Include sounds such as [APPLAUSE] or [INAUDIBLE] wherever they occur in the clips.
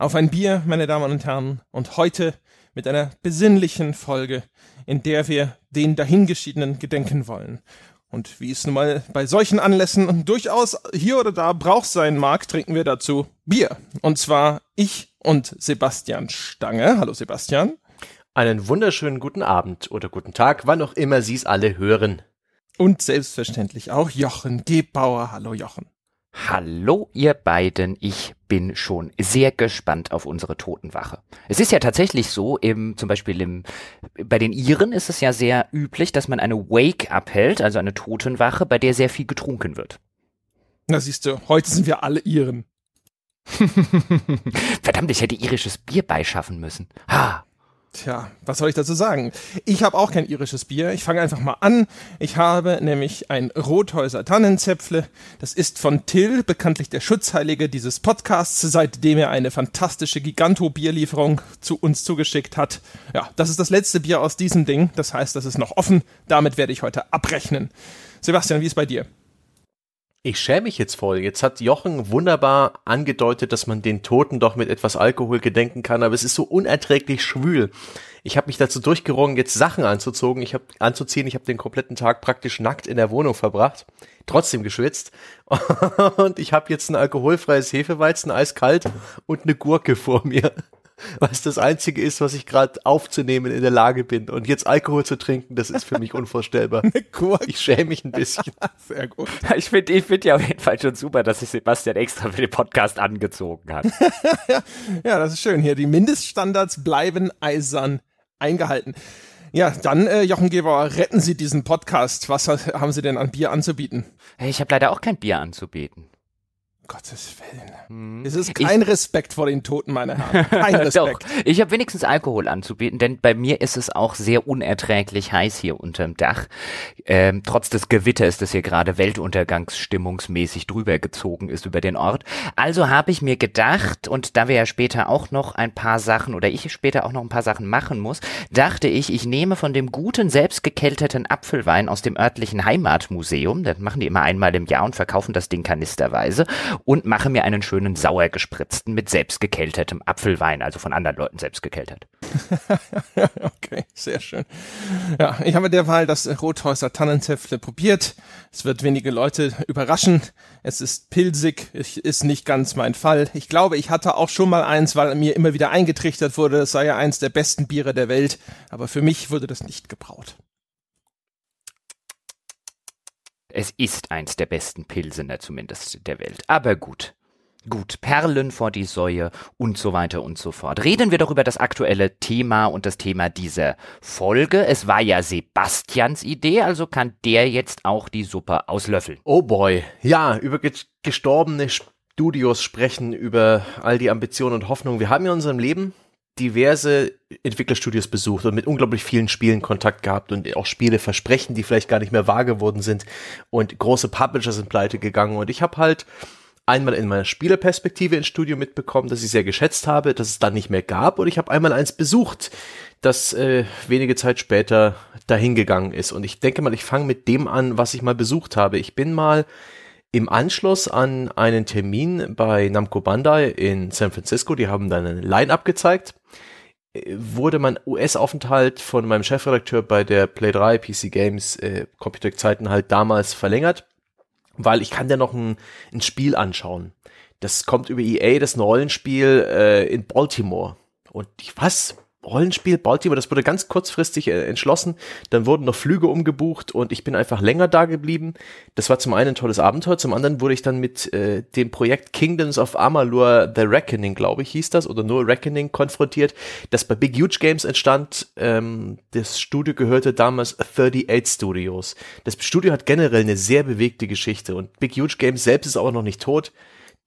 Auf ein Bier, meine Damen und Herren, und heute mit einer besinnlichen Folge, in der wir den Dahingeschiedenen gedenken wollen. Und wie es nun mal bei solchen Anlässen durchaus hier oder da Brauch sein mag, trinken wir dazu Bier. Und zwar ich und Sebastian Stange. Hallo Sebastian. Einen wunderschönen guten Abend oder guten Tag, wann auch immer Sie es alle hören. Und selbstverständlich auch Jochen Gebauer. Hallo Jochen. Hallo ihr beiden, ich bin schon sehr gespannt auf unsere Totenwache. Es ist ja tatsächlich so, im, zum Beispiel im, bei den Iren ist es ja sehr üblich, dass man eine Wake abhält, also eine Totenwache, bei der sehr viel getrunken wird. Na siehst du, heute sind wir alle Iren. [LAUGHS] Verdammt, ich hätte irisches Bier beischaffen müssen. Ha, Tja, was soll ich dazu sagen? Ich habe auch kein irisches Bier. Ich fange einfach mal an. Ich habe nämlich ein Rothäuser Tannenzäpfle. Das ist von Till, bekanntlich der Schutzheilige dieses Podcasts, seitdem er eine fantastische Giganto-Bierlieferung zu uns zugeschickt hat. Ja, das ist das letzte Bier aus diesem Ding. Das heißt, das ist noch offen. Damit werde ich heute abrechnen. Sebastian, wie ist bei dir? Ich schäme mich jetzt voll. Jetzt hat Jochen wunderbar angedeutet, dass man den Toten doch mit etwas Alkohol gedenken kann, aber es ist so unerträglich schwül. Ich habe mich dazu durchgerungen, jetzt Sachen anzuzogen, ich habe anzuziehen. Ich habe den kompletten Tag praktisch nackt in der Wohnung verbracht, trotzdem geschwitzt. [LAUGHS] Und ich habe jetzt ein alkoholfreies Hefeweizen, eiskalt und eine Gurke vor mir was das Einzige ist, was ich gerade aufzunehmen in der Lage bin. Und jetzt Alkohol zu trinken, das ist für mich unvorstellbar. [LAUGHS] ich schäme mich ein bisschen. [LAUGHS] Sehr gut. Ich finde ich find ja auf jeden Fall schon super, dass sich Sebastian extra für den Podcast angezogen hat. [LAUGHS] ja, das ist schön hier. Die Mindeststandards bleiben eisern eingehalten. Ja, dann, äh, Jochen Geber, retten Sie diesen Podcast. Was haben Sie denn an Bier anzubieten? Ich habe leider auch kein Bier anzubieten. Gottes Willen. Hm. Es ist kein ich, Respekt vor den Toten, meine Herren. Kein [LAUGHS] Respekt. Doch, ich habe wenigstens Alkohol anzubieten, denn bei mir ist es auch sehr unerträglich heiß hier unterm Dach. Ähm, trotz des Gewitters, das hier gerade weltuntergangsstimmungsmäßig drüber gezogen ist über den Ort. Also habe ich mir gedacht, und da wir ja später auch noch ein paar Sachen, oder ich später auch noch ein paar Sachen machen muss, dachte ich, ich nehme von dem guten, selbstgekelterten Apfelwein aus dem örtlichen Heimatmuseum, das machen die immer einmal im Jahr und verkaufen das Ding kanisterweise, und mache mir einen schönen sauer gespritzten mit selbstgekeltertem Apfelwein, also von anderen Leuten selbst gekeltert. [LAUGHS] okay, sehr schön. Ja, ich habe derweil das Rothäuser Tannenzäpfle probiert. Es wird wenige Leute überraschen. Es ist pilzig, ist nicht ganz mein Fall. Ich glaube, ich hatte auch schon mal eins, weil mir immer wieder eingetrichtert wurde, es sei ja eins der besten Biere der Welt. Aber für mich wurde das nicht gebraut. Es ist eins der besten Pilsener zumindest der Welt. Aber gut. Gut, Perlen vor die Säue und so weiter und so fort. Reden wir doch über das aktuelle Thema und das Thema dieser Folge. Es war ja Sebastians Idee, also kann der jetzt auch die Suppe auslöffeln. Oh boy. Ja, über gestorbene Studios sprechen, über all die Ambitionen und Hoffnungen. Wir haben in unserem Leben diverse Entwicklerstudios besucht und mit unglaublich vielen Spielen Kontakt gehabt und auch Spiele versprechen, die vielleicht gar nicht mehr wahr geworden sind. Und große Publisher sind pleite gegangen. Und ich habe halt einmal in meiner Spielerperspektive ins Studio mitbekommen, dass ich sehr geschätzt habe, dass es dann nicht mehr gab. Und ich habe einmal eins besucht, das äh, wenige Zeit später dahingegangen ist. Und ich denke mal, ich fange mit dem an, was ich mal besucht habe. Ich bin mal im Anschluss an einen Termin bei Namco Bandai in San Francisco, die haben dann ein Line-Up gezeigt, wurde mein US-Aufenthalt von meinem Chefredakteur bei der Play 3 PC Games äh, Computerzeiten halt damals verlängert, weil ich kann ja noch ein, ein Spiel anschauen. Das kommt über EA, das ist ein Rollenspiel äh, in Baltimore. Und ich, was? Rollenspiel Baltimore, das wurde ganz kurzfristig äh, entschlossen. Dann wurden noch Flüge umgebucht und ich bin einfach länger da geblieben. Das war zum einen ein tolles Abenteuer, zum anderen wurde ich dann mit äh, dem Projekt Kingdoms of Amalur The Reckoning, glaube ich, hieß das, oder nur Reckoning konfrontiert, das bei Big Huge Games entstand. Ähm, das Studio gehörte damals 38 Studios. Das Studio hat generell eine sehr bewegte Geschichte und Big Huge Games selbst ist auch noch nicht tot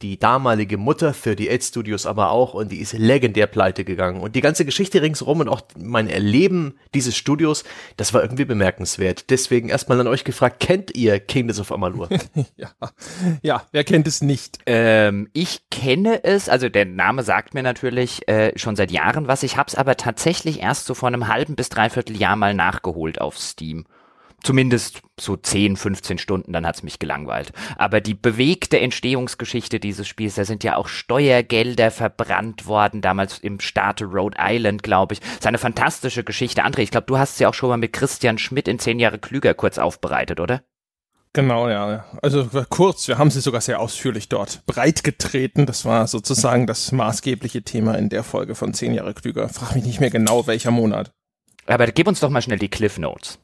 die damalige Mutter 38 Studios aber auch und die ist legendär pleite gegangen. Und die ganze Geschichte ringsherum und auch mein Erleben dieses Studios, das war irgendwie bemerkenswert. Deswegen erstmal an euch gefragt, kennt ihr Kingdoms of Amalur? [LAUGHS] ja. ja, wer kennt es nicht? Ähm, ich kenne es, also der Name sagt mir natürlich äh, schon seit Jahren was. Ich habe es aber tatsächlich erst so vor einem halben bis dreiviertel Jahr mal nachgeholt auf Steam. Zumindest so 10, 15 Stunden, dann hat's mich gelangweilt. Aber die bewegte Entstehungsgeschichte dieses Spiels, da sind ja auch Steuergelder verbrannt worden, damals im Staate Rhode Island, glaube ich. Das ist eine fantastische Geschichte. André, ich glaube, du hast sie auch schon mal mit Christian Schmidt in 10 Jahre klüger kurz aufbereitet, oder? Genau, ja. Also kurz, wir haben sie sogar sehr ausführlich dort breitgetreten. Das war sozusagen das maßgebliche Thema in der Folge von 10 Jahre klüger. Frag mich nicht mehr genau, welcher Monat. Aber gib uns doch mal schnell die Cliff Notes.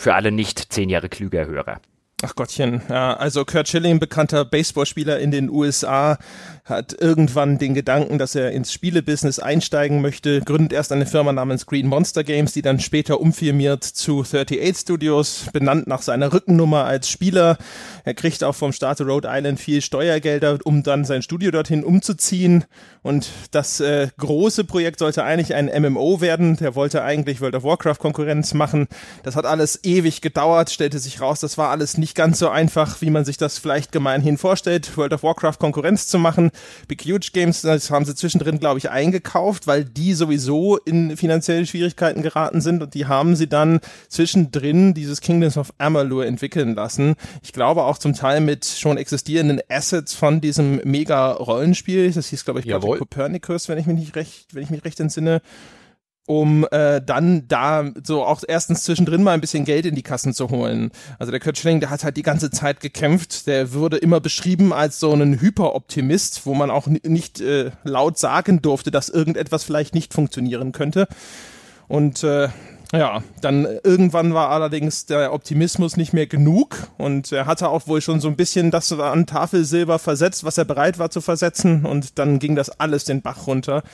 Für alle nicht 10 Jahre klüger Hörer. Ach Gottchen, ja, also Kurt Schilling, bekannter Baseballspieler in den USA, hat irgendwann den Gedanken, dass er ins Spielebusiness einsteigen möchte, gründet erst eine Firma namens Green Monster Games, die dann später umfirmiert zu 38 Studios, benannt nach seiner Rückennummer als Spieler. Er kriegt auch vom Staat Rhode Island viel Steuergelder, um dann sein Studio dorthin umzuziehen. Und das äh, große Projekt sollte eigentlich ein MMO werden. Der wollte eigentlich World of Warcraft Konkurrenz machen. Das hat alles ewig gedauert, stellte sich raus, das war alles nicht ganz so einfach, wie man sich das vielleicht gemeinhin vorstellt, World of Warcraft Konkurrenz zu machen. Big Huge Games, das haben sie zwischendrin, glaube ich, eingekauft, weil die sowieso in finanzielle Schwierigkeiten geraten sind und die haben sie dann zwischendrin dieses Kingdoms of Amalur entwickeln lassen. Ich glaube auch zum Teil mit schon existierenden Assets von diesem Mega-Rollenspiel. Das hieß, glaube ich, Project Copernicus, wenn ich mich nicht recht, wenn ich mich recht entsinne um äh, dann da so auch erstens zwischendrin mal ein bisschen Geld in die Kassen zu holen. Also der Kurt Schilling, der hat halt die ganze Zeit gekämpft. Der würde immer beschrieben als so einen Hyperoptimist, wo man auch nicht äh, laut sagen durfte, dass irgendetwas vielleicht nicht funktionieren könnte. Und äh, ja, dann irgendwann war allerdings der Optimismus nicht mehr genug und er hatte auch wohl schon so ein bisschen das an Tafelsilber versetzt, was er bereit war zu versetzen und dann ging das alles den Bach runter,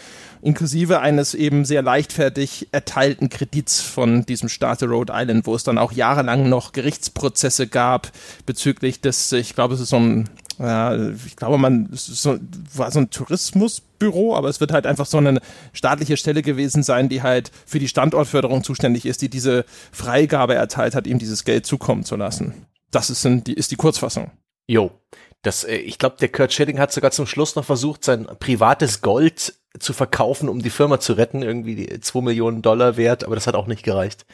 inklusive eines eben sehr leichtfertig erteilten Kredits von diesem Staat Rhode Island, wo es dann auch jahrelang noch Gerichtsprozesse gab bezüglich des, ich glaube, es ist so ein ja, ich glaube, man so, war so ein Tourismusbüro, aber es wird halt einfach so eine staatliche Stelle gewesen sein, die halt für die Standortförderung zuständig ist, die diese Freigabe erteilt hat, ihm dieses Geld zukommen zu lassen. Das ist, die, ist die Kurzfassung. Jo. Das, äh, ich glaube, der Kurt Schilling hat sogar zum Schluss noch versucht, sein privates Gold zu verkaufen, um die Firma zu retten, irgendwie zwei Millionen Dollar wert, aber das hat auch nicht gereicht.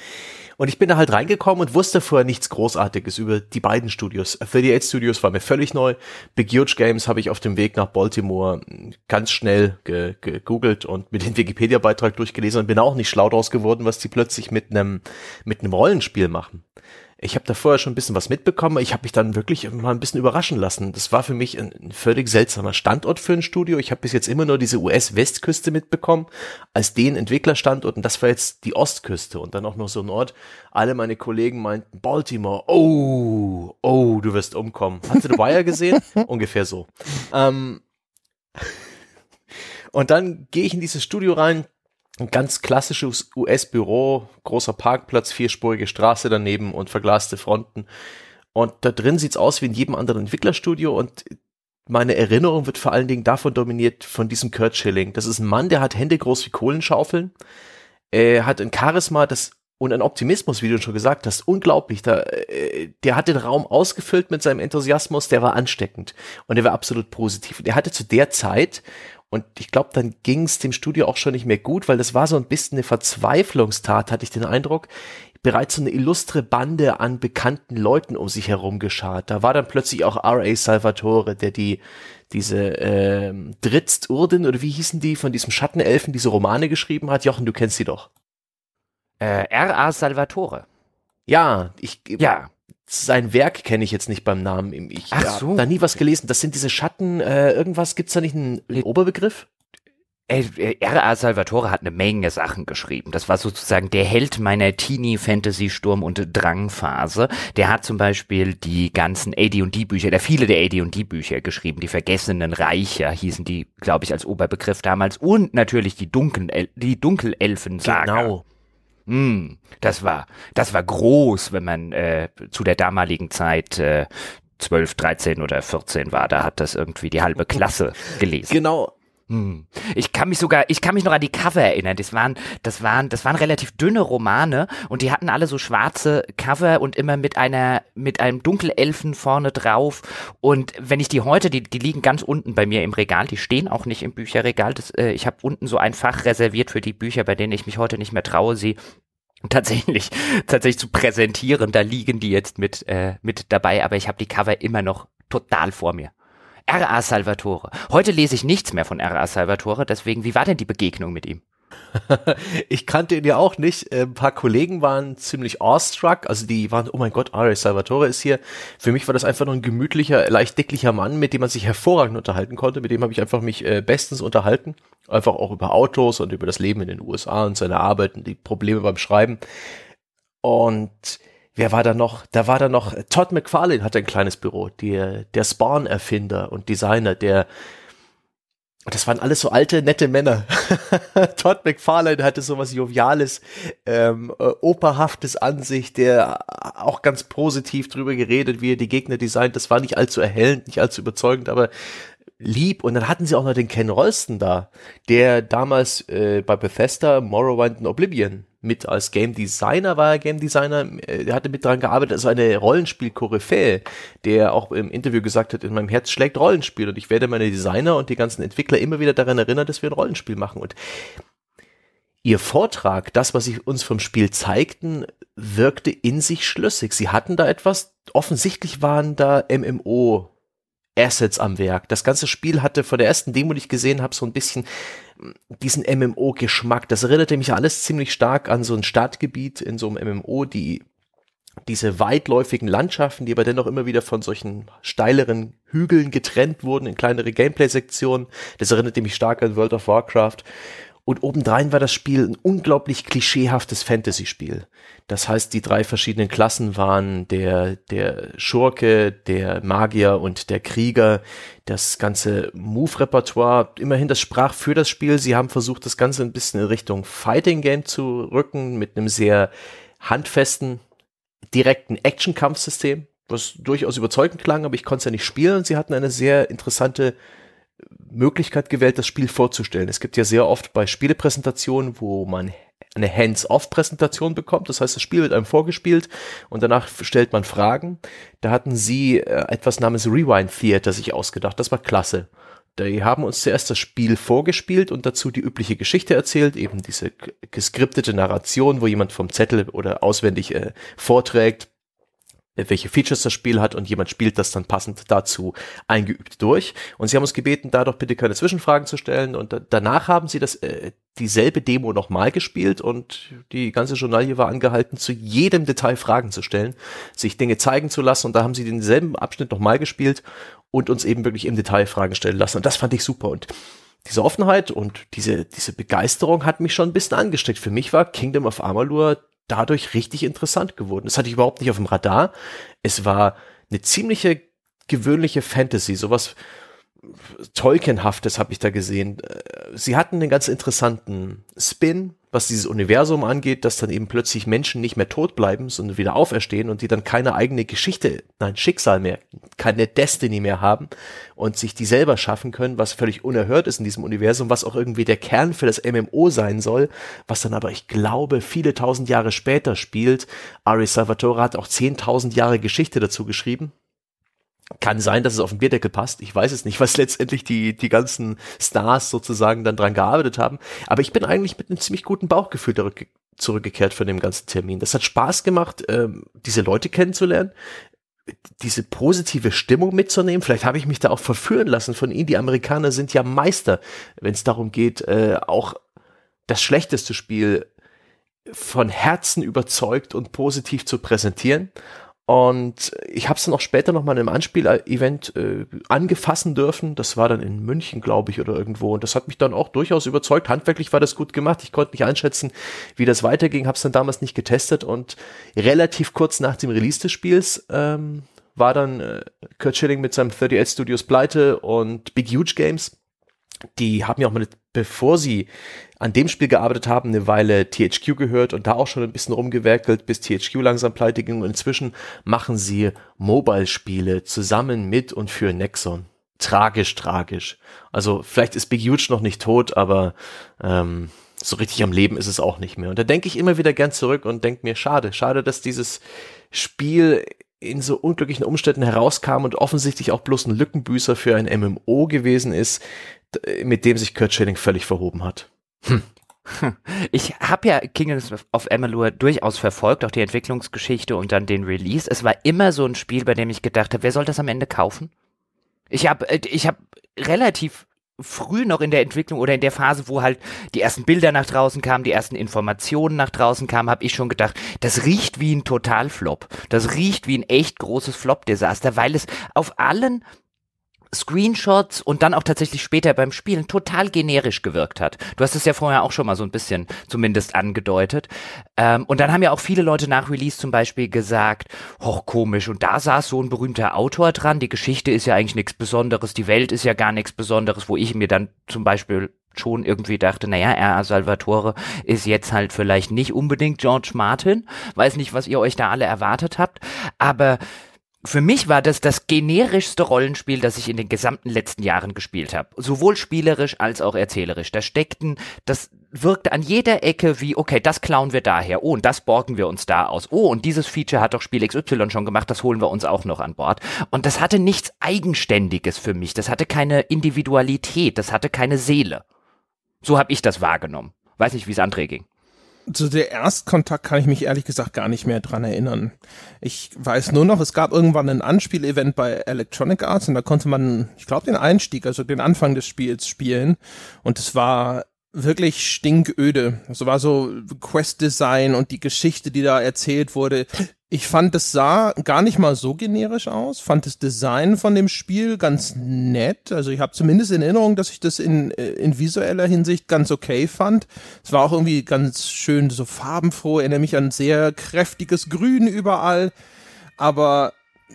Und ich bin da halt reingekommen und wusste vorher nichts Großartiges über die beiden Studios. 38 Studios war mir völlig neu. Big Huge Games habe ich auf dem Weg nach Baltimore ganz schnell ge gegoogelt und mit dem Wikipedia-Beitrag durchgelesen und bin auch nicht schlau draus geworden, was die plötzlich mit einem mit einem Rollenspiel machen. Ich habe da vorher schon ein bisschen was mitbekommen. Ich habe mich dann wirklich mal ein bisschen überraschen lassen. Das war für mich ein, ein völlig seltsamer Standort für ein Studio. Ich habe bis jetzt immer nur diese US-Westküste mitbekommen als den Entwicklerstandort und das war jetzt die Ostküste und dann auch noch so ein Ort. Alle meine Kollegen meinten Baltimore. Oh, oh, du wirst umkommen. Hast du The Wire gesehen? [LAUGHS] Ungefähr so. Ähm, und dann gehe ich in dieses Studio rein ein ganz klassisches US-Büro, großer Parkplatz, vierspurige Straße daneben und verglaste Fronten. Und da drin sieht's aus wie in jedem anderen Entwicklerstudio und meine Erinnerung wird vor allen Dingen davon dominiert, von diesem Kurt Schilling. Das ist ein Mann, der hat Hände groß wie Kohlenschaufeln. Er hat ein Charisma, das und ein Optimismus, wie du schon gesagt hast, unglaublich. Da, äh, der hat den Raum ausgefüllt mit seinem Enthusiasmus, der war ansteckend und der war absolut positiv. Und er hatte zu der Zeit, und ich glaube, dann ging es dem Studio auch schon nicht mehr gut, weil das war so ein bisschen eine Verzweiflungstat, hatte ich den Eindruck. Bereits so eine illustre Bande an bekannten Leuten um sich herum geschart. Da war dann plötzlich auch R.A. Salvatore, der die diese äh, Dritzt Urdin oder wie hießen die von diesem Schattenelfen diese Romane geschrieben hat. Jochen, du kennst sie doch. Äh, R.A. Salvatore. Ja, ich ja sein Werk kenne ich jetzt nicht beim Namen. Ich Ach so. habe da nie was gelesen. Das sind diese Schatten, äh, irgendwas, gibt's da nicht einen, einen Oberbegriff? R.A. Salvatore hat eine Menge Sachen geschrieben. Das war sozusagen der Held meiner Teenie-Fantasy-Sturm- und Drang-Phase. Der hat zum Beispiel die ganzen AD&D-Bücher, der viele der AD&D-Bücher geschrieben. Die Vergessenen Reicher hießen die, glaube ich, als Oberbegriff damals. Und natürlich die, Dunkel die Dunkelelfen-Saga. Genau. Mm, das war, das war groß, wenn man äh, zu der damaligen Zeit äh, 12, 13 oder 14 war. Da hat das irgendwie die halbe Klasse gelesen. Genau, hm. Ich kann mich sogar, ich kann mich noch an die Cover erinnern. Das waren, das waren, das waren relativ dünne Romane und die hatten alle so schwarze Cover und immer mit einer, mit einem Dunkelelfen vorne drauf. Und wenn ich die heute, die, die liegen ganz unten bei mir im Regal, die stehen auch nicht im Bücherregal. Das, äh, ich habe unten so ein Fach reserviert für die Bücher, bei denen ich mich heute nicht mehr traue, sie tatsächlich, [LAUGHS] tatsächlich zu präsentieren. Da liegen die jetzt mit, äh, mit dabei, aber ich habe die Cover immer noch total vor mir. R.A. Salvatore. Heute lese ich nichts mehr von R.A. Salvatore, deswegen, wie war denn die Begegnung mit ihm? [LAUGHS] ich kannte ihn ja auch nicht. Äh, ein paar Kollegen waren ziemlich awestruck. Also die waren, oh mein Gott, Ari Salvatore ist hier. Für mich war das einfach nur ein gemütlicher, leicht dicklicher Mann, mit dem man sich hervorragend unterhalten konnte. Mit dem habe ich einfach mich äh, bestens unterhalten. Einfach auch über Autos und über das Leben in den USA und seine Arbeit und die Probleme beim Schreiben. Und wer war da noch? Da war da noch, Todd McFarlane hatte ein kleines Büro, der, der Spawn-Erfinder und Designer, der das waren alles so alte, nette Männer. [LAUGHS] Todd McFarlane hatte sowas Joviales, ähm, äh, operhaftes Ansicht, der auch ganz positiv drüber geredet, wie er die Gegner designt. Das war nicht allzu erhellend, nicht allzu überzeugend, aber lieb. Und dann hatten sie auch noch den Ken Rolston da, der damals äh, bei Bethesda Morrowind und Oblivion mit als Game Designer war er Game Designer, äh, er hatte mit dran gearbeitet, also eine Rollenspiel-Koryphäe, der auch im Interview gesagt hat, in meinem Herz schlägt Rollenspiel und ich werde meine Designer und die ganzen Entwickler immer wieder daran erinnern, dass wir ein Rollenspiel machen und Ihr Vortrag, das, was sie uns vom Spiel zeigten, wirkte in sich schlüssig. Sie hatten da etwas, offensichtlich waren da MMO Assets am Werk. Das ganze Spiel hatte von der ersten Demo, die ich gesehen habe, so ein bisschen diesen MMO-Geschmack. Das erinnerte mich alles ziemlich stark an so ein Stadtgebiet in so einem MMO, die diese weitläufigen Landschaften, die aber dennoch immer wieder von solchen steileren Hügeln getrennt wurden in kleinere Gameplay-Sektionen. Das erinnerte mich stark an World of Warcraft. Und obendrein war das Spiel ein unglaublich klischeehaftes Fantasy-Spiel. Das heißt, die drei verschiedenen Klassen waren der, der Schurke, der Magier und der Krieger. Das ganze Move-Repertoire, immerhin, das sprach für das Spiel. Sie haben versucht, das Ganze ein bisschen in Richtung Fighting-Game zu rücken, mit einem sehr handfesten, direkten Action-Kampfsystem, was durchaus überzeugend klang, aber ich konnte es ja nicht spielen. Sie hatten eine sehr interessante Möglichkeit gewählt, das Spiel vorzustellen. Es gibt ja sehr oft bei Spielepräsentationen, wo man eine Hands-off-Präsentation bekommt. Das heißt, das Spiel wird einem vorgespielt und danach stellt man Fragen. Da hatten sie äh, etwas namens Rewind Theater sich ausgedacht. Das war klasse. Die haben uns zuerst das Spiel vorgespielt und dazu die übliche Geschichte erzählt, eben diese geskriptete Narration, wo jemand vom Zettel oder auswendig äh, vorträgt, welche Features das Spiel hat und jemand spielt das dann passend dazu eingeübt durch. Und sie haben uns gebeten, da doch bitte keine Zwischenfragen zu stellen. Und da, danach haben sie das äh, dieselbe Demo nochmal gespielt und die ganze Journalie war angehalten, zu jedem Detail Fragen zu stellen, sich Dinge zeigen zu lassen. Und da haben sie denselben Abschnitt nochmal gespielt und uns eben wirklich im Detail Fragen stellen lassen. Und das fand ich super. Und diese Offenheit und diese, diese Begeisterung hat mich schon ein bisschen angesteckt. Für mich war Kingdom of Amalur dadurch richtig interessant geworden. Das hatte ich überhaupt nicht auf dem Radar. Es war eine ziemliche gewöhnliche Fantasy, sowas Tolkienhaftes habe ich da gesehen. Sie hatten einen ganz interessanten Spin, was dieses Universum angeht, dass dann eben plötzlich Menschen nicht mehr tot bleiben, sondern wieder auferstehen und die dann keine eigene Geschichte, nein, Schicksal mehr, keine Destiny mehr haben und sich die selber schaffen können, was völlig unerhört ist in diesem Universum, was auch irgendwie der Kern für das MMO sein soll, was dann aber, ich glaube, viele tausend Jahre später spielt. Ari Salvatore hat auch zehntausend Jahre Geschichte dazu geschrieben, kann sein, dass es auf den Bierdeckel passt. Ich weiß es nicht, was letztendlich die, die ganzen Stars sozusagen dann dran gearbeitet haben. Aber ich bin eigentlich mit einem ziemlich guten Bauchgefühl zurückgekehrt von dem ganzen Termin. Das hat Spaß gemacht, ähm, diese Leute kennenzulernen, diese positive Stimmung mitzunehmen. Vielleicht habe ich mich da auch verführen lassen von ihnen. Die Amerikaner sind ja Meister, wenn es darum geht, äh, auch das schlechteste Spiel von Herzen überzeugt und positiv zu präsentieren. Und ich habe es dann auch später noch mal in einem Anspiel-Event äh, angefassen dürfen. Das war dann in München, glaube ich, oder irgendwo. Und das hat mich dann auch durchaus überzeugt. Handwerklich war das gut gemacht. Ich konnte nicht einschätzen, wie das weiterging. Habe es dann damals nicht getestet. Und relativ kurz nach dem Release des Spiels ähm, war dann äh, Kurt Schilling mit seinem 38 Studios pleite und Big Huge Games. Die haben ja auch mal, bevor sie an dem Spiel gearbeitet haben, eine Weile THQ gehört und da auch schon ein bisschen rumgewerkelt, bis THQ langsam pleite ging. Und inzwischen machen sie Mobile-Spiele zusammen mit und für Nexon. Tragisch, tragisch. Also vielleicht ist Big Huge noch nicht tot, aber ähm, so richtig am Leben ist es auch nicht mehr. Und da denke ich immer wieder gern zurück und denke mir, schade, schade, dass dieses Spiel in so unglücklichen Umständen herauskam und offensichtlich auch bloß ein Lückenbüßer für ein MMO gewesen ist, mit dem sich Kurt Schilling völlig verhoben hat. Hm. [LAUGHS] Ich habe ja Kingdoms of Amalur durchaus verfolgt, auch die Entwicklungsgeschichte und dann den Release. Es war immer so ein Spiel, bei dem ich gedacht habe, wer soll das am Ende kaufen? Ich habe äh, ich hab relativ früh noch in der Entwicklung oder in der Phase, wo halt die ersten Bilder nach draußen kamen, die ersten Informationen nach draußen kamen, habe ich schon gedacht, das riecht wie ein Totalflop. Das riecht wie ein echt großes Flop-Desaster, weil es auf allen Screenshots und dann auch tatsächlich später beim Spielen total generisch gewirkt hat. Du hast es ja vorher auch schon mal so ein bisschen zumindest angedeutet. Ähm, und dann haben ja auch viele Leute nach Release zum Beispiel gesagt, hoch komisch, und da saß so ein berühmter Autor dran, die Geschichte ist ja eigentlich nichts Besonderes, die Welt ist ja gar nichts Besonderes, wo ich mir dann zum Beispiel schon irgendwie dachte, naja, R.A. Salvatore ist jetzt halt vielleicht nicht unbedingt George Martin. Weiß nicht, was ihr euch da alle erwartet habt, aber für mich war das das generischste Rollenspiel, das ich in den gesamten letzten Jahren gespielt habe. Sowohl spielerisch als auch erzählerisch. Da steckten, das wirkte an jeder Ecke wie, okay, das klauen wir daher. Oh, und das borgen wir uns da aus. Oh, und dieses Feature hat doch Spiel XY schon gemacht, das holen wir uns auch noch an Bord. Und das hatte nichts Eigenständiges für mich. Das hatte keine Individualität. Das hatte keine Seele. So habe ich das wahrgenommen. Weiß nicht, wie es André ging zu der Erstkontakt kann ich mich ehrlich gesagt gar nicht mehr dran erinnern. Ich weiß nur noch, es gab irgendwann ein Anspielevent bei Electronic Arts und da konnte man, ich glaube, den Einstieg, also den Anfang des Spiels spielen und es war wirklich stinköde. Es war so Quest-Design und die Geschichte, die da erzählt wurde, ich fand, es sah gar nicht mal so generisch aus, fand das Design von dem Spiel ganz nett. Also ich habe zumindest in Erinnerung, dass ich das in, äh, in visueller Hinsicht ganz okay fand. Es war auch irgendwie ganz schön so farbenfroh, erinnere mich an sehr kräftiges Grün überall. Aber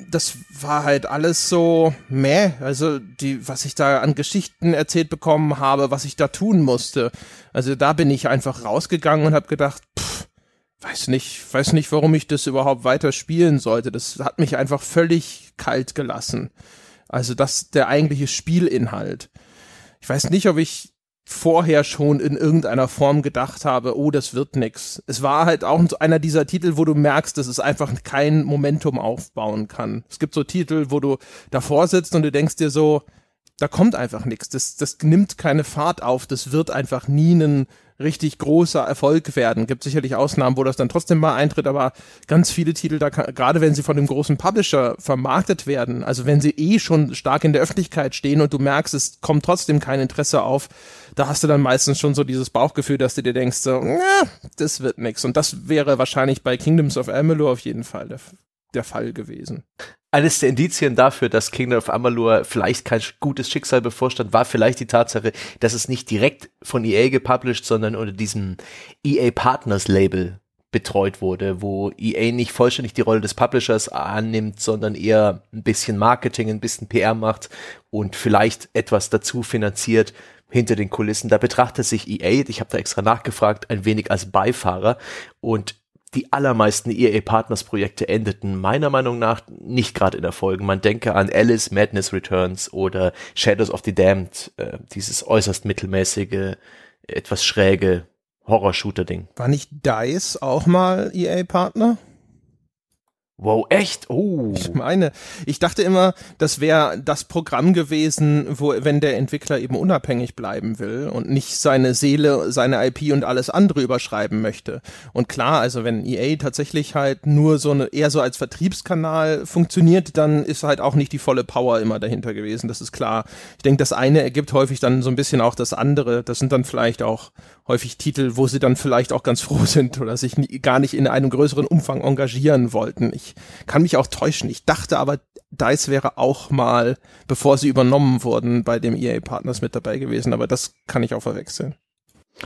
das war halt alles so meh. Also die, was ich da an Geschichten erzählt bekommen habe, was ich da tun musste. Also da bin ich einfach rausgegangen und habe gedacht, pff, weiß nicht, weiß nicht, warum ich das überhaupt weiter spielen sollte. Das hat mich einfach völlig kalt gelassen. Also das der eigentliche Spielinhalt. Ich weiß nicht, ob ich vorher schon in irgendeiner Form gedacht habe, oh, das wird nix. Es war halt auch einer dieser Titel, wo du merkst, dass es einfach kein Momentum aufbauen kann. Es gibt so Titel, wo du davor sitzt und du denkst dir so, da kommt einfach nichts. Das, das nimmt keine Fahrt auf. Das wird einfach nie ein richtig großer Erfolg werden. Gibt sicherlich Ausnahmen, wo das dann trotzdem mal eintritt, aber ganz viele Titel, da gerade wenn sie von dem großen Publisher vermarktet werden, also wenn sie eh schon stark in der Öffentlichkeit stehen und du merkst, es kommt trotzdem kein Interesse auf, da hast du dann meistens schon so dieses Bauchgefühl, dass du dir denkst, so, na, das wird nix. Und das wäre wahrscheinlich bei Kingdoms of Amalur auf jeden Fall der, der Fall gewesen eines der Indizien dafür, dass Kingdom of Amalur vielleicht kein gutes Schicksal bevorstand, war vielleicht die Tatsache, dass es nicht direkt von EA gepublished, sondern unter diesem EA Partners Label betreut wurde, wo EA nicht vollständig die Rolle des Publishers annimmt, sondern eher ein bisschen Marketing, ein bisschen PR macht und vielleicht etwas dazu finanziert hinter den Kulissen. Da betrachtet sich EA, ich habe da extra nachgefragt, ein wenig als Beifahrer und die allermeisten EA Partners Projekte endeten meiner Meinung nach nicht gerade in Erfolgen. Man denke an Alice Madness Returns oder Shadows of the Damned, äh, dieses äußerst mittelmäßige, etwas schräge Horror-Shooter-Ding. War nicht DICE auch mal EA Partner? Wow, echt? Oh. Ich meine, ich dachte immer, das wäre das Programm gewesen, wo, wenn der Entwickler eben unabhängig bleiben will und nicht seine Seele, seine IP und alles andere überschreiben möchte. Und klar, also wenn EA tatsächlich halt nur so eine, eher so als Vertriebskanal funktioniert, dann ist halt auch nicht die volle Power immer dahinter gewesen. Das ist klar. Ich denke, das eine ergibt häufig dann so ein bisschen auch das andere. Das sind dann vielleicht auch häufig Titel, wo sie dann vielleicht auch ganz froh [LAUGHS] sind oder sich nie, gar nicht in einem größeren Umfang engagieren wollten. Ich kann mich auch täuschen. Ich dachte aber, DICE wäre auch mal, bevor sie übernommen wurden, bei dem EA Partners mit dabei gewesen, aber das kann ich auch verwechseln.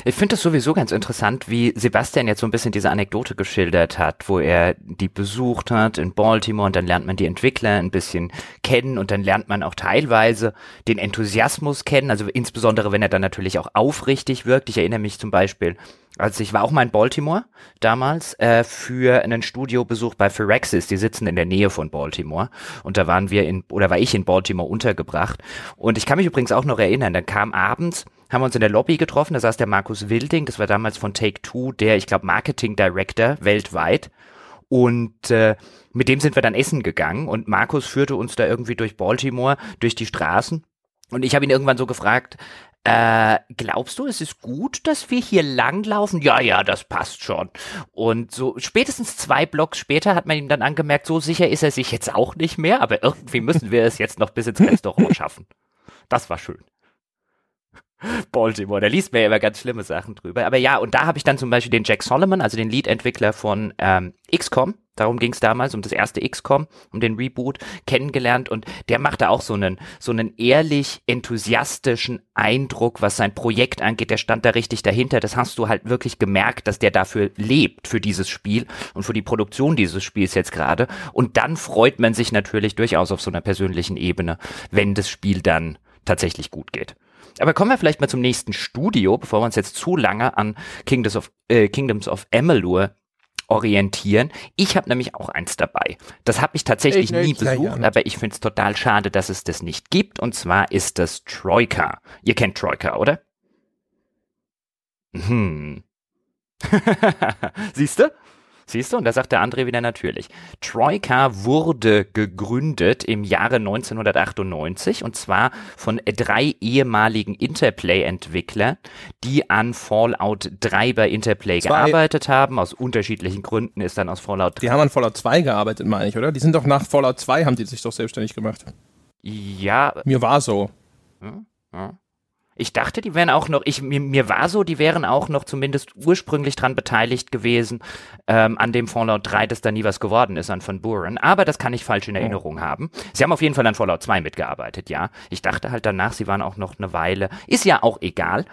Ich finde es sowieso ganz interessant, wie Sebastian jetzt so ein bisschen diese Anekdote geschildert hat, wo er die besucht hat in Baltimore und dann lernt man die Entwickler ein bisschen kennen und dann lernt man auch teilweise den Enthusiasmus kennen, also insbesondere wenn er dann natürlich auch aufrichtig wirkt. Ich erinnere mich zum Beispiel, als ich war auch mal in Baltimore damals äh, für einen Studiobesuch bei Phyrexis, die sitzen in der Nähe von Baltimore. Und da waren wir in, oder war ich in Baltimore untergebracht. Und ich kann mich übrigens auch noch erinnern, dann kam abends haben wir uns in der Lobby getroffen, da saß der Markus Wilding, das war damals von Take Two, der, ich glaube, Marketing Director weltweit. Und äh, mit dem sind wir dann essen gegangen und Markus führte uns da irgendwie durch Baltimore, durch die Straßen Und ich habe ihn irgendwann so gefragt, äh, glaubst du, es ist gut, dass wir hier langlaufen? Ja, ja, das passt schon. Und so spätestens zwei Blocks später hat man ihm dann angemerkt, so sicher ist er sich jetzt auch nicht mehr, aber irgendwie müssen wir es jetzt noch bis ins [LAUGHS] Restaurant schaffen. Das war schön. [LAUGHS] Baltimore, da liest man ja immer ganz schlimme Sachen drüber. Aber ja, und da habe ich dann zum Beispiel den Jack Solomon, also den Lead-Entwickler von ähm, XCOM, darum ging es damals, um das erste XCOM, um den Reboot, kennengelernt und der machte auch so einen, so einen ehrlich enthusiastischen Eindruck, was sein Projekt angeht. Der stand da richtig dahinter. Das hast du halt wirklich gemerkt, dass der dafür lebt, für dieses Spiel und für die Produktion dieses Spiels jetzt gerade. Und dann freut man sich natürlich durchaus auf so einer persönlichen Ebene, wenn das Spiel dann tatsächlich gut geht. Aber kommen wir vielleicht mal zum nächsten Studio, bevor wir uns jetzt zu lange an Kingdoms of, äh, Kingdoms of Amalur orientieren. Ich habe nämlich auch eins dabei. Das habe ich tatsächlich ich nie besucht, aber ich finde es total schade, dass es das nicht gibt. Und zwar ist das Troika. Ihr kennt Troika, oder? Hm. [LAUGHS] Siehst du? Siehst du? Und da sagt der André wieder natürlich. Troika wurde gegründet im Jahre 1998 und zwar von drei ehemaligen Interplay-Entwicklern, die an Fallout 3 bei Interplay Zwei. gearbeitet haben. Aus unterschiedlichen Gründen ist dann aus Fallout 3. Die haben an Fallout 2 gearbeitet, meine ich, oder? Die sind doch nach Fallout 2 haben die sich doch selbstständig gemacht. Ja. Mir war so. Ja, ja. Ich dachte, die wären auch noch, ich, mir, mir war so, die wären auch noch zumindest ursprünglich dran beteiligt gewesen, ähm, an dem Fallout 3, dass da nie was geworden ist an Van Buren. Aber das kann ich falsch in Erinnerung oh. haben. Sie haben auf jeden Fall an Fallout 2 mitgearbeitet, ja. Ich dachte halt danach, sie waren auch noch eine Weile. Ist ja auch egal.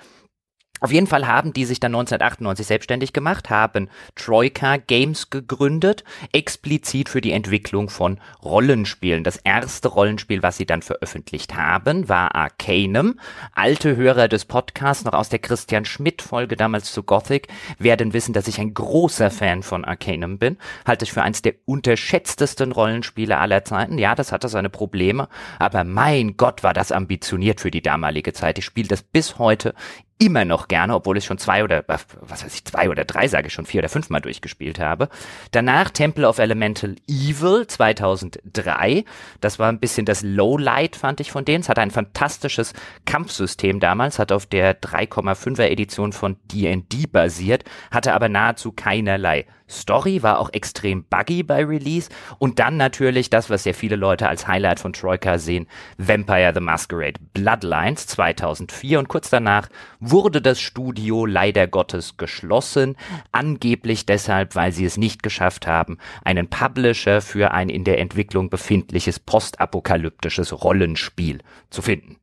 Auf jeden Fall haben die sich dann 1998 selbstständig gemacht, haben Troika Games gegründet, explizit für die Entwicklung von Rollenspielen. Das erste Rollenspiel, was sie dann veröffentlicht haben, war Arcanum. Alte Hörer des Podcasts, noch aus der Christian Schmidt Folge damals zu Gothic, werden wissen, dass ich ein großer Fan von Arcanum bin. Halte ich für eins der unterschätztesten Rollenspiele aller Zeiten. Ja, das hatte seine Probleme, aber mein Gott war das ambitioniert für die damalige Zeit. Ich spiele das bis heute immer noch gerne, obwohl ich schon zwei oder, was weiß ich, zwei oder drei, sage ich schon, vier oder fünf Mal durchgespielt habe. Danach Temple of Elemental Evil 2003. Das war ein bisschen das Lowlight, fand ich von denen. Es hatte ein fantastisches Kampfsystem damals, hat auf der 3,5er Edition von D&D basiert, hatte aber nahezu keinerlei Story war auch extrem buggy bei Release und dann natürlich das, was sehr viele Leute als Highlight von Troika sehen, Vampire the Masquerade Bloodlines 2004 und kurz danach wurde das Studio leider Gottes geschlossen, angeblich deshalb, weil sie es nicht geschafft haben, einen Publisher für ein in der Entwicklung befindliches postapokalyptisches Rollenspiel zu finden.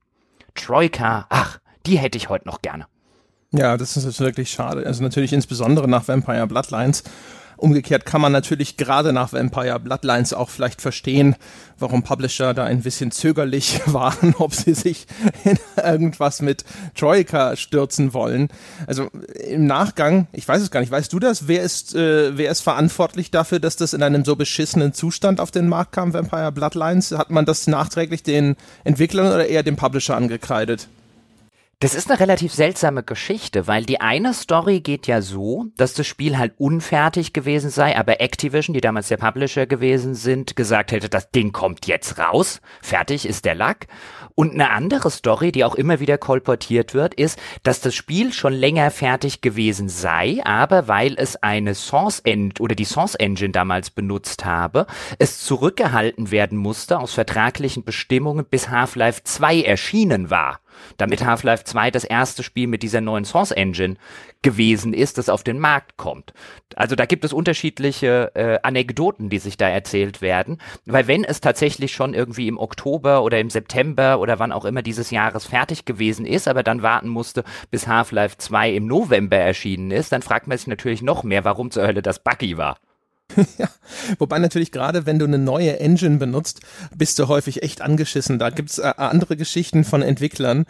Troika, ach, die hätte ich heute noch gerne. Ja, das ist wirklich schade. Also natürlich insbesondere nach Vampire Bloodlines. Umgekehrt kann man natürlich gerade nach Vampire Bloodlines auch vielleicht verstehen, warum Publisher da ein bisschen zögerlich [LAUGHS] waren, ob sie sich in irgendwas mit Troika stürzen wollen. Also im Nachgang, ich weiß es gar nicht, weißt du das? Wer ist, äh, wer ist verantwortlich dafür, dass das in einem so beschissenen Zustand auf den Markt kam, Vampire Bloodlines? Hat man das nachträglich den Entwicklern oder eher dem Publisher angekreidet? Das ist eine relativ seltsame Geschichte, weil die eine Story geht ja so, dass das Spiel halt unfertig gewesen sei, aber Activision, die damals der Publisher gewesen sind, gesagt hätte, das Ding kommt jetzt raus, fertig ist der Lack. Und eine andere Story, die auch immer wieder kolportiert wird, ist, dass das Spiel schon länger fertig gewesen sei, aber weil es eine Source Engine oder die Source Engine damals benutzt habe, es zurückgehalten werden musste aus vertraglichen Bestimmungen bis Half-Life 2 erschienen war damit Half-Life 2 das erste Spiel mit dieser neuen Source Engine gewesen ist, das auf den Markt kommt. Also da gibt es unterschiedliche äh, Anekdoten, die sich da erzählt werden, weil wenn es tatsächlich schon irgendwie im Oktober oder im September oder wann auch immer dieses Jahres fertig gewesen ist, aber dann warten musste, bis Half-Life 2 im November erschienen ist, dann fragt man sich natürlich noch mehr, warum zur Hölle das Buggy war. [LAUGHS] ja, wobei natürlich gerade, wenn du eine neue Engine benutzt, bist du häufig echt angeschissen. Da gibt's äh, andere Geschichten von Entwicklern.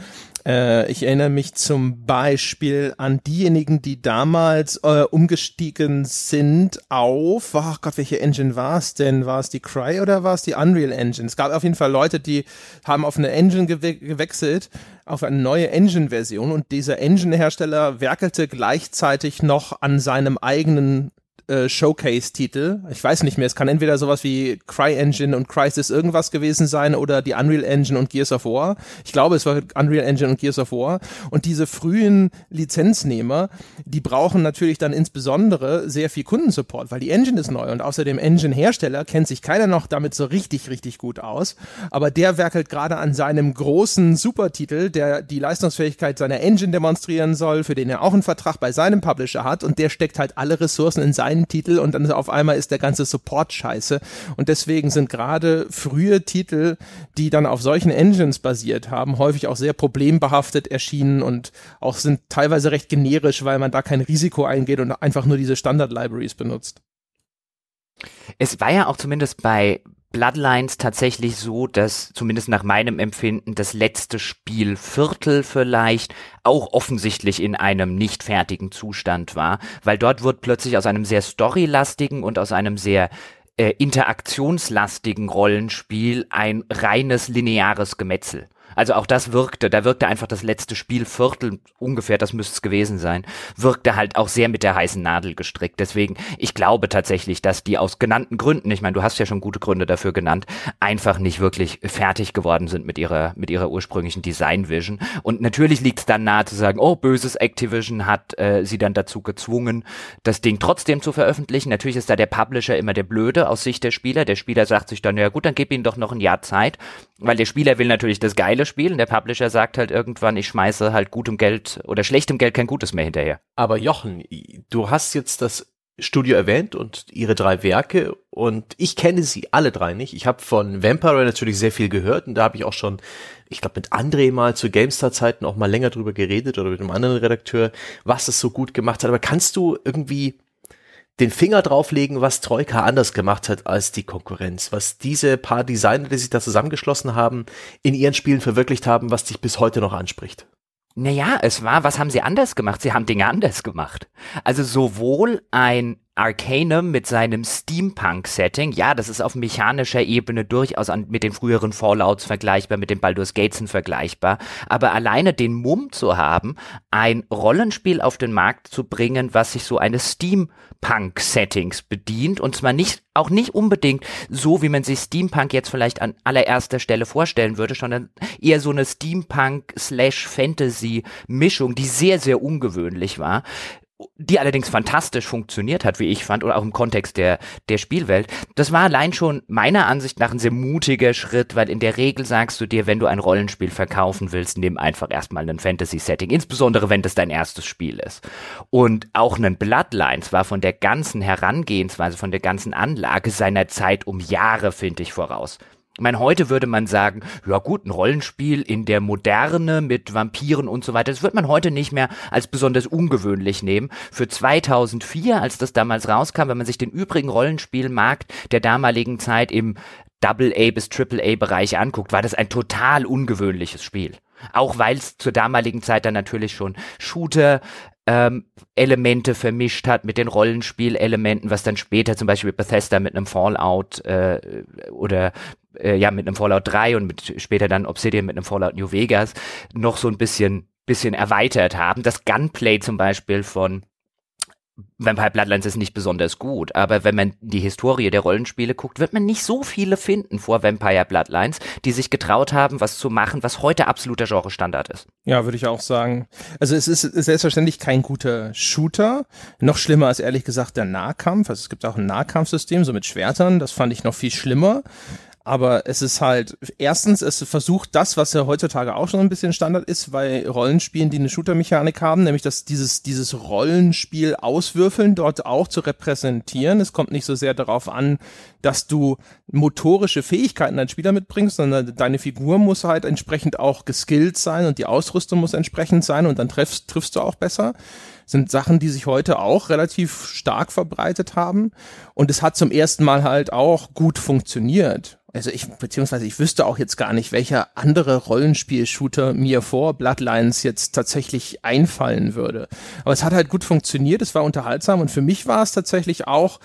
Äh, ich erinnere mich zum Beispiel an diejenigen, die damals äh, umgestiegen sind auf, ach Gott, welche Engine war es denn? War es die Cry oder war es die Unreal Engine? Es gab auf jeden Fall Leute, die haben auf eine Engine gewe gewechselt, auf eine neue Engine-Version und dieser Engine-Hersteller werkelte gleichzeitig noch an seinem eigenen äh, Showcase-Titel. Ich weiß nicht mehr, es kann entweder sowas wie CryEngine und Crisis irgendwas gewesen sein oder die Unreal Engine und Gears of War. Ich glaube, es war Unreal Engine und Gears of War. Und diese frühen Lizenznehmer, die brauchen natürlich dann insbesondere sehr viel Kundensupport, weil die Engine ist neu und außerdem Engine-Hersteller kennt sich keiner noch damit so richtig, richtig gut aus. Aber der werkelt gerade an seinem großen Supertitel, der die Leistungsfähigkeit seiner Engine demonstrieren soll, für den er auch einen Vertrag bei seinem Publisher hat und der steckt halt alle Ressourcen in seinen Titel und dann auf einmal ist der ganze Support scheiße. Und deswegen sind gerade frühe Titel, die dann auf solchen Engines basiert haben, häufig auch sehr problembehaftet erschienen und auch sind teilweise recht generisch, weil man da kein Risiko eingeht und einfach nur diese Standard-Libraries benutzt. Es war ja auch zumindest bei Bloodlines tatsächlich so, dass zumindest nach meinem Empfinden das letzte Spiel Viertel vielleicht auch offensichtlich in einem nicht fertigen Zustand war, weil dort wird plötzlich aus einem sehr storylastigen und aus einem sehr äh, interaktionslastigen Rollenspiel ein reines lineares Gemetzel. Also auch das wirkte, da wirkte einfach das letzte Spielviertel ungefähr, das müsste es gewesen sein, wirkte halt auch sehr mit der heißen Nadel gestrickt. Deswegen, ich glaube tatsächlich, dass die aus genannten Gründen, ich meine, du hast ja schon gute Gründe dafür genannt, einfach nicht wirklich fertig geworden sind mit ihrer, mit ihrer ursprünglichen Design Vision. Und natürlich liegt es dann nahe zu sagen, oh, böses Activision hat äh, sie dann dazu gezwungen, das Ding trotzdem zu veröffentlichen. Natürlich ist da der Publisher immer der Blöde aus Sicht der Spieler. Der Spieler sagt sich dann, ja gut, dann gib ihnen doch noch ein Jahr Zeit, weil der Spieler will natürlich das geile Spiel und der Publisher sagt halt irgendwann, ich schmeiße halt gutem Geld oder schlechtem Geld kein Gutes mehr hinterher. Aber Jochen, du hast jetzt das Studio erwähnt und ihre drei Werke und ich kenne sie alle drei nicht. Ich habe von Vampire natürlich sehr viel gehört und da habe ich auch schon, ich glaube mit André mal zu GameStar-Zeiten auch mal länger drüber geredet oder mit einem anderen Redakteur, was es so gut gemacht hat. Aber kannst du irgendwie den Finger drauflegen, was Troika anders gemacht hat als die Konkurrenz, was diese paar Designer, die sich da zusammengeschlossen haben, in ihren Spielen verwirklicht haben, was dich bis heute noch anspricht. Naja, es war, was haben sie anders gemacht? Sie haben Dinge anders gemacht. Also sowohl ein Arcanum mit seinem Steampunk-Setting, ja, das ist auf mechanischer Ebene durchaus an, mit den früheren Fallouts vergleichbar, mit den Baldur's Gatessen vergleichbar, aber alleine den Mumm zu haben, ein Rollenspiel auf den Markt zu bringen, was sich so eines Steampunk-Settings bedient, und zwar nicht, auch nicht unbedingt so, wie man sich Steampunk jetzt vielleicht an allererster Stelle vorstellen würde, sondern eher so eine Steampunk-Fantasy-Mischung, die sehr, sehr ungewöhnlich war, die allerdings fantastisch funktioniert hat, wie ich fand, oder auch im Kontext der, der Spielwelt. Das war allein schon meiner Ansicht nach ein sehr mutiger Schritt, weil in der Regel sagst du dir, wenn du ein Rollenspiel verkaufen willst, nimm einfach erstmal ein Fantasy-Setting, insbesondere wenn das dein erstes Spiel ist. Und auch ein Bloodlines war von der ganzen Herangehensweise, von der ganzen Anlage seiner Zeit um Jahre, finde ich, voraus. Ich meine, heute würde man sagen, ja gut, ein Rollenspiel in der Moderne mit Vampiren und so weiter, das wird man heute nicht mehr als besonders ungewöhnlich nehmen. Für 2004, als das damals rauskam, wenn man sich den übrigen Rollenspielmarkt der damaligen Zeit im Double-A bis Triple-A-Bereich anguckt, war das ein total ungewöhnliches Spiel. Auch weil es zur damaligen Zeit dann natürlich schon Shooter, ähm, Elemente vermischt hat mit den Rollenspielelementen, was dann später zum Beispiel Bethesda mit einem Fallout äh, oder äh, ja mit einem Fallout 3 und mit später dann Obsidian mit einem Fallout New Vegas noch so ein bisschen bisschen erweitert haben. Das Gunplay zum Beispiel von Vampire Bloodlines ist nicht besonders gut, aber wenn man die Historie der Rollenspiele guckt, wird man nicht so viele finden vor Vampire Bloodlines, die sich getraut haben, was zu machen, was heute absoluter Genre-Standard ist. Ja, würde ich auch sagen. Also es ist selbstverständlich kein guter Shooter. Noch schlimmer als ehrlich gesagt der Nahkampf. Also es gibt auch ein Nahkampfsystem, so mit Schwertern. Das fand ich noch viel schlimmer. Aber es ist halt, erstens, es versucht das, was ja heutzutage auch schon ein bisschen Standard ist bei Rollenspielen, die eine Shooter-Mechanik haben, nämlich dass dieses, dieses Rollenspiel auswürfeln dort auch zu repräsentieren. Es kommt nicht so sehr darauf an, dass du motorische Fähigkeiten als Spieler mitbringst, sondern deine Figur muss halt entsprechend auch geskillt sein und die Ausrüstung muss entsprechend sein und dann triffst, triffst du auch besser sind Sachen, die sich heute auch relativ stark verbreitet haben. Und es hat zum ersten Mal halt auch gut funktioniert. Also ich, beziehungsweise ich wüsste auch jetzt gar nicht, welcher andere Rollenspiel-Shooter mir vor Bloodlines jetzt tatsächlich einfallen würde. Aber es hat halt gut funktioniert, es war unterhaltsam und für mich war es tatsächlich auch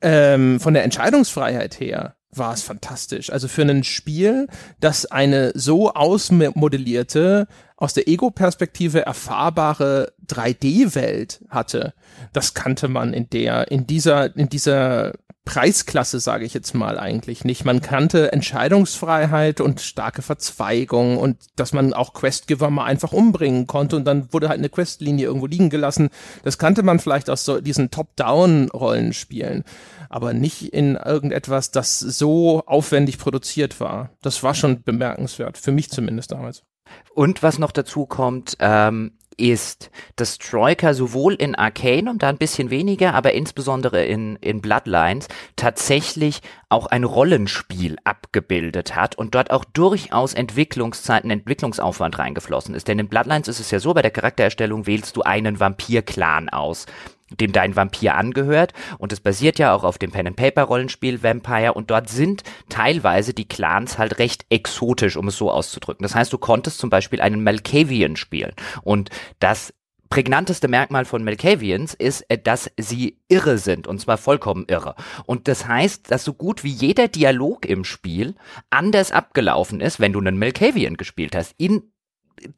ähm, von der Entscheidungsfreiheit her war es fantastisch. Also für ein Spiel, das eine so ausmodellierte aus der Ego-Perspektive erfahrbare 3D-Welt hatte, das kannte man in der, in dieser, in dieser Preisklasse, sage ich jetzt mal eigentlich nicht. Man kannte Entscheidungsfreiheit und starke Verzweigung und dass man auch Questgiver mal einfach umbringen konnte und dann wurde halt eine Questlinie irgendwo liegen gelassen. Das kannte man vielleicht aus so diesen Top-Down-Rollenspielen, aber nicht in irgendetwas, das so aufwendig produziert war. Das war schon bemerkenswert, für mich zumindest damals. Und was noch dazu kommt, ähm, ist, dass Troika sowohl in Arcanum, da ein bisschen weniger, aber insbesondere in, in Bloodlines tatsächlich auch ein Rollenspiel abgebildet hat und dort auch durchaus Entwicklungszeiten, Entwicklungsaufwand reingeflossen ist. Denn in Bloodlines ist es ja so, bei der Charaktererstellung wählst du einen Vampir-Clan aus dem dein Vampir angehört. Und es basiert ja auch auf dem Pen-and-Paper-Rollenspiel Vampire. Und dort sind teilweise die Clans halt recht exotisch, um es so auszudrücken. Das heißt, du konntest zum Beispiel einen Malkavian spielen. Und das prägnanteste Merkmal von Malkavians ist, äh, dass sie irre sind und zwar vollkommen irre. Und das heißt, dass so gut wie jeder Dialog im Spiel anders abgelaufen ist, wenn du einen Malkavian gespielt hast. In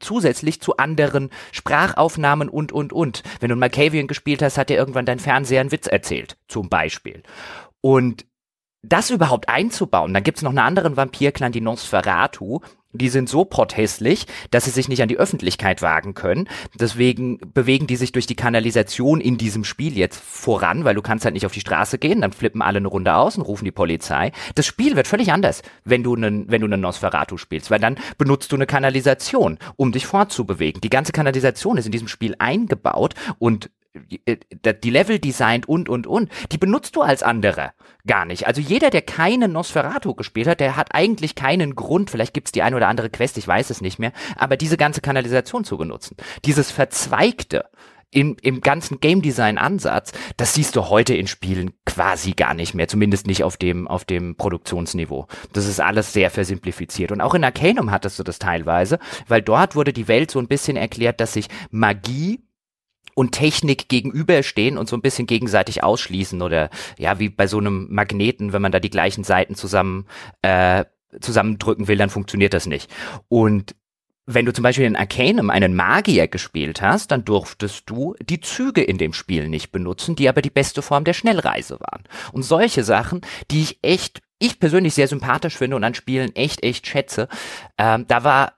zusätzlich zu anderen Sprachaufnahmen und, und, und. Wenn du Malkavian gespielt hast, hat dir irgendwann dein Fernseher einen Witz erzählt, zum Beispiel. Und das überhaupt einzubauen, dann gibt's noch einen anderen Vampirclan, die Nosferatu, die sind so protestlich, dass sie sich nicht an die Öffentlichkeit wagen können. Deswegen bewegen die sich durch die Kanalisation in diesem Spiel jetzt voran, weil du kannst halt nicht auf die Straße gehen, dann flippen alle eine Runde aus und rufen die Polizei. Das Spiel wird völlig anders, wenn du einen, wenn du einen Nosferatu spielst, weil dann benutzt du eine Kanalisation, um dich fortzubewegen. Die ganze Kanalisation ist in diesem Spiel eingebaut und die Level designt und, und, und, die benutzt du als andere gar nicht. Also jeder, der keinen Nosferatu gespielt hat, der hat eigentlich keinen Grund, vielleicht gibt's die eine oder andere Quest, ich weiß es nicht mehr, aber diese ganze Kanalisation zu benutzen. Dieses Verzweigte, im, im ganzen Game Design Ansatz, das siehst du heute in Spielen quasi gar nicht mehr, zumindest nicht auf dem, auf dem Produktionsniveau. Das ist alles sehr versimplifiziert. Und auch in Arcanum hattest du das teilweise, weil dort wurde die Welt so ein bisschen erklärt, dass sich Magie und Technik gegenüberstehen und so ein bisschen gegenseitig ausschließen oder ja, wie bei so einem Magneten, wenn man da die gleichen Seiten zusammen äh, zusammendrücken will, dann funktioniert das nicht. Und wenn du zum Beispiel in Arcanum einen Magier gespielt hast, dann durftest du die Züge in dem Spiel nicht benutzen, die aber die beste Form der Schnellreise waren. Und solche Sachen, die ich echt, ich persönlich sehr sympathisch finde und an Spielen echt, echt schätze, ähm, da war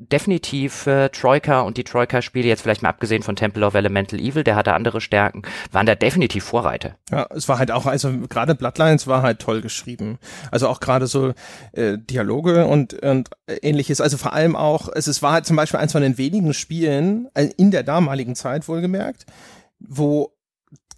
definitiv äh, Troika und die Troika-Spiele, jetzt vielleicht mal abgesehen von Temple of Elemental Evil, der hatte andere Stärken, waren da definitiv Vorreiter. Ja, es war halt auch, also gerade Bloodlines war halt toll geschrieben. Also auch gerade so äh, Dialoge und, und ähnliches. Also vor allem auch, es, es war halt zum Beispiel eins von den wenigen Spielen, äh, in der damaligen Zeit wohlgemerkt, wo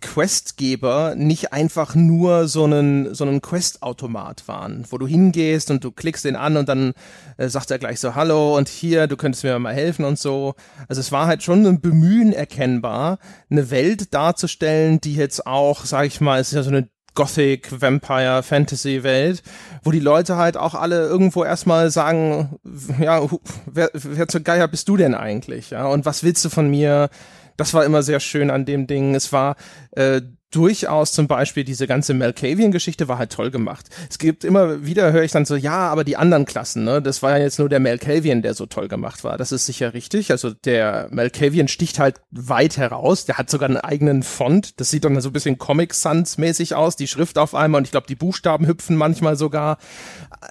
Questgeber nicht einfach nur so einen, so einen Quest-Automat waren, wo du hingehst und du klickst den an und dann äh, sagt er gleich so, hallo und hier, du könntest mir mal helfen und so. Also es war halt schon ein Bemühen erkennbar, eine Welt darzustellen, die jetzt auch, sag ich mal, es ist ja so eine Gothic, Vampire, Fantasy Welt, wo die Leute halt auch alle irgendwo erstmal sagen, ja, wer, wer zur Geier bist du denn eigentlich? Ja, und was willst du von mir? Das war immer sehr schön an dem Ding. Es war äh, durchaus zum Beispiel diese ganze Malkavian-Geschichte war halt toll gemacht. Es gibt immer wieder, höre ich dann so, ja, aber die anderen Klassen, ne, das war ja jetzt nur der Malkavian, der so toll gemacht war. Das ist sicher richtig. Also der Malkavian sticht halt weit heraus. Der hat sogar einen eigenen Font. Das sieht dann so ein bisschen Comic Sans mäßig aus. Die Schrift auf einmal und ich glaube, die Buchstaben hüpfen manchmal sogar.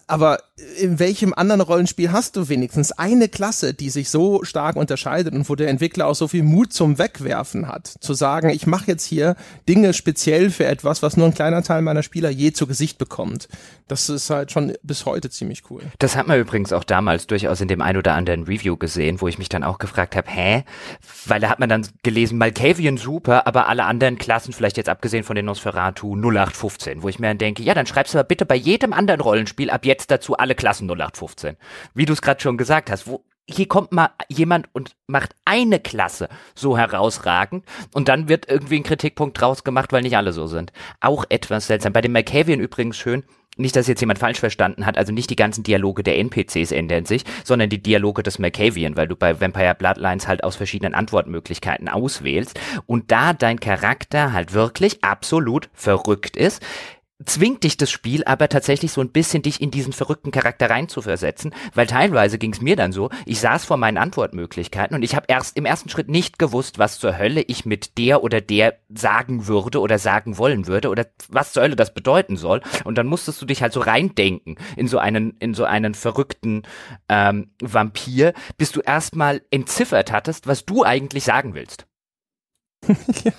Aber in welchem anderen Rollenspiel hast du wenigstens eine Klasse, die sich so stark unterscheidet und wo der Entwickler auch so viel Mut zum Wegwerfen hat? Zu sagen, ich mache jetzt hier Dinge speziell für etwas, was nur ein kleiner Teil meiner Spieler je zu Gesicht bekommt. Das ist halt schon bis heute ziemlich cool. Das hat man übrigens auch damals durchaus in dem ein oder anderen Review gesehen, wo ich mich dann auch gefragt habe, hä? Weil da hat man dann gelesen, Malkavian super, aber alle anderen Klassen, vielleicht jetzt abgesehen von den Nosferatu, 0815, wo ich mir dann denke, ja, dann schreibst du aber bitte bei jedem anderen Rollenspiel ab jetzt dazu alle Klassen 0815. Wie du es gerade schon gesagt hast, wo, hier kommt mal jemand und macht eine Klasse so herausragend und dann wird irgendwie ein Kritikpunkt draus gemacht, weil nicht alle so sind. Auch etwas seltsam. Bei dem Malkavian übrigens schön, nicht, dass jetzt jemand falsch verstanden hat, also nicht die ganzen Dialoge der NPCs ändern sich, sondern die Dialoge des Malkavian, weil du bei Vampire Bloodlines halt aus verschiedenen Antwortmöglichkeiten auswählst und da dein Charakter halt wirklich absolut verrückt ist, zwingt dich das Spiel aber tatsächlich so ein bisschen dich in diesen verrückten Charakter reinzuversetzen, weil teilweise ging es mir dann so, ich saß vor meinen Antwortmöglichkeiten und ich habe erst im ersten Schritt nicht gewusst, was zur Hölle ich mit der oder der sagen würde oder sagen wollen würde oder was zur Hölle das bedeuten soll und dann musstest du dich halt so reindenken in so einen in so einen verrückten ähm, Vampir, bis du erstmal entziffert hattest, was du eigentlich sagen willst. [LAUGHS] ja.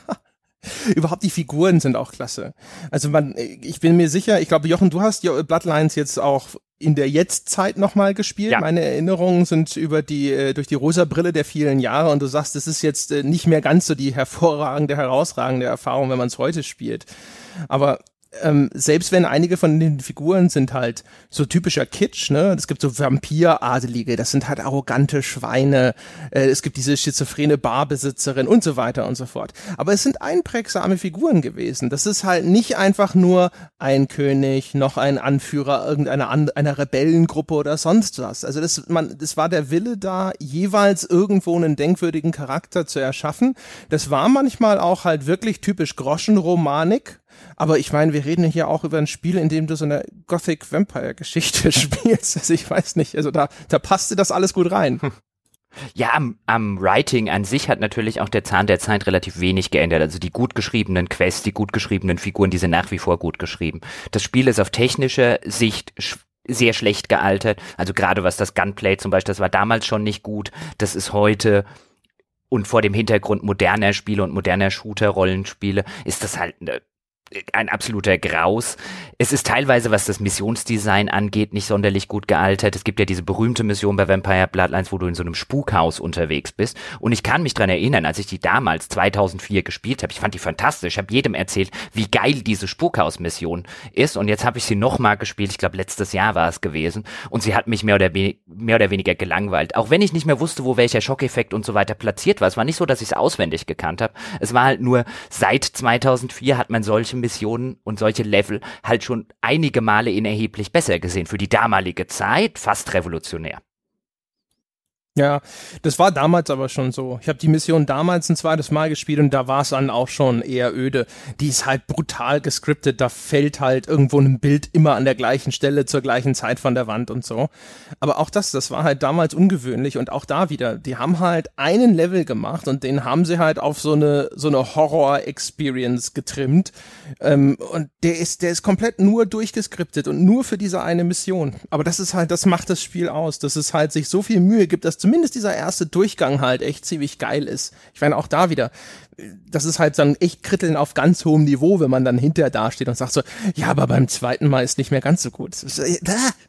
[LAUGHS] Überhaupt die Figuren sind auch klasse. Also man, ich bin mir sicher, ich glaube, Jochen, du hast Bloodlines jetzt auch in der Jetztzeit nochmal gespielt. Ja. Meine Erinnerungen sind über die, äh, durch die rosa Brille der vielen Jahre und du sagst, es ist jetzt äh, nicht mehr ganz so die hervorragende, herausragende Erfahrung, wenn man es heute spielt. Aber ähm, selbst wenn einige von den Figuren sind halt so typischer Kitsch, ne? Es gibt so Vampiradelige, das sind halt arrogante Schweine, äh, es gibt diese schizophrene Barbesitzerin und so weiter und so fort. Aber es sind einprägsame Figuren gewesen. Das ist halt nicht einfach nur ein König, noch ein Anführer irgendeiner einer Rebellengruppe oder sonst was. Also das, man, das war der Wille da, jeweils irgendwo einen denkwürdigen Charakter zu erschaffen. Das war manchmal auch halt wirklich typisch Groschenromanik, aber ich meine, wir reden hier auch über ein Spiel, in dem du so eine Gothic Vampire Geschichte [LAUGHS] spielst. Also ich weiß nicht, also da, da passte das alles gut rein. Ja, am, am Writing an sich hat natürlich auch der Zahn der Zeit relativ wenig geändert. Also die gut geschriebenen Quests, die gut geschriebenen Figuren, die sind nach wie vor gut geschrieben. Das Spiel ist auf technischer Sicht sch sehr schlecht gealtert. Also gerade was das Gunplay zum Beispiel, das war damals schon nicht gut. Das ist heute und vor dem Hintergrund moderner Spiele und moderner Shooter-Rollenspiele ist das halt eine ein absoluter Graus. Es ist teilweise, was das Missionsdesign angeht, nicht sonderlich gut gealtert. Es gibt ja diese berühmte Mission bei Vampire Bloodlines, wo du in so einem Spukhaus unterwegs bist. Und ich kann mich dran erinnern, als ich die damals 2004 gespielt habe, ich fand die fantastisch. Ich habe jedem erzählt, wie geil diese Spukhaus-Mission ist. Und jetzt habe ich sie nochmal gespielt. Ich glaube, letztes Jahr war es gewesen. Und sie hat mich mehr oder, mehr oder weniger gelangweilt. Auch wenn ich nicht mehr wusste, wo welcher Schockeffekt und so weiter platziert war. Es war nicht so, dass ich es auswendig gekannt habe. Es war halt nur, seit 2004 hat man solche Missionen und solche Level halt schon einige Male in erheblich besser gesehen. Für die damalige Zeit fast revolutionär. Ja, das war damals aber schon so. Ich habe die Mission damals ein zweites Mal gespielt und da war es dann auch schon eher öde. Die ist halt brutal gescriptet, da fällt halt irgendwo ein Bild immer an der gleichen Stelle zur gleichen Zeit von der Wand und so. Aber auch das, das war halt damals ungewöhnlich und auch da wieder, die haben halt einen Level gemacht und den haben sie halt auf so eine so eine Horror-Experience getrimmt. Ähm, und der ist, der ist komplett nur durchgeskriptet und nur für diese eine Mission. Aber das ist halt, das macht das Spiel aus, dass es halt sich so viel Mühe gibt, dass zumindest dieser erste Durchgang halt echt ziemlich geil ist. Ich meine, auch da wieder, das ist halt dann echt Kritteln auf ganz hohem Niveau, wenn man dann hinterher dasteht und sagt so, ja, aber beim zweiten Mal ist nicht mehr ganz so gut.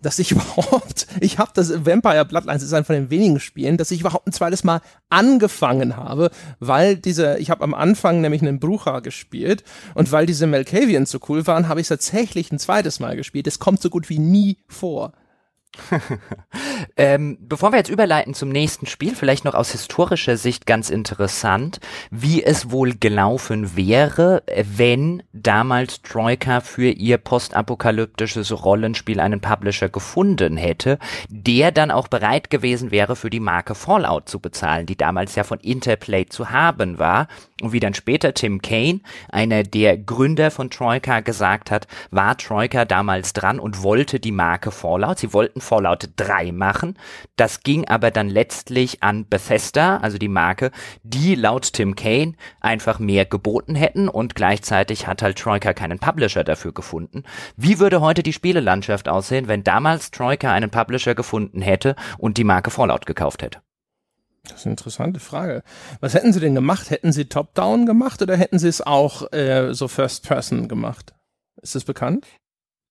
Dass ich [LAUGHS] überhaupt, ich habe das Vampire Bloodlines ist ein von den wenigen Spielen, dass ich überhaupt ein zweites Mal angefangen habe, weil diese, ich habe am Anfang nämlich einen Brucher gespielt und weil diese Melkavians so cool waren, habe ich tatsächlich ein zweites Mal gespielt. Es kommt so gut wie nie vor. [LAUGHS] ähm, bevor wir jetzt überleiten zum nächsten Spiel, vielleicht noch aus historischer Sicht ganz interessant, wie es wohl gelaufen wäre, wenn damals Troika für ihr postapokalyptisches Rollenspiel einen Publisher gefunden hätte, der dann auch bereit gewesen wäre, für die Marke Fallout zu bezahlen, die damals ja von Interplay zu haben war. Und wie dann später Tim Kane, einer der Gründer von Troika, gesagt hat, war Troika damals dran und wollte die Marke Fallout. Sie wollten Fallout 3 machen. Das ging aber dann letztlich an Bethesda, also die Marke, die laut Tim Kane einfach mehr geboten hätten und gleichzeitig hat halt Troika keinen Publisher dafür gefunden. Wie würde heute die Spielelandschaft aussehen, wenn damals Troika einen Publisher gefunden hätte und die Marke Fallout gekauft hätte? Das ist eine interessante Frage. Was hätten Sie denn gemacht? Hätten Sie Top-Down gemacht oder hätten Sie es auch äh, so First-Person gemacht? Ist das bekannt?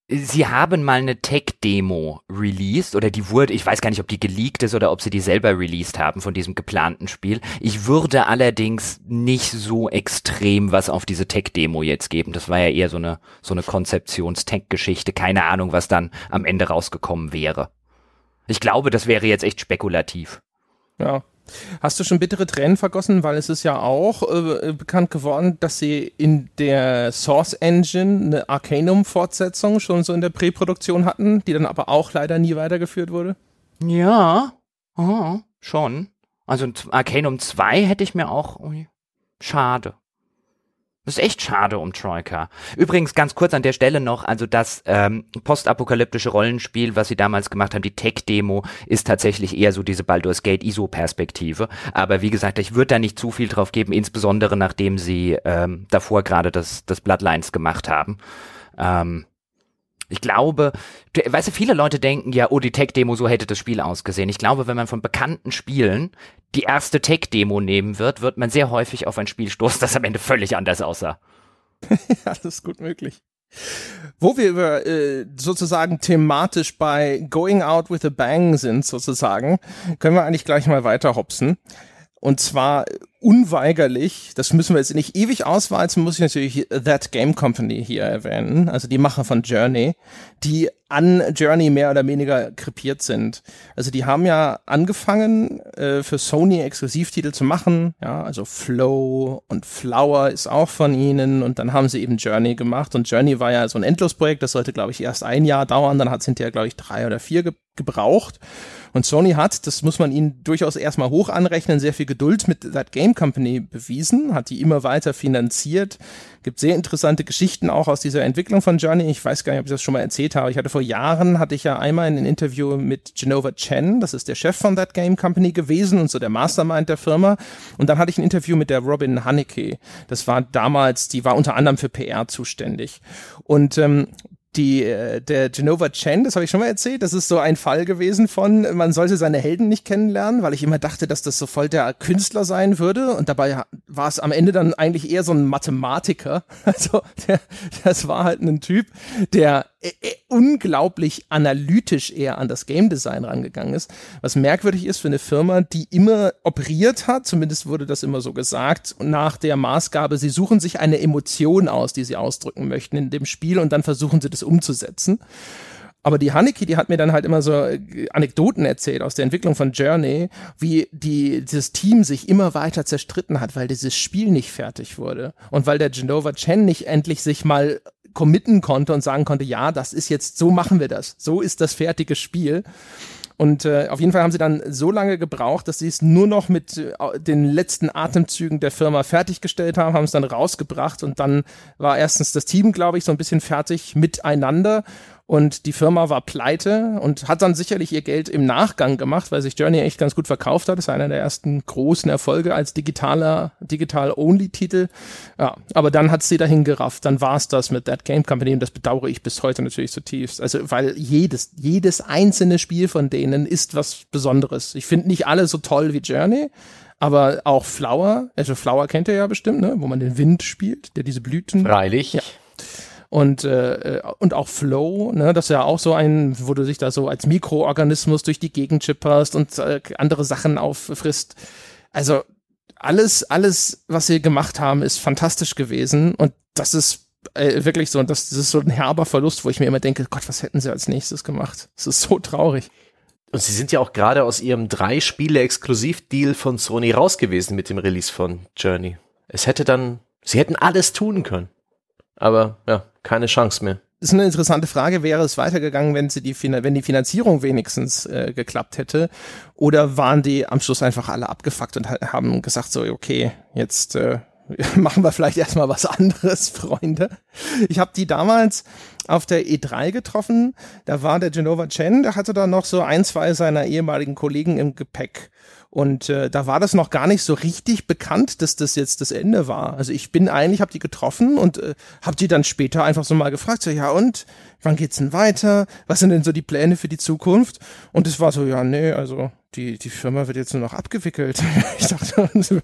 Sie haben mal eine Tech-Demo released oder die wurde, ich weiß gar nicht, ob die geleakt ist oder ob sie die selber released haben von diesem geplanten Spiel. Ich würde allerdings nicht so extrem was auf diese Tech-Demo jetzt geben. Das war ja eher so eine, so eine Konzeptions-Tech-Geschichte. Keine Ahnung, was dann am Ende rausgekommen wäre. Ich glaube, das wäre jetzt echt spekulativ. Ja, Hast du schon bittere Tränen vergossen, weil es ist ja auch äh, bekannt geworden, dass sie in der Source Engine eine Arcanum-Fortsetzung schon so in der Präproduktion hatten, die dann aber auch leider nie weitergeführt wurde? Ja, oh, schon. Also Arcanum 2 hätte ich mir auch. Schade. Das ist echt schade um Troika. Übrigens ganz kurz an der Stelle noch, also das ähm, postapokalyptische Rollenspiel, was sie damals gemacht haben, die Tech-Demo, ist tatsächlich eher so diese Baldur's Gate ISO-Perspektive. Aber wie gesagt, ich würde da nicht zu viel drauf geben, insbesondere nachdem sie ähm, davor gerade das, das Bloodlines gemacht haben. Ähm, ich glaube, du, weißt du, viele Leute denken ja, oh, die Tech-Demo, so hätte das Spiel ausgesehen. Ich glaube, wenn man von bekannten Spielen die erste Tech-Demo nehmen wird, wird man sehr häufig auf ein Spiel stoßen, das am Ende völlig anders aussah. ja, das ist gut möglich. Wo wir über äh, sozusagen thematisch bei Going Out with a Bang sind, sozusagen, können wir eigentlich gleich mal weiter hopsen. Und zwar unweigerlich, das müssen wir jetzt nicht ewig ausweizen, muss ich natürlich That Game Company hier erwähnen, also die Macher von Journey, die an Journey mehr oder weniger krepiert sind. Also die haben ja angefangen, äh, für Sony Exklusivtitel zu machen, ja, also Flow und Flower ist auch von ihnen. Und dann haben sie eben Journey gemacht. Und Journey war ja so ein Endlosprojekt, das sollte glaube ich erst ein Jahr dauern, dann hat es glaube ich drei oder vier ge gebraucht. Und Sony hat, das muss man ihnen durchaus erstmal hoch anrechnen, sehr viel Geduld mit That Game Company bewiesen, hat die immer weiter finanziert. Gibt sehr interessante Geschichten auch aus dieser Entwicklung von Journey. Ich weiß gar nicht, ob ich das schon mal erzählt habe. Ich hatte vor Jahren, hatte ich ja einmal ein Interview mit Genova Chen, das ist der Chef von That Game Company gewesen und so der Mastermind der Firma. Und dann hatte ich ein Interview mit der Robin Haneke. Das war damals, die war unter anderem für PR zuständig. Und ähm, die, äh, der Genova Chen, das habe ich schon mal erzählt, das ist so ein Fall gewesen von, man sollte seine Helden nicht kennenlernen, weil ich immer dachte, dass das so voll der Künstler sein würde und dabei war es am Ende dann eigentlich eher so ein Mathematiker. [LAUGHS] Also der, das war halt ein Typ, der äh, äh, unglaublich analytisch eher an das Game Design rangegangen ist, was merkwürdig ist für eine Firma, die immer operiert hat, zumindest wurde das immer so gesagt, nach der Maßgabe, sie suchen sich eine Emotion aus, die sie ausdrücken möchten in dem Spiel und dann versuchen sie das umzusetzen. Aber die Haneke, die hat mir dann halt immer so äh, Anekdoten erzählt aus der Entwicklung von Journey, wie die, dieses Team sich immer weiter zerstritten hat, weil dieses Spiel nicht fertig wurde. Und weil der Genova Chen nicht endlich sich mal committen konnte und sagen konnte, ja, das ist jetzt, so machen wir das. So ist das fertige Spiel. Und äh, auf jeden Fall haben sie dann so lange gebraucht, dass sie es nur noch mit äh, den letzten Atemzügen der Firma fertiggestellt haben, haben es dann rausgebracht und dann war erstens das Team, glaube ich, so ein bisschen fertig miteinander und die Firma war pleite und hat dann sicherlich ihr Geld im Nachgang gemacht, weil sich Journey echt ganz gut verkauft hat. Das ist einer der ersten großen Erfolge als digitaler, digital-only-Titel. Ja, aber dann hat sie dahin gerafft. Dann war es das mit That Game Company und das bedauere ich bis heute natürlich zutiefst. Also, weil jedes, jedes einzelne Spiel von denen ist was Besonderes. Ich finde nicht alle so toll wie Journey, aber auch Flower, also Flower kennt ihr ja bestimmt, ne? wo man den Wind spielt, der diese Blüten. Freilich. Ja und äh, und auch Flow, ne, das ist ja auch so ein, wo du dich da so als Mikroorganismus durch die Gegend chipperst und äh, andere Sachen auffrisst. Also alles, alles, was sie gemacht haben, ist fantastisch gewesen und das ist äh, wirklich so, das, das ist so ein herber Verlust, wo ich mir immer denke, Gott, was hätten sie als nächstes gemacht? Das ist so traurig. Und sie sind ja auch gerade aus ihrem drei Spiele Exklusivdeal von Sony raus gewesen mit dem Release von Journey. Es hätte dann, sie hätten alles tun können. Aber ja, keine Chance mehr. Das ist eine interessante Frage. Wäre es weitergegangen, wenn sie die, wenn die Finanzierung wenigstens äh, geklappt hätte? Oder waren die am Schluss einfach alle abgefuckt und haben gesagt so, okay, jetzt äh, [LAUGHS] machen wir vielleicht erstmal was anderes, [LAUGHS] Freunde. Ich habe die damals auf der E3 getroffen. Da war der Genova Chen, der hatte da noch so ein, zwei seiner ehemaligen Kollegen im Gepäck. Und äh, da war das noch gar nicht so richtig bekannt, dass das jetzt das Ende war. Also ich bin eigentlich, habe die getroffen und äh, habe die dann später einfach so mal gefragt, so ja und, wann geht's denn weiter? Was sind denn so die Pläne für die Zukunft? Und es war so, ja, nee, also die, die Firma wird jetzt nur noch abgewickelt. [LAUGHS] Ich dachte, [LAUGHS]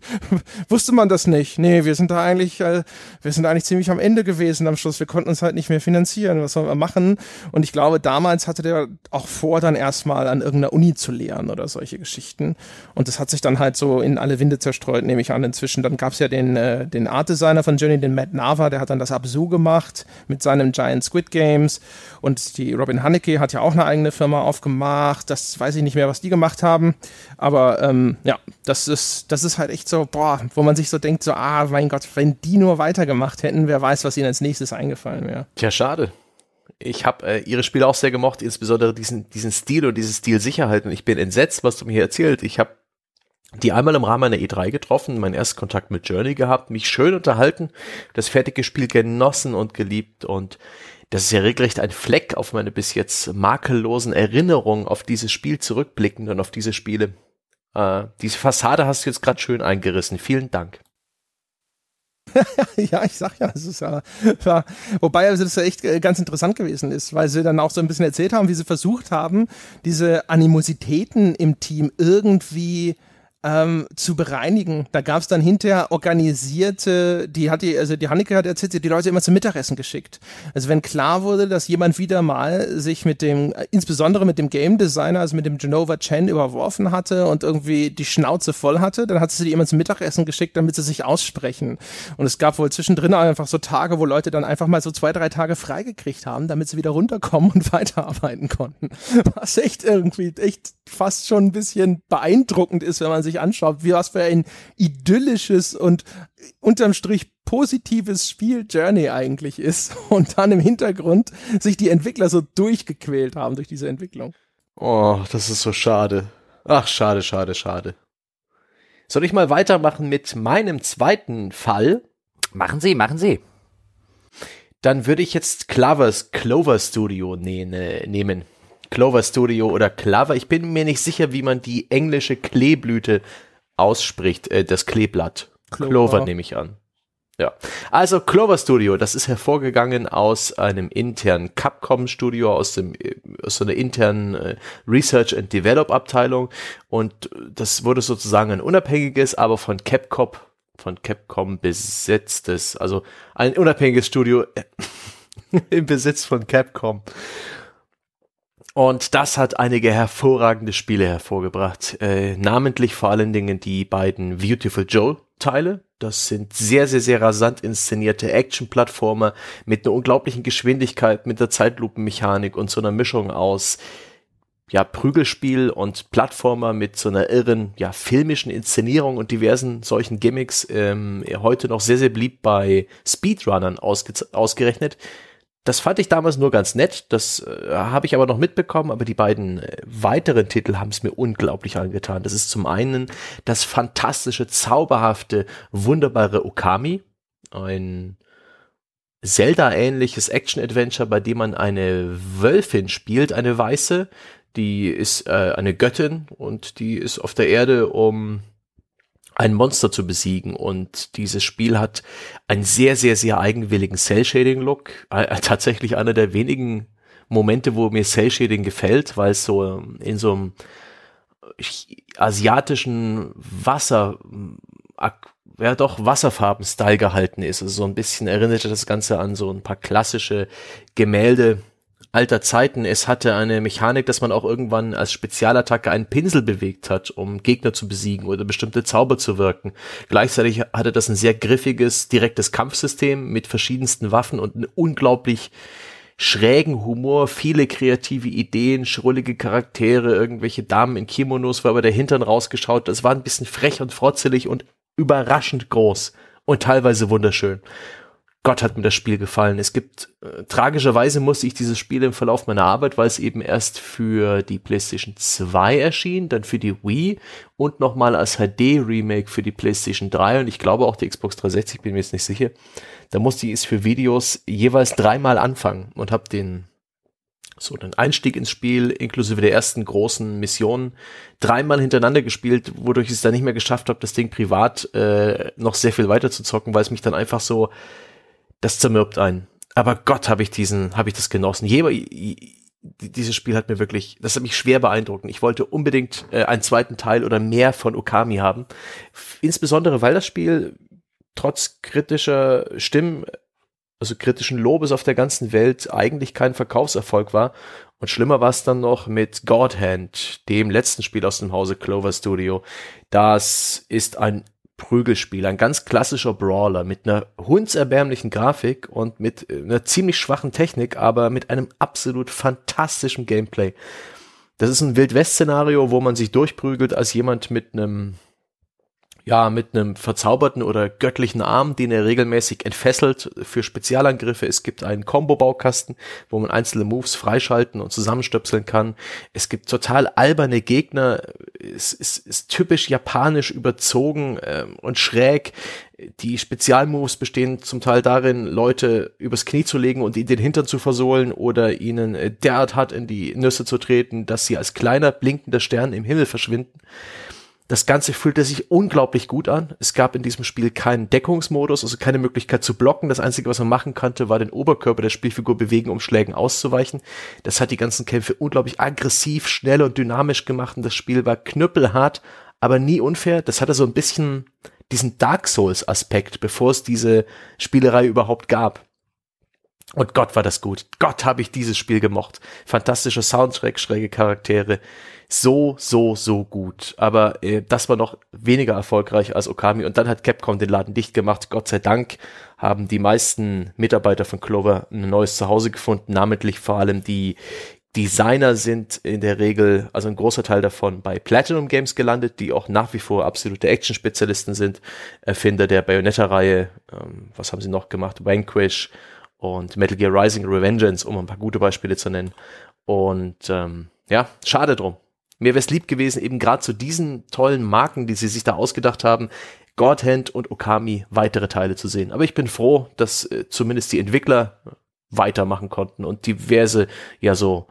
wusste man das nicht? Nee, wir sind da eigentlich, äh, wir sind eigentlich ziemlich am Ende gewesen am Schluss. Wir konnten uns halt nicht mehr finanzieren. Was sollen wir machen? Und ich glaube, damals hatte der auch vor, dann erstmal an irgendeiner Uni zu lehren oder solche Geschichten. Und das hat sich dann halt so in alle Winde zerstreut, nehme ich an. Inzwischen, dann gab's ja den, äh, den Art Designer von Journey, den Matt Nava, der hat dann das Absu gemacht mit seinem Giant Squid Games. Und die Robin Haneke hat ja auch eine eigene Firma aufgemacht. Das weiß ich nicht mehr, was die gemacht haben. Aber ähm, ja, das ist, das ist halt echt so, boah, wo man sich so denkt, so, ah, mein Gott, wenn die nur weitergemacht hätten, wer weiß, was ihnen als nächstes eingefallen wäre. Tja, schade. Ich habe äh, ihre Spiele auch sehr gemocht, insbesondere diesen, diesen Stil und diese Stilsicherheit. Und ich bin entsetzt, was du mir hier erzählt. Ich habe die einmal im Rahmen einer E3 getroffen, meinen ersten Kontakt mit Journey gehabt, mich schön unterhalten, das fertige Spiel genossen und geliebt und das ist ja regelrecht ein Fleck auf meine bis jetzt makellosen Erinnerungen auf dieses Spiel zurückblickend und auf diese Spiele. Äh, diese Fassade hast du jetzt gerade schön eingerissen. Vielen Dank. [LAUGHS] ja, ich sag ja, es ist ja, ja, wobei also das ja echt äh, ganz interessant gewesen ist, weil sie dann auch so ein bisschen erzählt haben, wie sie versucht haben, diese Animositäten im Team irgendwie ähm, zu bereinigen. Da gab es dann hinterher organisierte, die hat die, also die Hanneke hat erzählt, die Leute immer zum Mittagessen geschickt. Also wenn klar wurde, dass jemand wieder mal sich mit dem, insbesondere mit dem Game Designer, also mit dem Genova Chen überworfen hatte und irgendwie die Schnauze voll hatte, dann hat sie die immer zum Mittagessen geschickt, damit sie sich aussprechen. Und es gab wohl zwischendrin einfach so Tage, wo Leute dann einfach mal so zwei, drei Tage freigekriegt haben, damit sie wieder runterkommen [LAUGHS] und weiterarbeiten konnten. Was echt irgendwie, echt fast schon ein bisschen beeindruckend ist, wenn man sich anschaut, wie was für ein idyllisches und unterm Strich positives Spiel Journey eigentlich ist [LAUGHS] und dann im Hintergrund sich die Entwickler so durchgequält haben durch diese Entwicklung. Oh, das ist so schade. Ach, schade, schade, schade. Soll ich mal weitermachen mit meinem zweiten Fall? Machen Sie, machen Sie. Dann würde ich jetzt Clovers Clover Studio ne nehmen. Clover Studio oder Clover. Ich bin mir nicht sicher, wie man die englische Kleeblüte ausspricht, äh, das Kleeblatt. Clover. Clover nehme ich an. Ja, also Clover Studio, das ist hervorgegangen aus einem internen Capcom Studio, aus dem aus so einer internen äh, Research and Develop Abteilung und das wurde sozusagen ein unabhängiges, aber von Capcom von Capcom besetztes, also ein unabhängiges Studio [LAUGHS] im Besitz von Capcom und das hat einige hervorragende Spiele hervorgebracht. Äh, namentlich vor allen Dingen die beiden Beautiful Joe Teile. Das sind sehr, sehr, sehr rasant inszenierte Action-Plattformer mit einer unglaublichen Geschwindigkeit, mit der Zeitlupenmechanik und so einer Mischung aus ja, Prügelspiel und Plattformer mit so einer irren, ja, filmischen Inszenierung und diversen solchen Gimmicks, ähm, heute noch sehr, sehr beliebt bei Speedrunnern ausge ausgerechnet. Das fand ich damals nur ganz nett. Das äh, habe ich aber noch mitbekommen. Aber die beiden äh, weiteren Titel haben es mir unglaublich angetan. Das ist zum einen das fantastische, zauberhafte, wunderbare Okami. Ein Zelda-ähnliches Action-Adventure, bei dem man eine Wölfin spielt, eine weiße. Die ist äh, eine Göttin und die ist auf der Erde, um ein Monster zu besiegen. Und dieses Spiel hat einen sehr, sehr, sehr eigenwilligen Cell-Shading-Look. Äh, tatsächlich einer der wenigen Momente, wo mir Cell-Shading gefällt, weil es so in so einem asiatischen Wasser, ja doch, Wasserfarben-Style gehalten ist. Also so ein bisschen erinnerte das Ganze an so ein paar klassische Gemälde alter Zeiten. Es hatte eine Mechanik, dass man auch irgendwann als Spezialattacke einen Pinsel bewegt hat, um Gegner zu besiegen oder bestimmte Zauber zu wirken. Gleichzeitig hatte das ein sehr griffiges, direktes Kampfsystem mit verschiedensten Waffen und einen unglaublich schrägen Humor, viele kreative Ideen, schrullige Charaktere, irgendwelche Damen in Kimonos, wo aber der Hintern rausgeschaut. Das war ein bisschen frech und frotzelig und überraschend groß und teilweise wunderschön. Gott hat mir das Spiel gefallen. Es gibt, äh, tragischerweise musste ich dieses Spiel im Verlauf meiner Arbeit, weil es eben erst für die PlayStation 2 erschien, dann für die Wii und nochmal als HD-Remake für die PlayStation 3 und ich glaube auch die Xbox 360, bin mir jetzt nicht sicher. Da musste ich es für Videos jeweils dreimal anfangen und habe den so den Einstieg ins Spiel inklusive der ersten großen Missionen dreimal hintereinander gespielt, wodurch ich es dann nicht mehr geschafft habe, das Ding privat äh, noch sehr viel weiter zu zocken, weil es mich dann einfach so das zermürbt einen. Aber Gott, habe ich diesen, habe ich das genossen. Jeder, dieses Spiel hat mir wirklich, das hat mich schwer beeindruckt. Ich wollte unbedingt äh, einen zweiten Teil oder mehr von Okami haben. Insbesondere, weil das Spiel trotz kritischer Stimmen, also kritischen Lobes auf der ganzen Welt eigentlich kein Verkaufserfolg war. Und schlimmer war es dann noch mit God Hand, dem letzten Spiel aus dem Hause Clover Studio. Das ist ein Prügelspiel, ein ganz klassischer Brawler mit einer hundserbärmlichen Grafik und mit äh, einer ziemlich schwachen Technik, aber mit einem absolut fantastischen Gameplay. Das ist ein Wildwest-Szenario, wo man sich durchprügelt als jemand mit einem ja, mit einem verzauberten oder göttlichen Arm, den er regelmäßig entfesselt für Spezialangriffe. Es gibt einen Combo-Baukasten, wo man einzelne Moves freischalten und zusammenstöpseln kann. Es gibt total alberne Gegner. Es ist, ist typisch japanisch überzogen ähm, und schräg. Die Spezialmoves bestehen zum Teil darin, Leute übers Knie zu legen und ihnen den Hintern zu versohlen oder ihnen äh, derart hart in die Nüsse zu treten, dass sie als kleiner blinkender Stern im Himmel verschwinden. Das Ganze fühlte sich unglaublich gut an. Es gab in diesem Spiel keinen Deckungsmodus, also keine Möglichkeit zu blocken. Das Einzige, was man machen konnte, war den Oberkörper der Spielfigur bewegen, um Schlägen auszuweichen. Das hat die ganzen Kämpfe unglaublich aggressiv, schnell und dynamisch gemacht und das Spiel war knüppelhart, aber nie unfair. Das hatte so ein bisschen diesen Dark Souls Aspekt, bevor es diese Spielerei überhaupt gab. Und Gott war das gut. Gott habe ich dieses Spiel gemocht. Fantastischer Soundtrack, schräge Charaktere so, so, so gut. Aber äh, das war noch weniger erfolgreich als Okami. Und dann hat Capcom den Laden dicht gemacht. Gott sei Dank haben die meisten Mitarbeiter von Clover ein neues Zuhause gefunden, namentlich vor allem die Designer sind in der Regel, also ein großer Teil davon, bei Platinum Games gelandet, die auch nach wie vor absolute Action-Spezialisten sind. Erfinder der Bayonetta-Reihe, ähm, was haben sie noch gemacht? Vanquish und Metal Gear Rising Revengeance, um ein paar gute Beispiele zu nennen. Und ähm, ja, schade drum. Mir wäre es lieb gewesen, eben gerade zu diesen tollen Marken, die sie sich da ausgedacht haben, Godhand und Okami weitere Teile zu sehen. Aber ich bin froh, dass äh, zumindest die Entwickler weitermachen konnten und diverse, ja so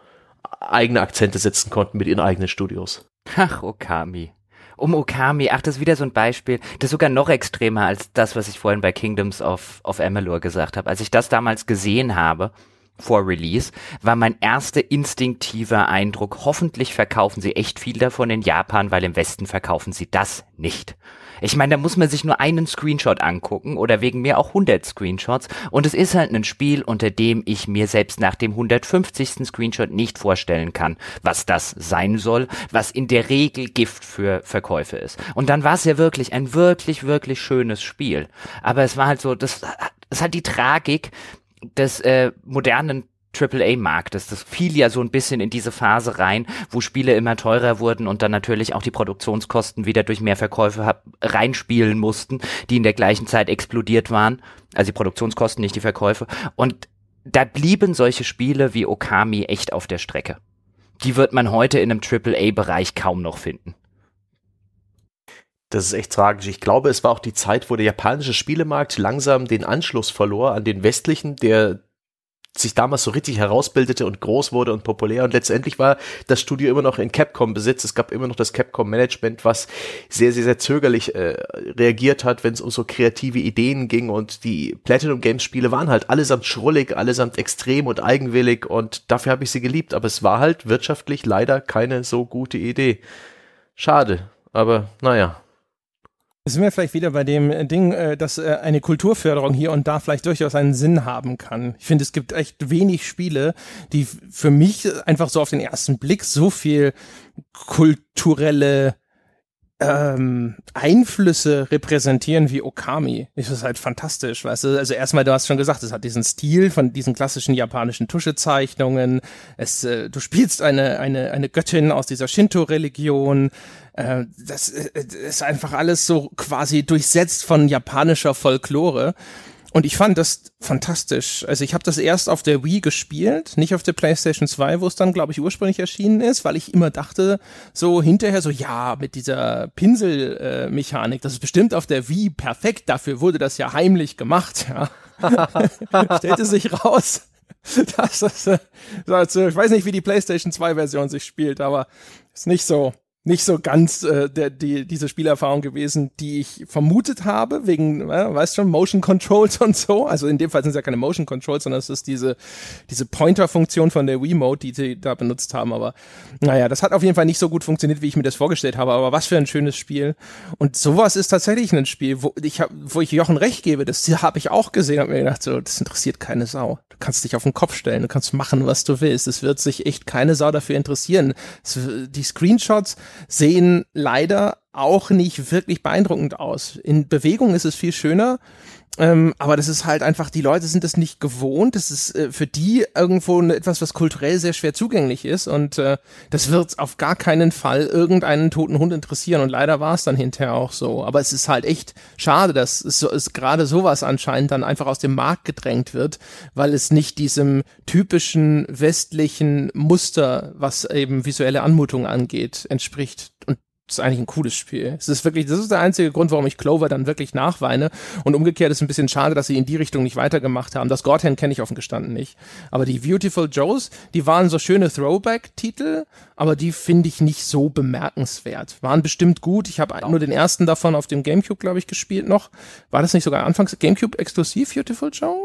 eigene Akzente setzen konnten mit ihren eigenen Studios. Ach, Okami. Um Okami, ach, das ist wieder so ein Beispiel, das ist sogar noch extremer als das, was ich vorhin bei Kingdoms of, of Amalur gesagt habe. Als ich das damals gesehen habe, vor Release, war mein erster instinktiver Eindruck, hoffentlich verkaufen sie echt viel davon in Japan, weil im Westen verkaufen sie das nicht. Ich meine, da muss man sich nur einen Screenshot angucken oder wegen mir auch 100 Screenshots und es ist halt ein Spiel, unter dem ich mir selbst nach dem 150. Screenshot nicht vorstellen kann, was das sein soll, was in der Regel Gift für Verkäufe ist. Und dann war es ja wirklich ein wirklich, wirklich schönes Spiel. Aber es war halt so, das, das hat die Tragik, des äh, modernen AAA-Marktes. Das fiel ja so ein bisschen in diese Phase rein, wo Spiele immer teurer wurden und dann natürlich auch die Produktionskosten wieder durch mehr Verkäufe reinspielen mussten, die in der gleichen Zeit explodiert waren. Also die Produktionskosten, nicht die Verkäufe. Und da blieben solche Spiele wie Okami echt auf der Strecke. Die wird man heute in einem AAA-Bereich kaum noch finden. Das ist echt tragisch. Ich glaube, es war auch die Zeit, wo der japanische Spielemarkt langsam den Anschluss verlor an den westlichen, der sich damals so richtig herausbildete und groß wurde und populär und letztendlich war das Studio immer noch in Capcom Besitz. Es gab immer noch das Capcom Management, was sehr, sehr, sehr zögerlich äh, reagiert hat, wenn es um so kreative Ideen ging und die Platinum Games Spiele waren halt allesamt schrullig, allesamt extrem und eigenwillig und dafür habe ich sie geliebt, aber es war halt wirtschaftlich leider keine so gute Idee. Schade, aber naja sind wir vielleicht wieder bei dem äh, Ding, äh, dass äh, eine Kulturförderung hier und da vielleicht durchaus einen Sinn haben kann. Ich finde, es gibt echt wenig Spiele, die für mich einfach so auf den ersten Blick so viel kulturelle ähm, Einflüsse repräsentieren wie Okami. Das ist halt fantastisch, weißt du? Also erstmal, du hast schon gesagt, es hat diesen Stil von diesen klassischen japanischen Tuschezeichnungen. Es, äh, du spielst eine, eine, eine Göttin aus dieser Shinto-Religion. Äh, das äh, ist einfach alles so quasi durchsetzt von japanischer Folklore. Und ich fand das fantastisch. Also ich habe das erst auf der Wii gespielt, nicht auf der PlayStation 2, wo es dann, glaube ich, ursprünglich erschienen ist, weil ich immer dachte, so hinterher so, ja, mit dieser Pinselmechanik, äh, das ist bestimmt auf der Wii perfekt, dafür wurde das ja heimlich gemacht, ja. [LAUGHS] Stellte sich raus. [LAUGHS] Das ist, äh, also, ich weiß nicht, wie die PlayStation 2 Version sich spielt, aber ist nicht so nicht so ganz äh, der, die, diese Spielerfahrung gewesen, die ich vermutet habe, wegen, äh, weißt schon, Motion Controls und so. Also in dem Fall sind es ja keine Motion Controls, sondern es ist diese, diese Pointer-Funktion von der Wiimote, die sie da benutzt haben. Aber naja, das hat auf jeden Fall nicht so gut funktioniert, wie ich mir das vorgestellt habe. Aber was für ein schönes Spiel. Und sowas ist tatsächlich ein Spiel, wo ich, hab, wo ich Jochen recht gebe. Das habe ich auch gesehen und mir gedacht, so, das interessiert keine Sau. Du kannst dich auf den Kopf stellen, du kannst machen, was du willst. Es wird sich echt keine Sau dafür interessieren. Es, die Screenshots, sehen leider auch nicht wirklich beeindruckend aus. In Bewegung ist es viel schöner. Ähm, aber das ist halt einfach, die Leute sind das nicht gewohnt. Das ist äh, für die irgendwo etwas, was kulturell sehr schwer zugänglich ist. Und äh, das wird auf gar keinen Fall irgendeinen toten Hund interessieren. Und leider war es dann hinterher auch so. Aber es ist halt echt schade, dass es, so, es gerade sowas anscheinend dann einfach aus dem Markt gedrängt wird, weil es nicht diesem typischen westlichen Muster, was eben visuelle Anmutung angeht, entspricht. Und ist eigentlich ein cooles Spiel. Es ist wirklich, das ist der einzige Grund, warum ich Clover dann wirklich nachweine. Und umgekehrt ist es ein bisschen schade, dass sie in die Richtung nicht weitergemacht haben. Das Godhand kenne ich offen gestanden nicht. Aber die Beautiful Joes, die waren so schöne Throwback-Titel, aber die finde ich nicht so bemerkenswert. Waren bestimmt gut. Ich habe nur den ersten davon auf dem Gamecube, glaube ich, gespielt noch. War das nicht sogar anfangs Gamecube exklusiv, Beautiful Joe?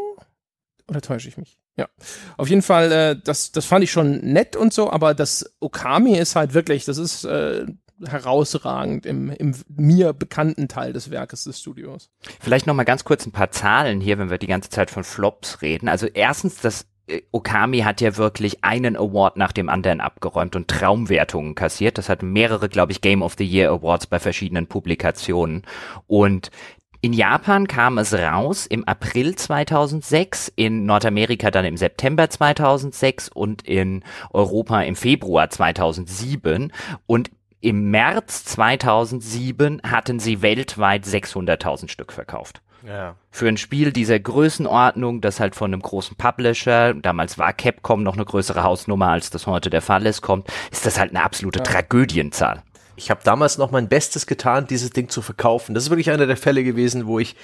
Oder täusche ich mich? Ja. Auf jeden Fall, äh, das, das fand ich schon nett und so, aber das Okami ist halt wirklich, das ist äh, herausragend im, im mir bekannten Teil des Werkes des Studios. Vielleicht noch mal ganz kurz ein paar Zahlen hier, wenn wir die ganze Zeit von Flops reden. Also erstens, das äh, Okami hat ja wirklich einen Award nach dem anderen abgeräumt und Traumwertungen kassiert. Das hat mehrere, glaube ich, Game of the Year Awards bei verschiedenen Publikationen. Und in Japan kam es raus im April 2006, in Nordamerika dann im September 2006 und in Europa im Februar 2007. Und im März 2007 hatten sie weltweit 600.000 Stück verkauft. Ja. Für ein Spiel dieser Größenordnung, das halt von einem großen Publisher, damals war Capcom noch eine größere Hausnummer, als das heute der Fall ist, kommt, ist das halt eine absolute ja. Tragödienzahl. Ich habe damals noch mein Bestes getan, dieses Ding zu verkaufen. Das ist wirklich einer der Fälle gewesen, wo ich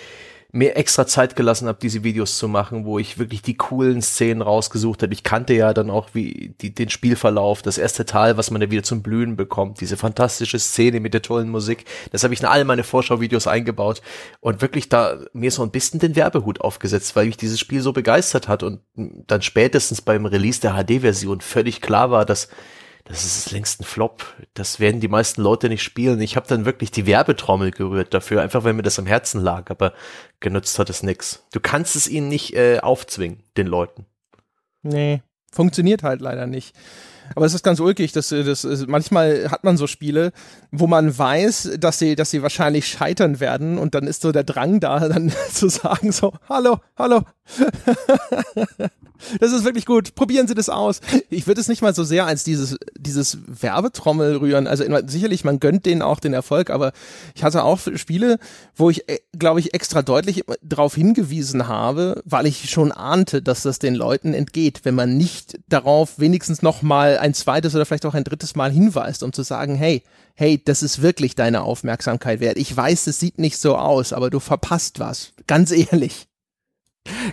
mir extra Zeit gelassen habe, diese Videos zu machen, wo ich wirklich die coolen Szenen rausgesucht habe. Ich kannte ja dann auch wie die, den Spielverlauf, das erste Teil, was man da wieder zum Blühen bekommt, diese fantastische Szene mit der tollen Musik. Das habe ich in all meine Vorschauvideos eingebaut und wirklich da mir so ein bisschen den Werbehut aufgesetzt, weil mich dieses Spiel so begeistert hat und dann spätestens beim Release der HD-Version völlig klar war, dass das ist längst ein Flop. Das werden die meisten Leute nicht spielen. Ich habe dann wirklich die Werbetrommel gerührt dafür, einfach weil mir das am Herzen lag, aber genutzt hat es nix. Du kannst es ihnen nicht äh, aufzwingen, den Leuten. Nee, funktioniert halt leider nicht. Aber es ist ganz ulkig, dass das manchmal hat man so Spiele, wo man weiß, dass sie, dass sie wahrscheinlich scheitern werden und dann ist so der Drang da, [LAUGHS] dann zu sagen so, hallo, hallo. [LAUGHS] das ist wirklich gut. Probieren Sie das aus. Ich würde es nicht mal so sehr als dieses, dieses Werbetrommel rühren. Also sicherlich, man gönnt denen auch den Erfolg, aber ich hatte auch Spiele, wo ich, äh, glaube ich, extra deutlich darauf hingewiesen habe, weil ich schon ahnte, dass das den Leuten entgeht, wenn man nicht darauf wenigstens noch mal ein zweites oder vielleicht auch ein drittes Mal hinweist, um zu sagen, hey, hey, das ist wirklich deine Aufmerksamkeit wert. Ich weiß, es sieht nicht so aus, aber du verpasst was. Ganz ehrlich.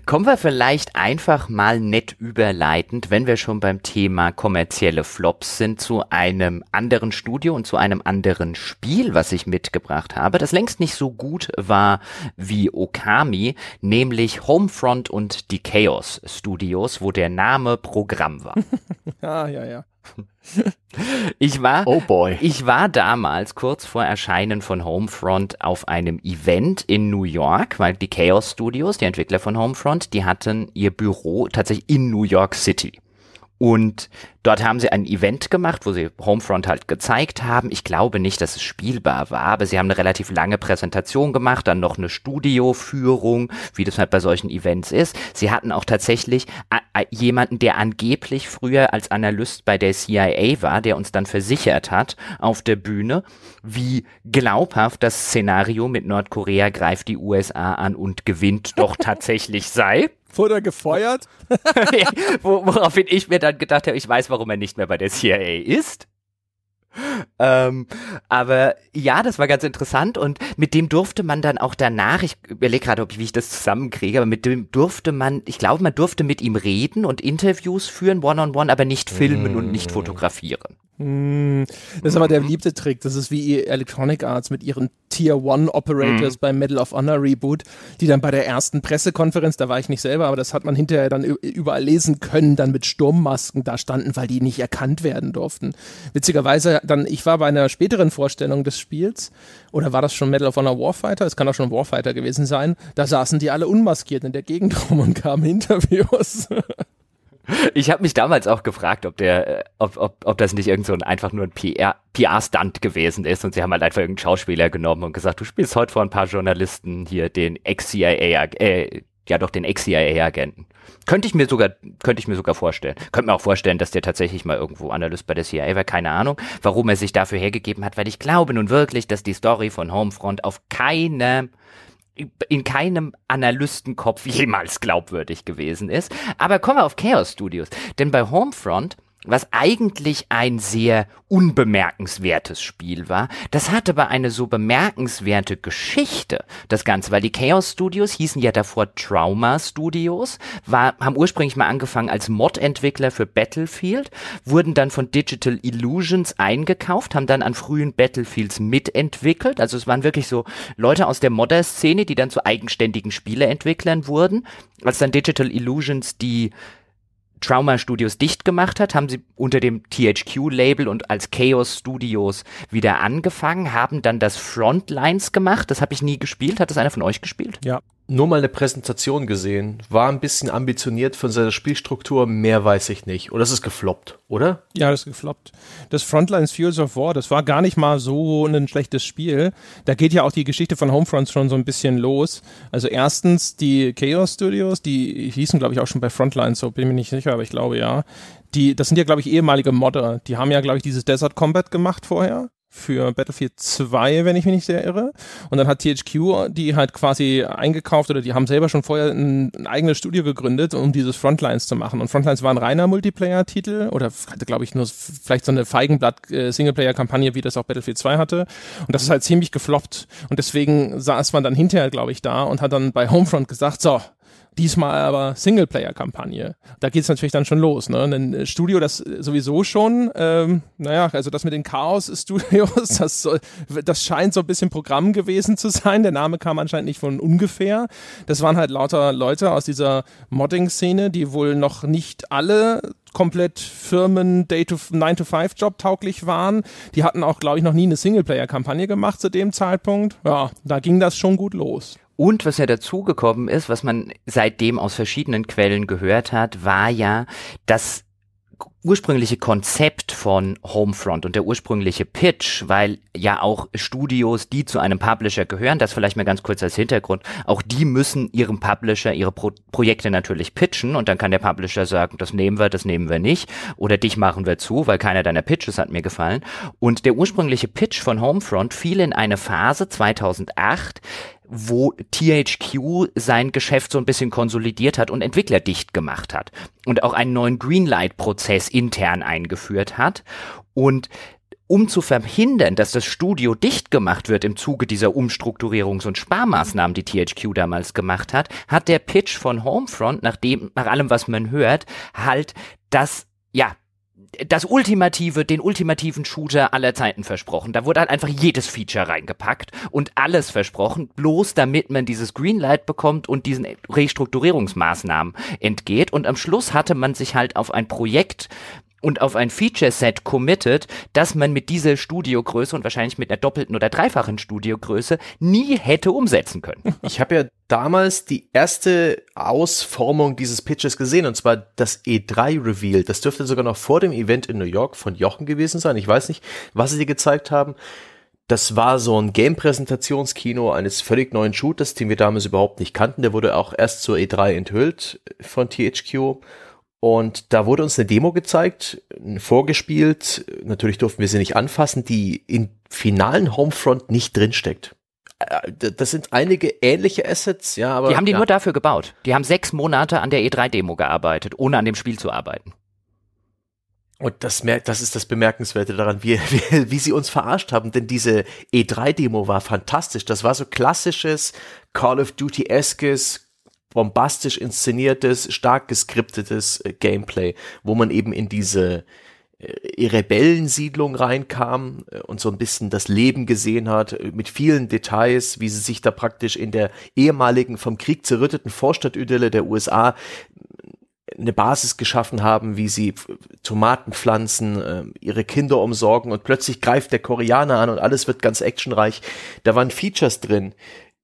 Kommen wir vielleicht einfach mal nett überleitend, wenn wir schon beim Thema kommerzielle Flops sind, zu einem anderen Studio und zu einem anderen Spiel, was ich mitgebracht habe, das längst nicht so gut war wie Okami, nämlich Homefront und die Chaos Studios, wo der Name Programm war. [LAUGHS] ja, ja, ja. Ich war, oh boy. ich war damals kurz vor Erscheinen von Homefront auf einem Event in New York, weil die Chaos Studios, die Entwickler von Homefront, die hatten ihr Büro tatsächlich in New York City. Und dort haben sie ein Event gemacht, wo sie Homefront halt gezeigt haben. Ich glaube nicht, dass es spielbar war, aber sie haben eine relativ lange Präsentation gemacht, dann noch eine Studioführung, wie das halt bei solchen Events ist. Sie hatten auch tatsächlich jemanden, der angeblich früher als Analyst bei der CIA war, der uns dann versichert hat auf der Bühne, wie glaubhaft das Szenario mit Nordkorea greift die USA an und gewinnt doch tatsächlich sei. Wurde er gefeuert? [LAUGHS] Woraufhin ich mir dann gedacht habe, ich weiß, warum er nicht mehr bei der CIA ist. Ähm, aber ja, das war ganz interessant und mit dem durfte man dann auch danach, ich überlege gerade, wie ich das zusammenkriege, aber mit dem durfte man, ich glaube, man durfte mit ihm reden und Interviews führen, one-on-one, -on -one, aber nicht filmen mm. und nicht fotografieren. Hm, das ist aber der beliebte Trick. Das ist wie Electronic Arts mit ihren Tier One Operators mhm. beim Medal of Honor Reboot, die dann bei der ersten Pressekonferenz, da war ich nicht selber, aber das hat man hinterher dann überall lesen können, dann mit Sturmmasken da standen, weil die nicht erkannt werden durften. Witzigerweise dann, ich war bei einer späteren Vorstellung des Spiels, oder war das schon Medal of Honor Warfighter? Es kann auch schon Warfighter gewesen sein. Da saßen die alle unmaskiert in der Gegend [LAUGHS] rum und kamen Interviews. Ich habe mich damals auch gefragt, ob der, äh, ob, ob, ob das nicht irgend so ein, einfach nur ein PR, PR-Stunt gewesen ist und sie haben halt einfach irgendeinen Schauspieler genommen und gesagt, du spielst heute vor ein paar Journalisten hier den Ex-CIA, äh, ja doch den Ex-CIA-Agenten. Könnte ich mir sogar, könnte ich mir sogar vorstellen. Könnte mir auch vorstellen, dass der tatsächlich mal irgendwo Analyst bei der CIA war, keine Ahnung, warum er sich dafür hergegeben hat, weil ich glaube nun wirklich, dass die Story von Homefront auf keine in keinem Analystenkopf jemals glaubwürdig gewesen ist. Aber kommen wir auf Chaos Studios. Denn bei Homefront was eigentlich ein sehr unbemerkenswertes Spiel war, das hatte aber eine so bemerkenswerte Geschichte, das Ganze, weil die Chaos Studios hießen ja davor Trauma Studios, war, haben ursprünglich mal angefangen als Mod-Entwickler für Battlefield, wurden dann von Digital Illusions eingekauft, haben dann an frühen Battlefields mitentwickelt, also es waren wirklich so Leute aus der Modder-Szene, die dann zu eigenständigen Spieleentwicklern wurden, als dann Digital Illusions die Trauma Studios dicht gemacht hat, haben sie unter dem THQ-Label und als Chaos Studios wieder angefangen, haben dann das Frontlines gemacht. Das habe ich nie gespielt. Hat das einer von euch gespielt? Ja nur mal eine Präsentation gesehen. War ein bisschen ambitioniert von seiner Spielstruktur, mehr weiß ich nicht. Oder ist es gefloppt, oder? Ja, das ist gefloppt. Das Frontlines Fuels of War, das war gar nicht mal so ein schlechtes Spiel. Da geht ja auch die Geschichte von Homefront schon so ein bisschen los. Also erstens die Chaos Studios, die hießen glaube ich auch schon bei Frontlines, so bin ich mir nicht sicher, aber ich glaube ja. Die, das sind ja glaube ich ehemalige Modder. Die haben ja glaube ich dieses Desert Combat gemacht vorher für Battlefield 2, wenn ich mich nicht sehr irre. Und dann hat THQ die halt quasi eingekauft oder die haben selber schon vorher ein, ein eigenes Studio gegründet, um dieses Frontlines zu machen. Und Frontlines war ein reiner Multiplayer-Titel oder hatte, glaube ich, nur vielleicht so eine Feigenblatt-Singleplayer-Kampagne, wie das auch Battlefield 2 hatte. Und das ist halt ziemlich gefloppt. Und deswegen saß man dann hinterher, glaube ich, da und hat dann bei Homefront gesagt, so, Diesmal aber Singleplayer-Kampagne. Da geht's natürlich dann schon los. Ne? Ein Studio, das sowieso schon, ähm, naja, also das mit den Chaos-Studios, [LAUGHS] das, soll, das scheint so ein bisschen Programm gewesen zu sein. Der Name kam anscheinend nicht von ungefähr. Das waren halt lauter Leute aus dieser Modding-Szene, die wohl noch nicht alle komplett Firmen Day to 9 to 5 Job tauglich waren. Die hatten auch, glaube ich, noch nie eine Singleplayer-Kampagne gemacht zu dem Zeitpunkt. Ja, da ging das schon gut los. Und was ja dazugekommen ist, was man seitdem aus verschiedenen Quellen gehört hat, war ja, dass ursprüngliche Konzept von Homefront und der ursprüngliche Pitch, weil ja auch Studios, die zu einem Publisher gehören, das vielleicht mal ganz kurz als Hintergrund, auch die müssen ihrem Publisher ihre Pro Projekte natürlich pitchen und dann kann der Publisher sagen, das nehmen wir, das nehmen wir nicht oder dich machen wir zu, weil keiner deiner Pitches hat mir gefallen. Und der ursprüngliche Pitch von Homefront fiel in eine Phase 2008, wo THQ sein Geschäft so ein bisschen konsolidiert hat und Entwickler dicht gemacht hat und auch einen neuen Greenlight-Prozess intern eingeführt hat. Und um zu verhindern, dass das Studio dicht gemacht wird im Zuge dieser Umstrukturierungs- und Sparmaßnahmen, die THQ damals gemacht hat, hat der Pitch von Homefront, nach dem, nach allem, was man hört, halt das, ja, das ultimative, den ultimativen Shooter aller Zeiten versprochen. Da wurde halt einfach jedes Feature reingepackt und alles versprochen, bloß damit man dieses Greenlight bekommt und diesen Restrukturierungsmaßnahmen entgeht. Und am Schluss hatte man sich halt auf ein Projekt und auf ein Feature-Set committed, das man mit dieser Studiogröße und wahrscheinlich mit einer doppelten oder dreifachen Studiogröße nie hätte umsetzen können. Ich habe ja damals die erste Ausformung dieses Pitches gesehen, und zwar das E3-Reveal. Das dürfte sogar noch vor dem Event in New York von Jochen gewesen sein. Ich weiß nicht, was sie dir gezeigt haben. Das war so ein Game-Präsentationskino eines völlig neuen Shooters, den wir damals überhaupt nicht kannten. Der wurde auch erst zur E3 enthüllt von THQ. Und da wurde uns eine Demo gezeigt, vorgespielt. Natürlich durften wir sie nicht anfassen, die im finalen Homefront nicht drinsteckt. Äh, das sind einige ähnliche Assets, ja, aber. Die haben die ja. nur dafür gebaut. Die haben sechs Monate an der E3-Demo gearbeitet, ohne an dem Spiel zu arbeiten. Und das, merkt, das ist das Bemerkenswerte daran, wie, [LAUGHS] wie, wie sie uns verarscht haben, denn diese E3-Demo war fantastisch. Das war so klassisches Call of Duty-eskes, bombastisch inszeniertes, stark geskriptetes äh, Gameplay, wo man eben in diese äh, Rebellensiedlung reinkam äh, und so ein bisschen das Leben gesehen hat, äh, mit vielen Details, wie sie sich da praktisch in der ehemaligen vom Krieg zerrütteten Vorstadtidylle der USA äh, eine Basis geschaffen haben, wie sie Tomaten pflanzen, äh, ihre Kinder umsorgen und plötzlich greift der Koreaner an und alles wird ganz actionreich. Da waren Features drin,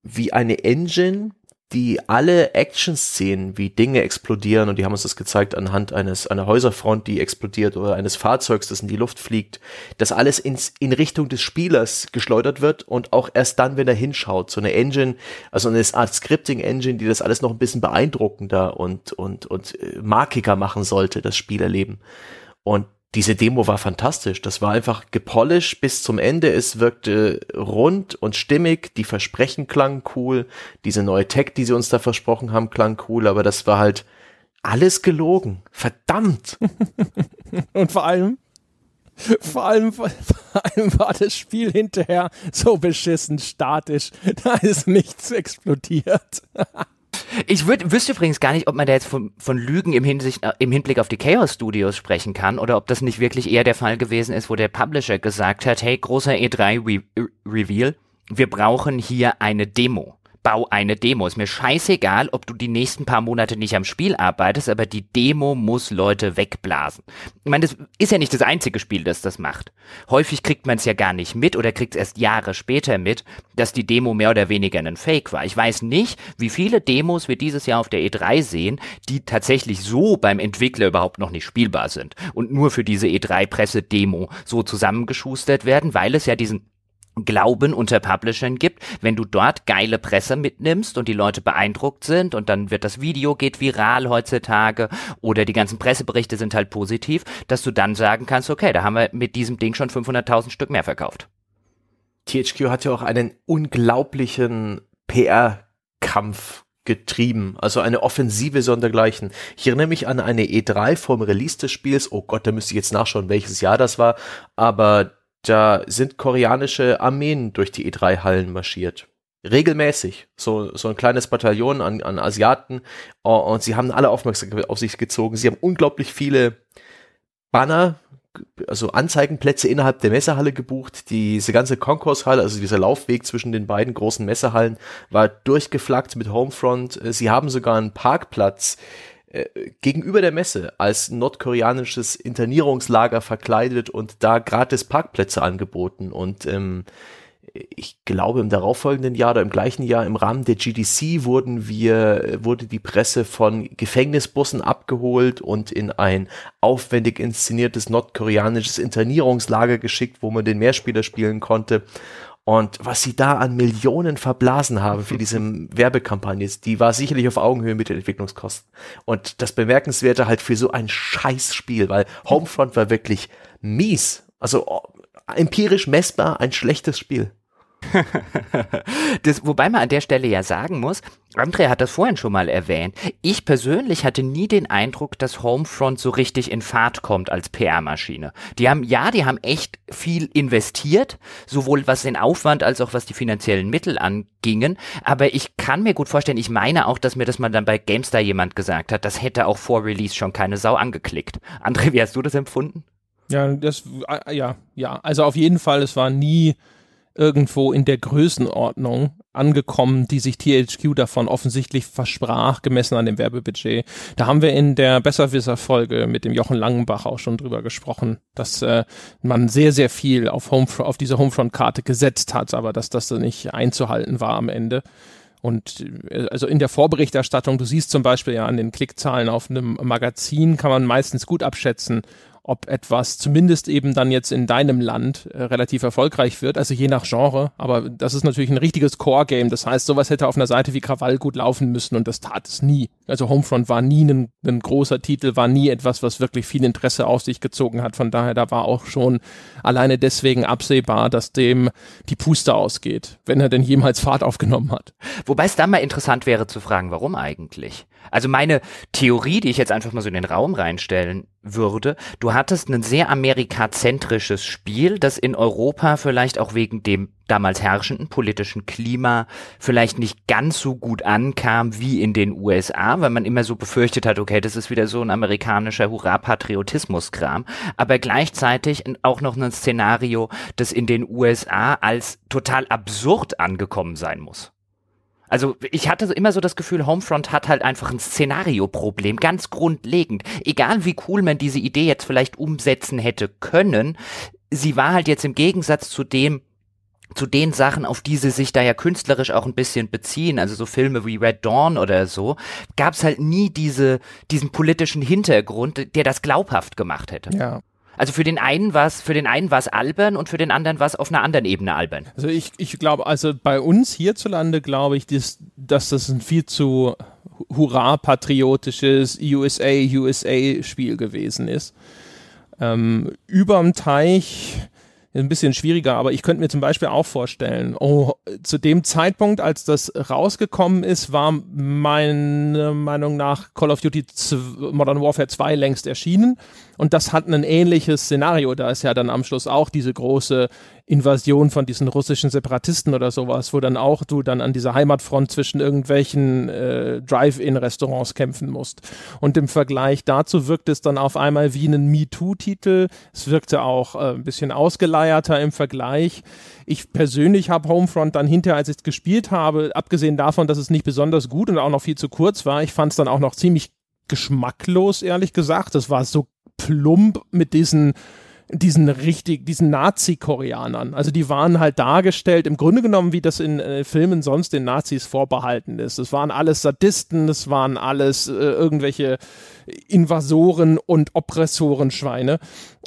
wie eine Engine, die alle Action-Szenen, wie Dinge explodieren, und die haben uns das gezeigt anhand eines, einer Häuserfront, die explodiert oder eines Fahrzeugs, das in die Luft fliegt, dass alles ins, in Richtung des Spielers geschleudert wird und auch erst dann, wenn er hinschaut, so eine Engine, also eine Art Scripting-Engine, die das alles noch ein bisschen beeindruckender und, und, und äh, markiger machen sollte, das Spielerleben. Und diese Demo war fantastisch. Das war einfach gepolished bis zum Ende. Es wirkte rund und stimmig. Die Versprechen klangen cool. Diese neue Tech, die sie uns da versprochen haben, klang cool. Aber das war halt alles gelogen. Verdammt. [LAUGHS] und vor allem, vor allem, vor allem war das Spiel hinterher so beschissen statisch. [LAUGHS] Da ist nichts explodiert. [LAUGHS] Ich würd, wüsste übrigens gar nicht, ob man da jetzt von, von Lügen im, Hinsicht, äh, im Hinblick auf die Chaos Studios sprechen kann oder ob das nicht wirklich eher der Fall gewesen ist, wo der Publisher gesagt hat, hey, großer E3 Re Reveal, wir brauchen hier eine Demo bau eine Demo. Ist mir scheißegal, ob du die nächsten paar Monate nicht am Spiel arbeitest, aber die Demo muss Leute wegblasen. Ich meine, das ist ja nicht das einzige Spiel, das das macht. Häufig kriegt man es ja gar nicht mit oder kriegt es erst Jahre später mit, dass die Demo mehr oder weniger ein Fake war. Ich weiß nicht, wie viele Demos wir dieses Jahr auf der E3 sehen, die tatsächlich so beim Entwickler überhaupt noch nicht spielbar sind und nur für diese E3-Presse-Demo so zusammengeschustert werden, weil es ja diesen Glauben unter Publishern gibt, wenn du dort geile Presse mitnimmst und die Leute beeindruckt sind und dann wird das Video geht viral heutzutage oder die ganzen Presseberichte sind halt positiv, dass du dann sagen kannst, okay, da haben wir mit diesem Ding schon 500.000 Stück mehr verkauft. THQ hat ja auch einen unglaublichen PR-Kampf getrieben, also eine Offensive sondergleichen. Ich erinnere mich an eine E3 vom Release des Spiels, oh Gott, da müsste ich jetzt nachschauen, welches Jahr das war, aber da sind koreanische Armeen durch die E3-Hallen marschiert. Regelmäßig. So, so ein kleines Bataillon an, an Asiaten. Oh, und sie haben alle Aufmerksamkeit auf sich gezogen. Sie haben unglaublich viele Banner, also Anzeigenplätze innerhalb der Messehalle gebucht. Diese ganze Concourse-Halle, also dieser Laufweg zwischen den beiden großen Messehallen, war durchgeflaggt mit Homefront. Sie haben sogar einen Parkplatz äh, gegenüber der Messe als nordkoreanisches Internierungslager verkleidet und da gratis Parkplätze angeboten. Und ähm, ich glaube, im darauffolgenden Jahr oder im gleichen Jahr im Rahmen der GDC wurden wir, wurde die Presse von Gefängnisbussen abgeholt und in ein aufwendig inszeniertes nordkoreanisches Internierungslager geschickt, wo man den Mehrspieler spielen konnte. Und was sie da an Millionen verblasen haben für diese Werbekampagne, die war sicherlich auf Augenhöhe mit den Entwicklungskosten. Und das Bemerkenswerte halt für so ein Scheißspiel, weil Homefront war wirklich mies. Also oh, empirisch messbar ein schlechtes Spiel. [LAUGHS] das, wobei man an der Stelle ja sagen muss, Andrea hat das vorhin schon mal erwähnt. Ich persönlich hatte nie den Eindruck, dass Homefront so richtig in Fahrt kommt als PR-Maschine. Die haben, ja, die haben echt viel investiert, sowohl was den Aufwand als auch was die finanziellen Mittel angingen. Aber ich kann mir gut vorstellen, ich meine auch, dass mir das mal dann bei GameStar jemand gesagt hat, das hätte auch vor Release schon keine Sau angeklickt. André, wie hast du das empfunden? Ja, das, äh, ja, ja. Also auf jeden Fall, es war nie irgendwo in der Größenordnung angekommen, die sich THQ davon offensichtlich versprach, gemessen an dem Werbebudget. Da haben wir in der Besserwisser-Folge mit dem Jochen Langenbach auch schon drüber gesprochen, dass äh, man sehr, sehr viel auf, Homefront, auf diese Homefront-Karte gesetzt hat, aber dass das nicht einzuhalten war am Ende. Und äh, also in der Vorberichterstattung, du siehst zum Beispiel ja an den Klickzahlen auf einem Magazin, kann man meistens gut abschätzen, ob etwas zumindest eben dann jetzt in deinem Land äh, relativ erfolgreich wird, also je nach Genre. Aber das ist natürlich ein richtiges Core-Game. Das heißt, sowas hätte auf einer Seite wie Krawall gut laufen müssen und das tat es nie. Also Homefront war nie ein, ein großer Titel, war nie etwas, was wirklich viel Interesse auf sich gezogen hat. Von daher, da war auch schon alleine deswegen absehbar, dass dem die Puste ausgeht, wenn er denn jemals Fahrt aufgenommen hat. Wobei es dann mal interessant wäre zu fragen, warum eigentlich? Also meine Theorie, die ich jetzt einfach mal so in den Raum reinstellen würde, du hattest ein sehr amerikazentrisches Spiel, das in Europa vielleicht auch wegen dem damals herrschenden politischen Klima vielleicht nicht ganz so gut ankam wie in den USA, weil man immer so befürchtet hat, okay, das ist wieder so ein amerikanischer Hurra-Patriotismus-Kram, aber gleichzeitig auch noch ein Szenario, das in den USA als total absurd angekommen sein muss. Also ich hatte immer so das Gefühl, Homefront hat halt einfach ein Szenario-Problem, ganz grundlegend. Egal wie cool man diese Idee jetzt vielleicht umsetzen hätte können, sie war halt jetzt im Gegensatz zu dem, zu den Sachen, auf die sie sich da ja künstlerisch auch ein bisschen beziehen, also so Filme wie Red Dawn oder so, gab es halt nie diese, diesen politischen Hintergrund, der das glaubhaft gemacht hätte. Ja. Also für den einen war es, für den einen war albern und für den anderen war es auf einer anderen Ebene albern. Also ich, ich glaube, also bei uns hierzulande glaube ich, dass, dass das ein viel zu hurra-patriotisches USA, USA-Spiel gewesen ist. Ähm, überm Teich ein bisschen schwieriger, aber ich könnte mir zum Beispiel auch vorstellen, oh, zu dem Zeitpunkt, als das rausgekommen ist, war meiner Meinung nach Call of Duty Modern Warfare 2 längst erschienen und das hat ein ähnliches Szenario. Da ist ja dann am Schluss auch diese große Invasion von diesen russischen Separatisten oder sowas, wo dann auch du dann an dieser Heimatfront zwischen irgendwelchen äh, Drive-In-Restaurants kämpfen musst. Und im Vergleich dazu wirkt es dann auf einmal wie ein MeToo-Titel. Es wirkte auch äh, ein bisschen ausgeleierter im Vergleich. Ich persönlich habe Homefront dann hinterher, als ich es gespielt habe, abgesehen davon, dass es nicht besonders gut und auch noch viel zu kurz war, ich fand es dann auch noch ziemlich geschmacklos, ehrlich gesagt. Das war so plump mit diesen diesen richtig, diesen Nazi-Koreanern. Also die waren halt dargestellt, im Grunde genommen, wie das in äh, Filmen sonst den Nazis vorbehalten ist. Es waren alles Sadisten, es waren alles äh, irgendwelche Invasoren und Oppressorenschweine.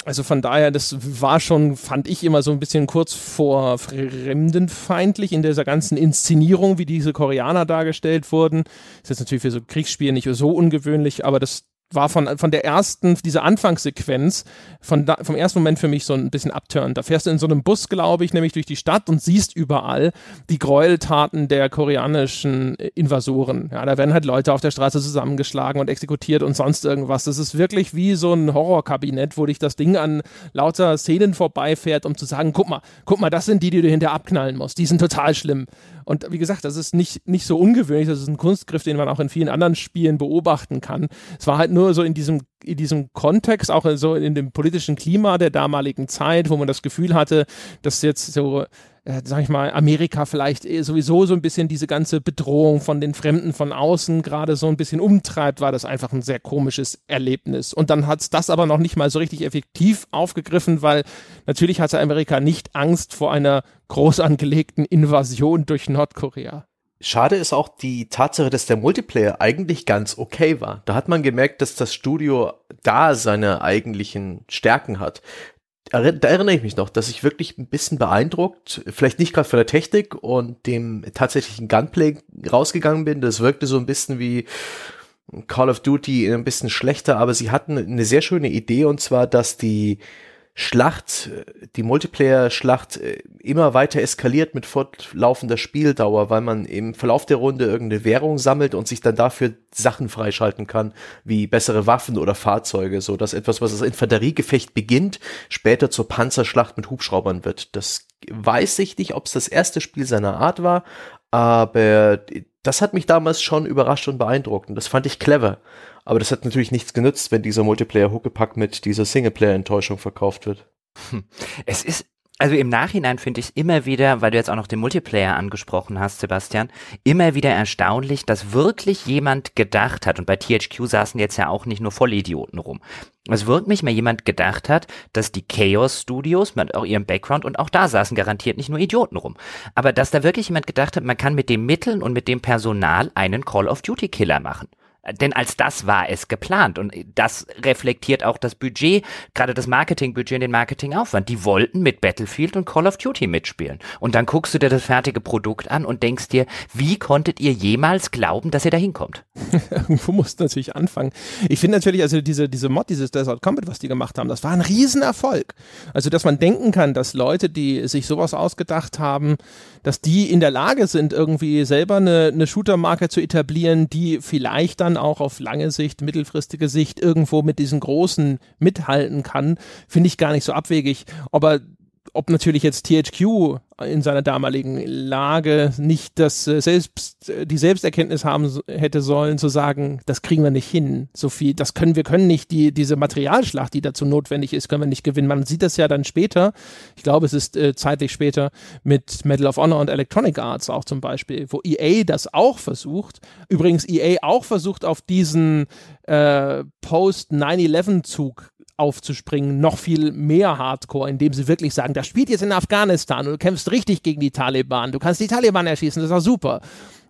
Also von daher, das war schon, fand ich immer so ein bisschen kurz vor fremdenfeindlich in dieser ganzen Inszenierung, wie diese Koreaner dargestellt wurden. Ist jetzt natürlich für so Kriegsspiele nicht so ungewöhnlich, aber das war von, von der ersten, dieser Anfangssequenz, von da, vom ersten Moment für mich so ein bisschen abturnt. Da fährst du in so einem Bus, glaube ich, nämlich durch die Stadt und siehst überall die Gräueltaten der koreanischen Invasoren. Ja, da werden halt Leute auf der Straße zusammengeschlagen und exekutiert und sonst irgendwas. Das ist wirklich wie so ein Horrorkabinett, wo dich das Ding an lauter Szenen vorbeifährt, um zu sagen, guck mal, guck mal, das sind die, die du hinterher abknallen musst. Die sind total schlimm. Und wie gesagt, das ist nicht, nicht so ungewöhnlich. Das ist ein Kunstgriff, den man auch in vielen anderen Spielen beobachten kann. Es war halt nur so in diesem, in diesem Kontext, auch so in dem politischen Klima der damaligen Zeit, wo man das Gefühl hatte, dass jetzt so äh, sag ich mal, Amerika vielleicht eh sowieso so ein bisschen diese ganze Bedrohung von den Fremden von außen gerade so ein bisschen umtreibt, war das einfach ein sehr komisches Erlebnis. Und dann hat es das aber noch nicht mal so richtig effektiv aufgegriffen, weil natürlich hatte Amerika nicht Angst vor einer groß angelegten Invasion durch Nordkorea. Schade ist auch die Tatsache, dass der Multiplayer eigentlich ganz okay war. Da hat man gemerkt, dass das Studio da seine eigentlichen Stärken hat da erinnere ich mich noch, dass ich wirklich ein bisschen beeindruckt, vielleicht nicht gerade von der Technik und dem tatsächlichen Gunplay rausgegangen bin. Das wirkte so ein bisschen wie Call of Duty ein bisschen schlechter, aber sie hatten eine sehr schöne Idee und zwar, dass die Schlacht, die Multiplayer-Schlacht äh, immer weiter eskaliert mit fortlaufender Spieldauer, weil man im Verlauf der Runde irgendeine Währung sammelt und sich dann dafür Sachen freischalten kann, wie bessere Waffen oder Fahrzeuge, so dass etwas, was als Infanteriegefecht beginnt, später zur Panzerschlacht mit Hubschraubern wird. Das weiß ich nicht, ob es das erste Spiel seiner Art war, aber das hat mich damals schon überrascht und beeindruckt und das fand ich clever. Aber das hat natürlich nichts genützt, wenn dieser Multiplayer-Huckepack mit dieser Singleplayer-Enttäuschung verkauft wird. Hm. Es ist also im Nachhinein finde ich immer wieder, weil du jetzt auch noch den Multiplayer angesprochen hast, Sebastian, immer wieder erstaunlich, dass wirklich jemand gedacht hat, und bei THQ saßen jetzt ja auch nicht nur Vollidioten rum, es wirklich mal jemand gedacht hat, dass die Chaos Studios mit auch ihrem Background und auch da saßen garantiert nicht nur Idioten rum, aber dass da wirklich jemand gedacht hat, man kann mit den Mitteln und mit dem Personal einen Call of Duty Killer machen. Denn als das war es geplant und das reflektiert auch das Budget, gerade das Marketingbudget und den Marketingaufwand. Die wollten mit Battlefield und Call of Duty mitspielen. Und dann guckst du dir das fertige Produkt an und denkst dir, wie konntet ihr jemals glauben, dass ihr da hinkommt? [LAUGHS] Irgendwo musst du natürlich anfangen. Ich finde natürlich, also diese, diese Mod, dieses Desert Combat, was die gemacht haben, das war ein Riesenerfolg. Also, dass man denken kann, dass Leute, die sich sowas ausgedacht haben, dass die in der Lage sind, irgendwie selber eine, eine Shooter-Marke zu etablieren, die vielleicht dann auch auf lange Sicht, mittelfristige Sicht irgendwo mit diesen großen mithalten kann, finde ich gar nicht so abwegig. Aber ob natürlich jetzt THQ in seiner damaligen Lage nicht das äh, selbst äh, die Selbsterkenntnis haben hätte sollen zu sagen, das kriegen wir nicht hin, so viel, das können wir können nicht die diese Materialschlacht, die dazu notwendig ist, können wir nicht gewinnen. Man sieht das ja dann später. Ich glaube, es ist äh, zeitlich später mit Medal of Honor und Electronic Arts auch zum Beispiel, wo EA das auch versucht. Übrigens EA auch versucht auf diesen äh, Post 9/11 Zug aufzuspringen, noch viel mehr Hardcore, indem sie wirklich sagen, das spielt jetzt in Afghanistan und du kämpfst richtig gegen die Taliban, du kannst die Taliban erschießen, das ist auch super.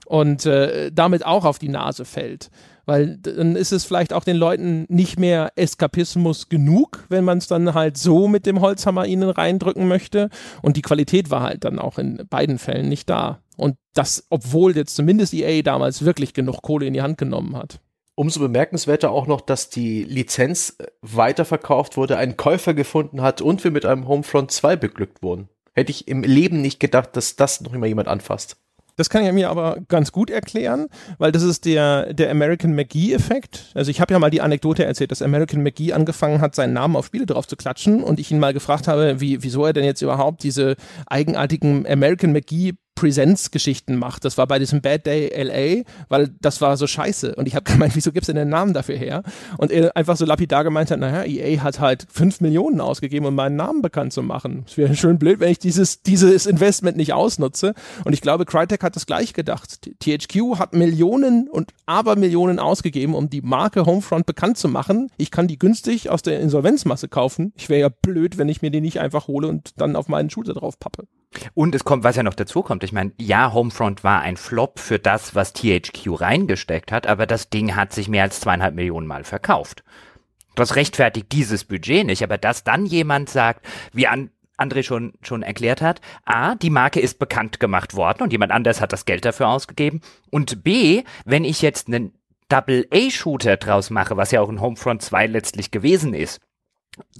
Und äh, damit auch auf die Nase fällt. Weil dann ist es vielleicht auch den Leuten nicht mehr Eskapismus genug, wenn man es dann halt so mit dem Holzhammer ihnen reindrücken möchte. Und die Qualität war halt dann auch in beiden Fällen nicht da. Und das, obwohl jetzt zumindest EA damals wirklich genug Kohle in die Hand genommen hat. Umso bemerkenswerter auch noch, dass die Lizenz äh, weiterverkauft wurde, einen Käufer gefunden hat und wir mit einem Homefront 2 beglückt wurden. Hätte ich im Leben nicht gedacht, dass das noch immer jemand anfasst. Das kann ich mir aber ganz gut erklären, weil das ist der, der American McGee-Effekt. Also ich habe ja mal die Anekdote erzählt, dass American McGee angefangen hat, seinen Namen auf Spiele drauf zu klatschen und ich ihn mal gefragt habe, wie, wieso er denn jetzt überhaupt diese eigenartigen American McGee Präsenzgeschichten macht. Das war bei diesem Bad Day LA, weil das war so scheiße. Und ich habe gemeint, wieso gibt's denn den Namen dafür her? Und er einfach so lapidar gemeint hat, naja, EA hat halt fünf Millionen ausgegeben, um meinen Namen bekannt zu machen. Es wäre schön blöd, wenn ich dieses, dieses Investment nicht ausnutze. Und ich glaube, Crytek hat das gleich gedacht. THQ hat Millionen und Abermillionen ausgegeben, um die Marke Homefront bekannt zu machen. Ich kann die günstig aus der Insolvenzmasse kaufen. Ich wäre ja blöd, wenn ich mir die nicht einfach hole und dann auf meinen Shooter drauf pappe. Und es kommt, was ja noch dazu kommt, ich meine, ja, Homefront war ein Flop für das, was THQ reingesteckt hat, aber das Ding hat sich mehr als zweieinhalb Millionen Mal verkauft. Das rechtfertigt dieses Budget nicht, aber dass dann jemand sagt, wie an, André schon, schon erklärt hat, A, die Marke ist bekannt gemacht worden und jemand anders hat das Geld dafür ausgegeben und B, wenn ich jetzt einen Double-A-Shooter draus mache, was ja auch ein Homefront 2 letztlich gewesen ist,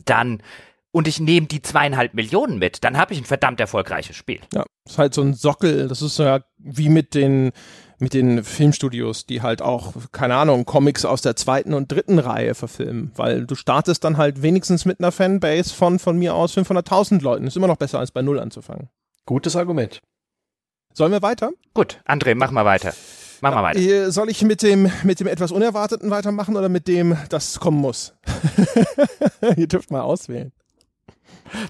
dann und ich nehme die zweieinhalb Millionen mit, dann habe ich ein verdammt erfolgreiches Spiel. Ja, ist halt so ein Sockel. Das ist ja wie mit den mit den Filmstudios, die halt auch, keine Ahnung, Comics aus der zweiten und dritten Reihe verfilmen, weil du startest dann halt wenigstens mit einer Fanbase von von mir aus 500.000 Leuten. Ist immer noch besser als bei Null anzufangen. Gutes Argument. Sollen wir weiter? Gut, André, mach mal weiter. Mach mal weiter. Äh, soll ich mit dem, mit dem etwas Unerwarteten weitermachen oder mit dem, das kommen muss? [LAUGHS] Ihr dürft mal auswählen.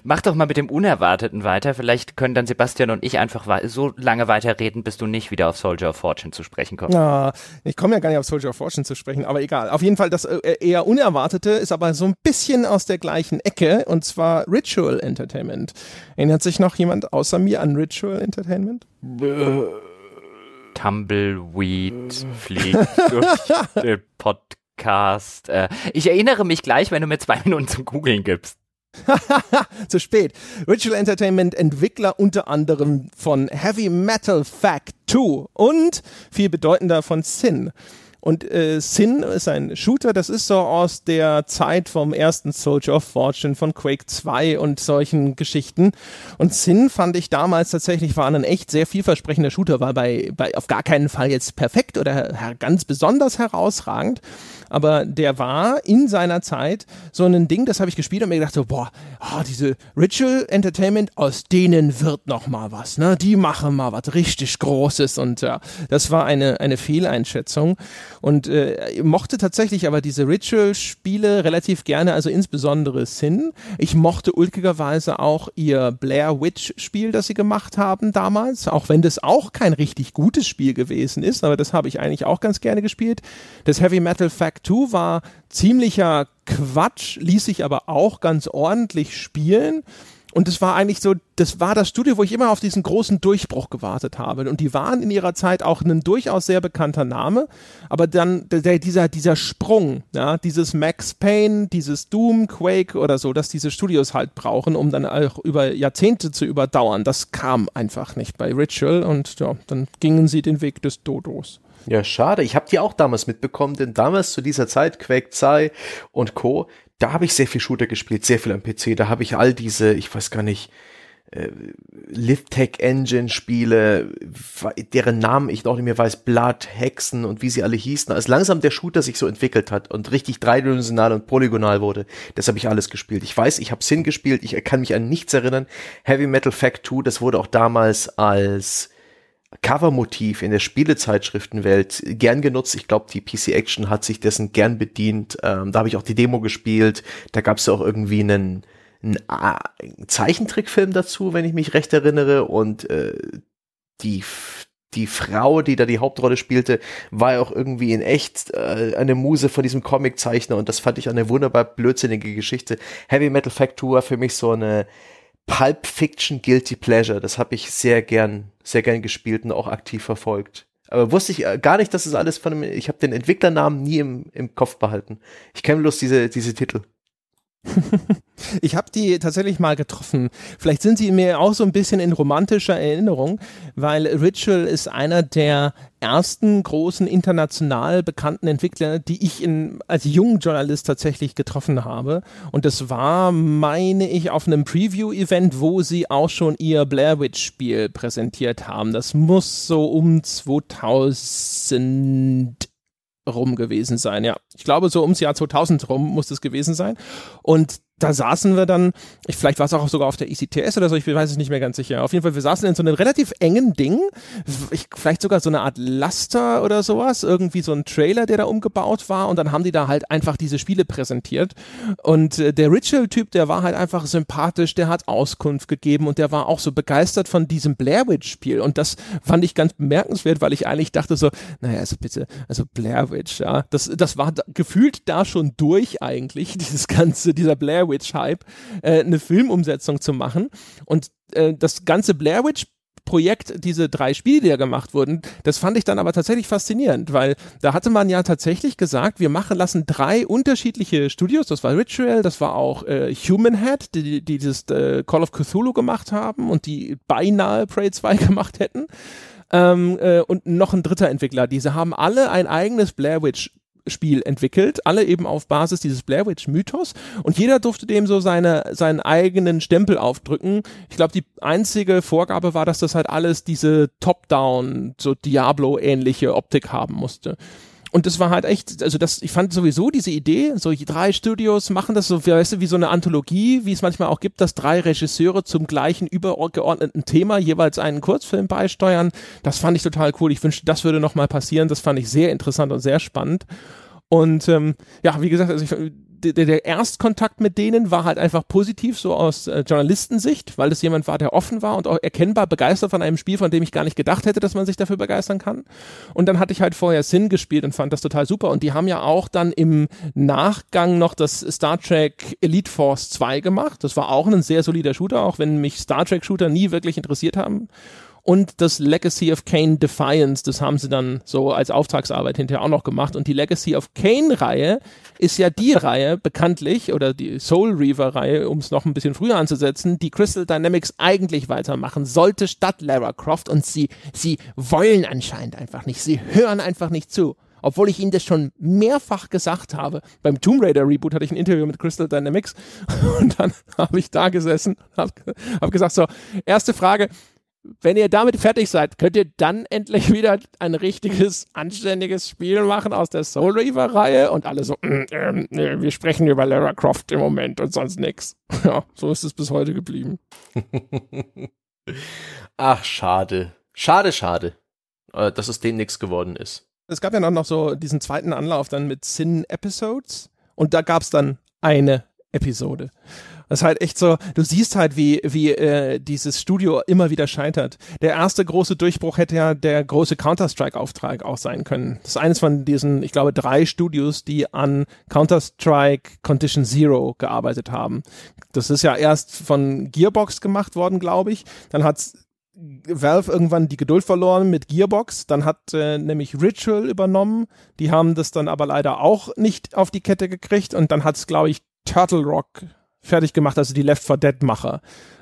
Mach doch mal mit dem Unerwarteten weiter. Vielleicht können dann Sebastian und ich einfach so lange weiterreden, bis du nicht wieder auf Soldier of Fortune zu sprechen kommst. Ja, ich komme ja gar nicht auf Soldier of Fortune zu sprechen, aber egal. Auf jeden Fall, das äh, eher Unerwartete ist aber so ein bisschen aus der gleichen Ecke und zwar Ritual Entertainment. Erinnert sich noch jemand außer mir an Ritual Entertainment? Tumbleweed fliegt durch [LAUGHS] den Podcast. Äh, ich erinnere mich gleich, wenn du mir zwei Minuten zum Googeln gibst. [LAUGHS] Zu spät. Ritual Entertainment Entwickler unter anderem von Heavy Metal Fact 2 und viel bedeutender von Sin. Und äh, Sin ist ein Shooter, das ist so aus der Zeit vom ersten Soldier of Fortune, von Quake 2 und solchen Geschichten. Und Sin fand ich damals tatsächlich war ein echt sehr vielversprechender Shooter, war bei, bei auf gar keinen Fall jetzt perfekt oder ganz besonders herausragend aber der war in seiner Zeit so ein Ding, das habe ich gespielt und mir gedacht so, boah, oh, diese Ritual Entertainment, aus denen wird noch mal was, ne? Die machen mal was richtig Großes und ja, das war eine, eine Fehleinschätzung und äh, mochte tatsächlich aber diese Ritual-Spiele relativ gerne, also insbesondere Sin. Ich mochte ulkigerweise auch ihr Blair Witch-Spiel, das sie gemacht haben damals, auch wenn das auch kein richtig gutes Spiel gewesen ist, aber das habe ich eigentlich auch ganz gerne gespielt. Das Heavy Metal Fact Act 2 war ziemlicher Quatsch, ließ sich aber auch ganz ordentlich spielen. Und es war eigentlich so, das war das Studio, wo ich immer auf diesen großen Durchbruch gewartet habe. Und die waren in ihrer Zeit auch ein durchaus sehr bekannter Name. Aber dann der, dieser, dieser Sprung, ja, dieses Max Payne, dieses Doom, Quake oder so, dass diese Studios halt brauchen, um dann auch über Jahrzehnte zu überdauern, das kam einfach nicht bei Ritual. Und ja, dann gingen sie den Weg des Dodos. Ja, schade. Ich habe die auch damals mitbekommen, denn damals zu dieser Zeit, Quake 2 und Co., da habe ich sehr viel Shooter gespielt, sehr viel am PC. Da habe ich all diese, ich weiß gar nicht, äh, Lift-Tech Engine Spiele, deren Namen ich noch nicht mehr weiß, Blood, Hexen und wie sie alle hießen. Als langsam der Shooter sich so entwickelt hat und richtig dreidimensional und polygonal wurde, das habe ich alles gespielt. Ich weiß, ich habe Sin gespielt, ich kann mich an nichts erinnern. Heavy Metal Fact 2, das wurde auch damals als Covermotiv in der Spielezeitschriftenwelt gern genutzt. Ich glaube, die PC Action hat sich dessen gern bedient. Ähm, da habe ich auch die Demo gespielt. Da gab es ja auch irgendwie einen, einen, einen, Zeichentrickfilm dazu, wenn ich mich recht erinnere. Und äh, die die Frau, die da die Hauptrolle spielte, war ja auch irgendwie in echt äh, eine Muse von diesem Comiczeichner und das fand ich eine wunderbar blödsinnige Geschichte. Heavy Metal Factory war für mich so eine Pulp Fiction Guilty Pleasure. Das habe ich sehr gern, sehr gern gespielt und auch aktiv verfolgt. Aber wusste ich äh, gar nicht, dass es alles von einem, ich habe den Entwicklernamen nie im, im Kopf behalten. Ich kenne bloß diese, diese Titel. Ich habe die tatsächlich mal getroffen. Vielleicht sind sie mir auch so ein bisschen in romantischer Erinnerung, weil Ritual ist einer der ersten großen international bekannten Entwickler, die ich in, als junger Journalist tatsächlich getroffen habe. Und das war, meine ich, auf einem Preview-Event, wo sie auch schon ihr Blair Witch-Spiel präsentiert haben. Das muss so um 2000 rum gewesen sein, ja. Ich glaube, so ums Jahr 2000 rum muss es gewesen sein. Und da saßen wir dann, ich, vielleicht war es auch sogar auf der ECTS oder so, ich weiß es nicht mehr ganz sicher. Auf jeden Fall, wir saßen in so einem relativ engen Ding, ich, vielleicht sogar so eine Art Laster oder sowas, irgendwie so ein Trailer, der da umgebaut war und dann haben die da halt einfach diese Spiele präsentiert und äh, der Ritual-Typ, der war halt einfach sympathisch, der hat Auskunft gegeben und der war auch so begeistert von diesem Blair Witch-Spiel und das fand ich ganz bemerkenswert, weil ich eigentlich dachte so, naja, also bitte, also Blair Witch, ja, das, das war da, gefühlt da schon durch eigentlich, [LAUGHS] dieses ganze, dieser Blair Witch Hype, äh, eine Filmumsetzung zu machen. Und äh, das ganze Blair Witch Projekt, diese drei Spiele, die da gemacht wurden, das fand ich dann aber tatsächlich faszinierend, weil da hatte man ja tatsächlich gesagt, wir machen, lassen drei unterschiedliche Studios, das war Ritual, das war auch äh, Human Head, die, die dieses äh, Call of Cthulhu gemacht haben und die beinahe Prey 2 [LAUGHS] gemacht hätten. Ähm, äh, und noch ein dritter Entwickler. Diese haben alle ein eigenes Blair Witch Spiel entwickelt, alle eben auf Basis dieses Blair Witch Mythos und jeder durfte dem so seine, seinen eigenen Stempel aufdrücken. Ich glaube, die einzige Vorgabe war, dass das halt alles diese Top-Down, so Diablo-ähnliche Optik haben musste. Und das war halt echt, also das, ich fand sowieso diese Idee, so drei Studios machen das so, weißt du, wie so eine Anthologie, wie es manchmal auch gibt, dass drei Regisseure zum gleichen übergeordneten Thema jeweils einen Kurzfilm beisteuern. Das fand ich total cool. Ich wünschte, das würde nochmal passieren. Das fand ich sehr interessant und sehr spannend. Und ähm, ja, wie gesagt, also ich, der, der Erstkontakt mit denen war halt einfach positiv, so aus äh, Journalistensicht, weil es jemand war, der offen war und auch erkennbar begeistert von einem Spiel, von dem ich gar nicht gedacht hätte, dass man sich dafür begeistern kann. Und dann hatte ich halt vorher Sin gespielt und fand das total super. Und die haben ja auch dann im Nachgang noch das Star Trek Elite Force 2 gemacht. Das war auch ein sehr solider Shooter, auch wenn mich Star Trek Shooter nie wirklich interessiert haben und das Legacy of Kane Defiance, das haben sie dann so als Auftragsarbeit hinterher auch noch gemacht. Und die Legacy of Kane-Reihe ist ja die Reihe bekanntlich, oder die Soul Reaver-Reihe, um es noch ein bisschen früher anzusetzen, die Crystal Dynamics eigentlich weitermachen sollte statt Lara Croft. Und sie, sie wollen anscheinend einfach nicht. Sie hören einfach nicht zu obwohl ich Ihnen das schon mehrfach gesagt habe. Beim Tomb Raider Reboot hatte ich ein Interview mit Crystal Dynamics [LAUGHS] und dann [LAUGHS] habe ich da gesessen, habe hab gesagt so, erste Frage, wenn ihr damit fertig seid, könnt ihr dann endlich wieder ein richtiges, anständiges Spiel machen aus der Soul Reaver-Reihe und alle so, mm, äh, wir sprechen über Lara Croft im Moment und sonst nichts. [LAUGHS] Ja, so ist es bis heute geblieben. [LAUGHS] Ach, schade. Schade, schade, äh, dass es dem nichts geworden ist. Es gab ja noch so diesen zweiten Anlauf dann mit Sin Episodes und da gab es dann eine Episode. Das ist halt echt so, du siehst halt, wie, wie äh, dieses Studio immer wieder scheitert. Der erste große Durchbruch hätte ja der große Counter-Strike-Auftrag auch sein können. Das ist eines von diesen, ich glaube, drei Studios, die an Counter-Strike Condition Zero gearbeitet haben. Das ist ja erst von Gearbox gemacht worden, glaube ich. Dann hat's Valve irgendwann die Geduld verloren mit Gearbox, dann hat äh, nämlich Ritual übernommen, die haben das dann aber leider auch nicht auf die Kette gekriegt und dann hat es, glaube ich, Turtle Rock fertig gemacht, also die Left 4 Dead Macher.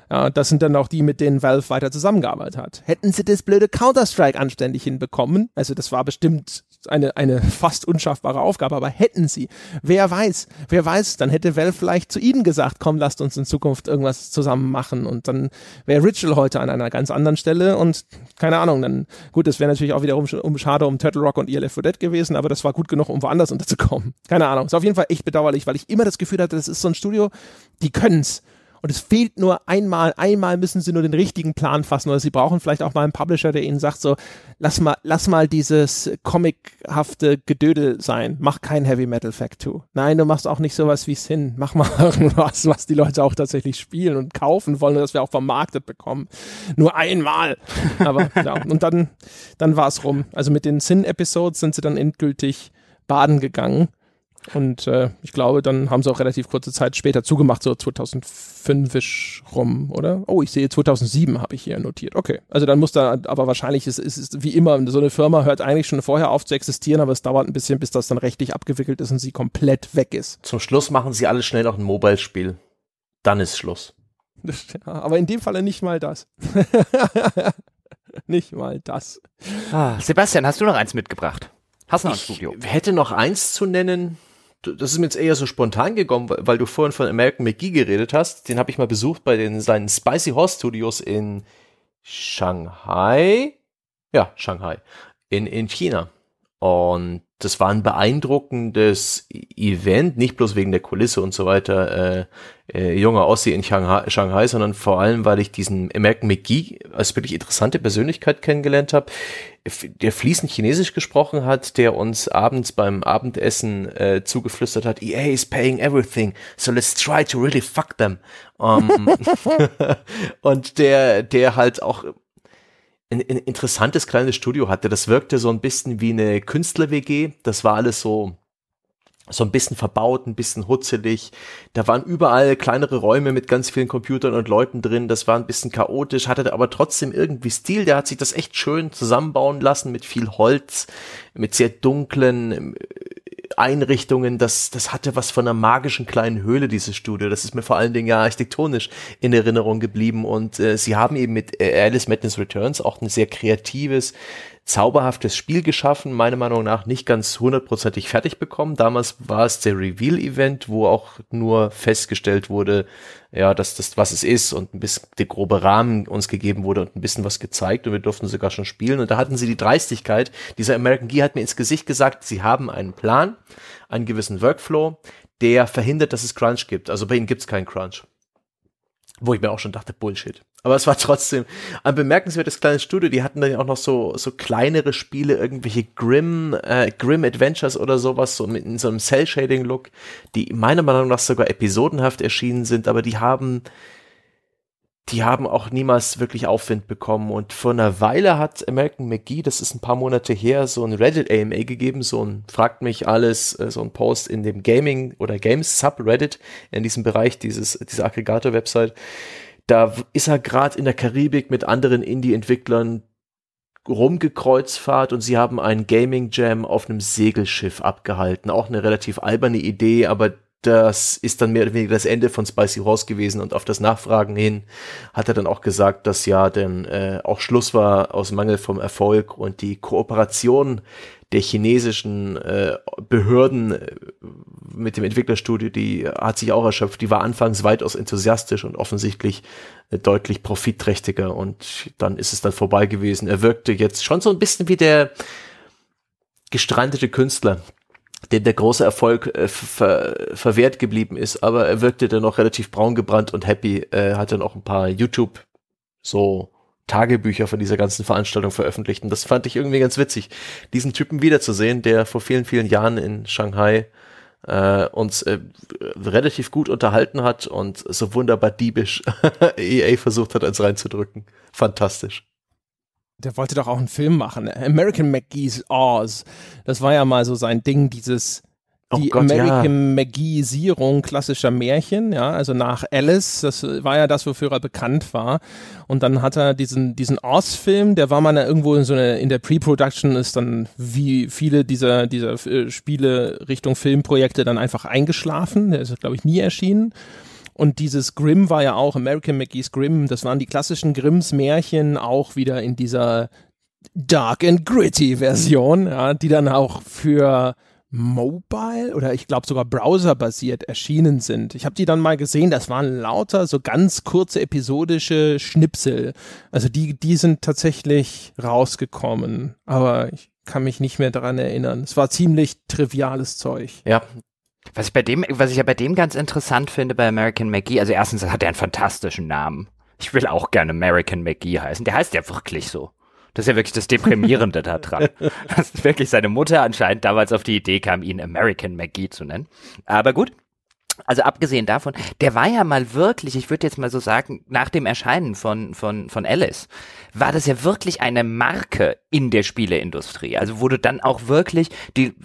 Ja, das sind dann auch die, mit denen Valve weiter zusammengearbeitet hat. Hätten sie das blöde Counter-Strike anständig hinbekommen, also das war bestimmt eine, eine fast unschaffbare Aufgabe, aber hätten sie, wer weiß, wer weiß, dann hätte Valve vielleicht zu ihnen gesagt, komm, lasst uns in Zukunft irgendwas zusammen machen. Und dann wäre Ritual heute an einer ganz anderen Stelle und keine Ahnung, dann, gut, das wäre natürlich auch wiederum um, schade um Turtle Rock und ELF 4 Dead gewesen, aber das war gut genug, um woanders [LAUGHS] unterzukommen. Keine Ahnung, ist auf jeden Fall echt bedauerlich, weil ich immer das Gefühl hatte, das ist so ein Studio, die können's Und es fehlt nur einmal, einmal müssen sie nur den richtigen Plan fassen oder sie brauchen vielleicht auch mal einen Publisher, der ihnen sagt so, lass mal, lass mal dieses comichafte Gedödel sein. Mach kein Heavy Metal Fact 2. Nein, du machst auch nicht sowas wie Sin. Mach mal [LAUGHS] irgendwas, was die Leute auch tatsächlich spielen und kaufen wollen und das wir auch vermarktet bekommen. Nur einmal. [LAUGHS] Aber ja, und dann, dann war es rum. Also mit den Sin-Episodes sind sie dann endgültig baden gegangen. Und äh, ich glaube, dann haben sie auch relativ kurze Zeit später zugemacht, so 2005 rum, oder? Oh, ich sehe 2007 habe ich hier notiert. Okay, also dann muss da, aber wahrscheinlich ist es ist, wie immer, so eine Firma hört eigentlich schon vorher auf zu existieren, aber es dauert ein bisschen, bis das dann rechtlich abgewickelt ist und sie komplett weg ist. Zum Schluss machen sie alle schnell noch ein Mobile-Spiel. Dann ist Schluss. Ja, aber in dem Falle nicht mal das. [LAUGHS] nicht mal das. Ah, Sebastian, hast du noch eins mitgebracht? Hast du noch ein Studio? Ich hätte noch eins zu nennen, das ist mir jetzt eher so spontan gekommen, weil du vorhin von American McGee geredet hast. Den habe ich mal besucht bei den seinen Spicy Horse Studios in Shanghai. Ja, Shanghai. In, in China. Und das war ein beeindruckendes Event, nicht bloß wegen der Kulisse und so weiter, äh, äh, junger Ossi in Shanghai, Shanghai, sondern vor allem, weil ich diesen American McGee als wirklich interessante Persönlichkeit kennengelernt habe, der fließend Chinesisch gesprochen hat, der uns abends beim Abendessen äh, zugeflüstert hat, EA is paying everything, so let's try to really fuck them. Um, [LAUGHS] [LAUGHS] und der, der halt auch ein, ein interessantes kleines Studio hatte. Das wirkte so ein bisschen wie eine Künstler-WG. Das war alles so so ein bisschen verbaut, ein bisschen hutzelig. Da waren überall kleinere Räume mit ganz vielen Computern und Leuten drin. Das war ein bisschen chaotisch, hatte aber trotzdem irgendwie Stil. Der hat sich das echt schön zusammenbauen lassen mit viel Holz, mit sehr dunklen Einrichtungen, das, das hatte was von einer magischen kleinen Höhle, dieses Studio. Das ist mir vor allen Dingen ja architektonisch in Erinnerung geblieben. Und äh, sie haben eben mit äh, Alice Madness Returns auch ein sehr kreatives, zauberhaftes Spiel geschaffen, meiner Meinung nach nicht ganz hundertprozentig fertig bekommen. Damals war es der Reveal-Event, wo auch nur festgestellt wurde, ja, dass das, was es ist und ein bisschen der grobe Rahmen uns gegeben wurde und ein bisschen was gezeigt und wir durften sogar schon spielen. Und da hatten sie die Dreistigkeit, dieser American Gear hat mir ins Gesicht gesagt, sie haben einen Plan, einen gewissen Workflow, der verhindert, dass es Crunch gibt. Also bei ihnen gibt es keinen Crunch. Wo ich mir auch schon dachte, Bullshit. Aber es war trotzdem ein bemerkenswertes kleines Studio. Die hatten dann auch noch so, so kleinere Spiele, irgendwelche Grim, äh, Grim Adventures oder sowas, so mit in so einem Cell-Shading-Look, die meiner Meinung nach sogar episodenhaft erschienen sind, aber die haben die haben auch niemals wirklich Aufwind bekommen. Und vor einer Weile hat American McGee, das ist ein paar Monate her, so ein Reddit AMA gegeben, so ein Fragt mich alles, äh, so ein Post in dem Gaming oder Games Subreddit, in diesem Bereich dieses, dieser Aggregator-Website. Da ist er gerade in der Karibik mit anderen Indie-Entwicklern rumgekreuzfahrt und sie haben einen Gaming Jam auf einem Segelschiff abgehalten. Auch eine relativ alberne Idee, aber das ist dann mehr oder weniger das Ende von Spicy Horse gewesen und auf das Nachfragen hin hat er dann auch gesagt, dass ja denn äh, auch Schluss war aus Mangel vom Erfolg und die Kooperation der chinesischen äh, Behörden äh, mit dem Entwicklerstudio, die hat sich auch erschöpft. Die war anfangs weitaus enthusiastisch und offensichtlich äh, deutlich profitträchtiger und dann ist es dann vorbei gewesen. Er wirkte jetzt schon so ein bisschen wie der gestrandete Künstler, dem der große Erfolg äh, ver verwehrt geblieben ist, aber er wirkte dann noch relativ braun gebrannt und happy, äh, hat dann auch ein paar YouTube so Tagebücher von dieser ganzen Veranstaltung veröffentlicht und das fand ich irgendwie ganz witzig, diesen Typen wiederzusehen, der vor vielen, vielen Jahren in Shanghai äh, uns äh, relativ gut unterhalten hat und so wunderbar diebisch [LAUGHS] EA versucht hat, uns reinzudrücken. Fantastisch der wollte doch auch einen Film machen. American McGee's Oz. Das war ja mal so sein Ding, dieses oh die oh Gott, American ja. McGeeisierung klassischer Märchen, ja, also nach Alice, das war ja das, wofür er bekannt war. Und dann hat er diesen, diesen Oz-Film, der war mal irgendwo in so eine, in der Pre-Production ist dann wie viele dieser, dieser äh, Spiele Richtung Filmprojekte dann einfach eingeschlafen. Der ist, glaube ich, nie erschienen. Und dieses Grimm war ja auch, American McGee's Grimm, das waren die klassischen Grimms Märchen, auch wieder in dieser Dark and Gritty Version, ja, die dann auch für Mobile oder ich glaube sogar Browser-basiert erschienen sind. Ich habe die dann mal gesehen, das waren lauter so ganz kurze episodische Schnipsel. Also die, die sind tatsächlich rausgekommen, aber ich kann mich nicht mehr daran erinnern. Es war ziemlich triviales Zeug. Ja, Was ich bei dem, was ich ja bei dem ganz interessant finde bei American McGee, also erstens hat er einen fantastischen Namen. Ich will auch gerne American McGee heißen. Der heißt ja wirklich so. Das ist ja wirklich das Deprimierende da dran. [LAUGHS] Das ist wirklich seine Mutter anscheinend damals auf die Idee kam, ihn American McGee zu nennen. Aber gut. Also abgesehen davon, der war ja mal wirklich, ich würde jetzt mal so sagen, nach dem Erscheinen von, von, von Alice, war das ja wirklich eine Marke in der Spieleindustrie. Also wurde dann auch wirklich die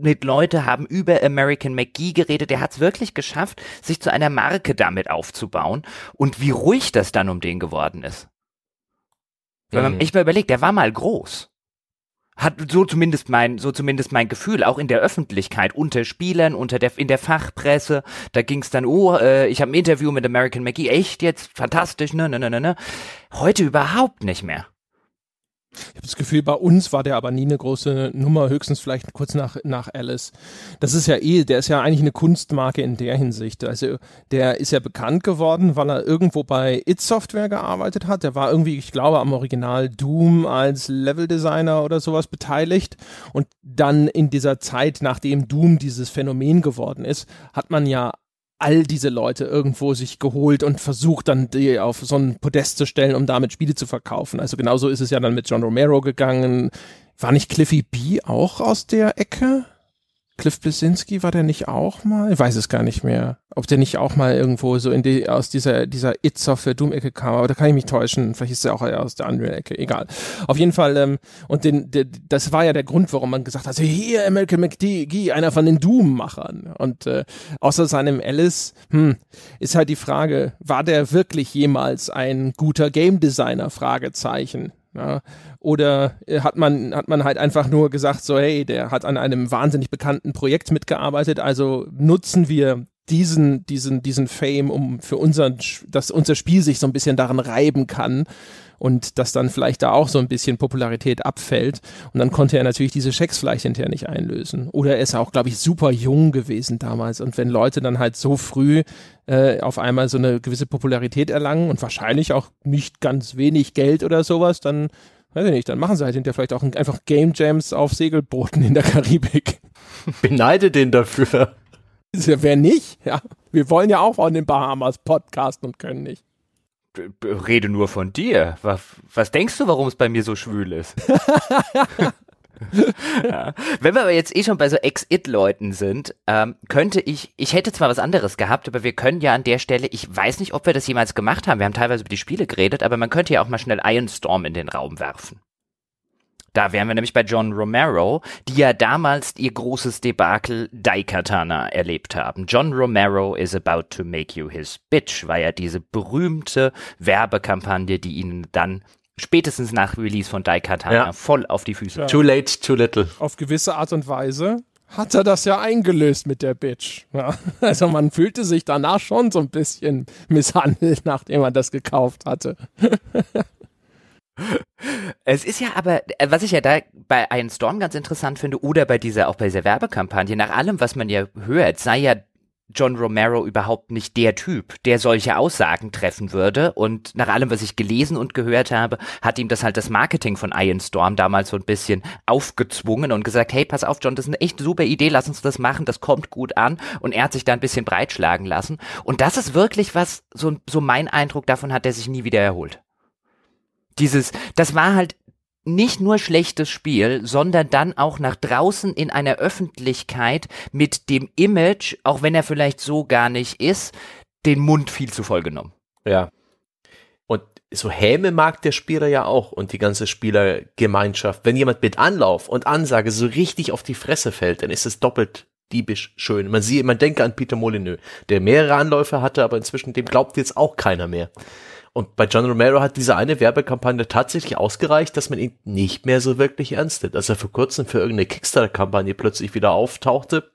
mit Leute haben über American McGee geredet. Der hat es wirklich geschafft, sich zu einer Marke damit aufzubauen. Und wie ruhig das dann um den geworden ist. Wenn man, mhm. ich mir überlegt, der war mal groß. Hat so zumindest mein, so zumindest mein Gefühl, auch in der Öffentlichkeit, unter Spielern, unter der, in der Fachpresse. Da ging es dann, oh, äh, ich habe ein Interview mit American McGee, echt jetzt, fantastisch, ne, ne, ne, ne, ne. Heute überhaupt nicht mehr. Ich habe das Gefühl, bei uns war der aber nie eine große Nummer, höchstens vielleicht kurz nach, nach Alice. Das ist ja eh, der ist ja eigentlich eine Kunstmarke in der Hinsicht. Also der ist ja bekannt geworden, weil er irgendwo bei It Software gearbeitet hat. Der war irgendwie, ich glaube, am Original Doom als Leveldesigner oder sowas beteiligt. Und dann in dieser Zeit, nachdem Doom dieses Phänomen geworden ist, hat man ja all diese Leute irgendwo sich geholt und versucht dann die auf so ein Podest zu stellen, um damit Spiele zu verkaufen. Also genauso ist es ja dann mit John Romero gegangen. War nicht Cliffy B auch aus der Ecke? Cliff Blesinski war der nicht auch mal? Ich weiß es gar nicht mehr. Ob der nicht auch mal irgendwo so in die, aus dieser, dieser It-Software Doom-Ecke kam, aber da kann ich mich täuschen. Vielleicht ist er auch aus der Unreal-Ecke. Egal. Auf jeden Fall, ähm, und den, der, das war ja der Grund, warum man gesagt hat, hier American McGee, einer von den Doom-Machern. Und äh, außer seinem Alice, hm, ist halt die Frage, war der wirklich jemals ein guter Game Designer? Fragezeichen. Ja, oder äh, hat man, hat man halt einfach nur gesagt, so, hey, der hat an einem wahnsinnig bekannten Projekt mitgearbeitet, also nutzen wir diesen, diesen, diesen Fame, um für unseren, dass unser Spiel sich so ein bisschen daran reiben kann und dass dann vielleicht da auch so ein bisschen Popularität abfällt. Und dann konnte er natürlich diese Schecks vielleicht hinterher nicht einlösen. Oder er ist auch, glaube ich, super jung gewesen damals. Und wenn Leute dann halt so früh äh, auf einmal so eine gewisse Popularität erlangen und wahrscheinlich auch nicht ganz wenig Geld oder sowas, dann weiß ich nicht, dann machen sie halt hinterher vielleicht auch einfach Game Jams auf Segelbooten in der Karibik. [LAUGHS] Beneide den dafür. [LAUGHS] Wer nicht? Ja. Wir wollen ja auch von den Bahamas podcasten und können nicht rede nur von dir. Was, was denkst du, warum es bei mir so schwül ist? [LAUGHS] ja. Wenn wir aber jetzt eh schon bei so Ex-It-Leuten sind, ähm, könnte ich, ich hätte zwar was anderes gehabt, aber wir können ja an der Stelle, ich weiß nicht, ob wir das jemals gemacht haben, wir haben teilweise über die Spiele geredet, aber man könnte ja auch mal schnell Iron Storm in den Raum werfen. Da wären wir nämlich bei John Romero, die ja damals ihr großes Debakel Daikatana erlebt haben. John Romero is about to make you his bitch war ja diese berühmte Werbekampagne, die ihnen dann spätestens nach Release von Daikatana ja. voll auf die Füße. Ja. Too late, too little. Auf gewisse Art und Weise hat er das ja eingelöst mit der Bitch. Ja. [LAUGHS] Also man fühlte sich danach schon so ein bisschen misshandelt, nachdem man das gekauft hatte. [LAUGHS] Es ist ja aber, äh, was ich ja da bei Iron Storm ganz interessant finde, oder bei dieser, auch bei dieser Werbekampagne, nach allem, was man ja hört, sei ja John Romero überhaupt nicht der Typ, der solche Aussagen treffen würde. Und nach allem, was ich gelesen und gehört habe, hat ihm das halt das Marketing von Iron Storm damals so ein bisschen aufgezwungen und gesagt, hey, pass auf, John, das ist eine echt super Idee, lass uns das machen, das kommt gut an. Und er hat sich da ein bisschen breitschlagen lassen. Und das ist wirklich was, so, so mein Eindruck davon hat, der sich nie wieder erholt. Dieses, das war halt nicht nur schlechtes Spiel, sondern dann auch nach draußen in einer Öffentlichkeit mit dem Image, auch wenn er vielleicht so gar nicht ist, den Mund viel zu voll genommen. Ja. Und so Häme mag der Spieler ja auch und die ganze Spielergemeinschaft. Wenn jemand mit Anlauf und Ansage so richtig auf die Fresse fällt, dann ist es doppelt diebisch schön. Man sieht, man denke an Peter Molyneux, der mehrere Anläufe hatte, aber inzwischen dem glaubt jetzt auch keiner mehr. Und bei John Romero hat diese eine Werbekampagne tatsächlich ausgereicht, dass man ihn nicht mehr so wirklich ernst nimmt. Als er vor kurzem für irgendeine Kickstarter-Kampagne plötzlich wieder auftauchte,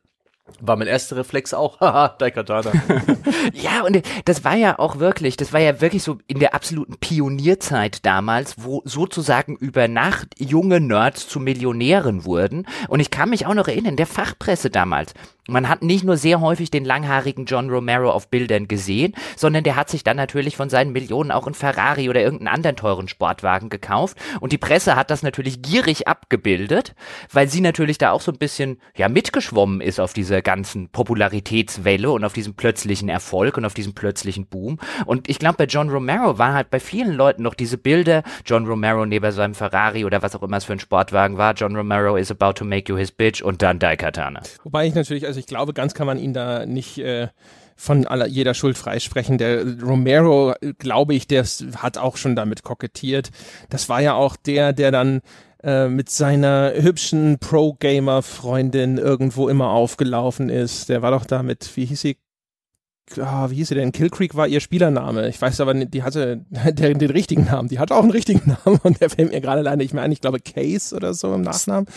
war mein erster Reflex auch, [LAUGHS] haha, Daikatana. [LAUGHS] ja, und das war ja auch wirklich, das war ja wirklich so in der absoluten Pionierzeit damals, wo sozusagen über Nacht junge Nerds zu Millionären wurden. Und ich kann mich auch noch erinnern, der Fachpresse damals man hat nicht nur sehr häufig den langhaarigen John Romero auf Bildern gesehen, sondern der hat sich dann natürlich von seinen Millionen auch einen Ferrari oder irgendeinen anderen teuren Sportwagen gekauft. Und die Presse hat das natürlich gierig abgebildet, weil sie natürlich da auch so ein bisschen ja mitgeschwommen ist auf dieser ganzen Popularitätswelle und auf diesem plötzlichen Erfolg und auf diesem plötzlichen Boom. Und ich glaube, bei John Romero war halt bei vielen Leuten noch diese Bilder, John Romero neben seinem Ferrari oder was auch immer es für ein Sportwagen war, John Romero is about to make you his bitch und dann Daikatana. Wobei ich natürlich, also ich glaube, ganz kann man ihn da nicht äh, von aller, jeder Schuld freisprechen. Der Romero, glaube ich, der hat auch schon damit kokettiert. Das war ja auch der, der dann äh, mit seiner hübschen Pro-Gamer-Freundin irgendwo immer aufgelaufen ist. Der war doch da mit, wie hieß sie? Oh, wie hieß sie denn? Kill Creek war ihr Spielername. Ich weiß aber nicht, die hatte [LAUGHS] den, den richtigen Namen. Die hatte auch einen richtigen [LAUGHS] Namen und der fällt mir gerade leider nicht mehr ein. Ich glaube Case oder so im Nachnamen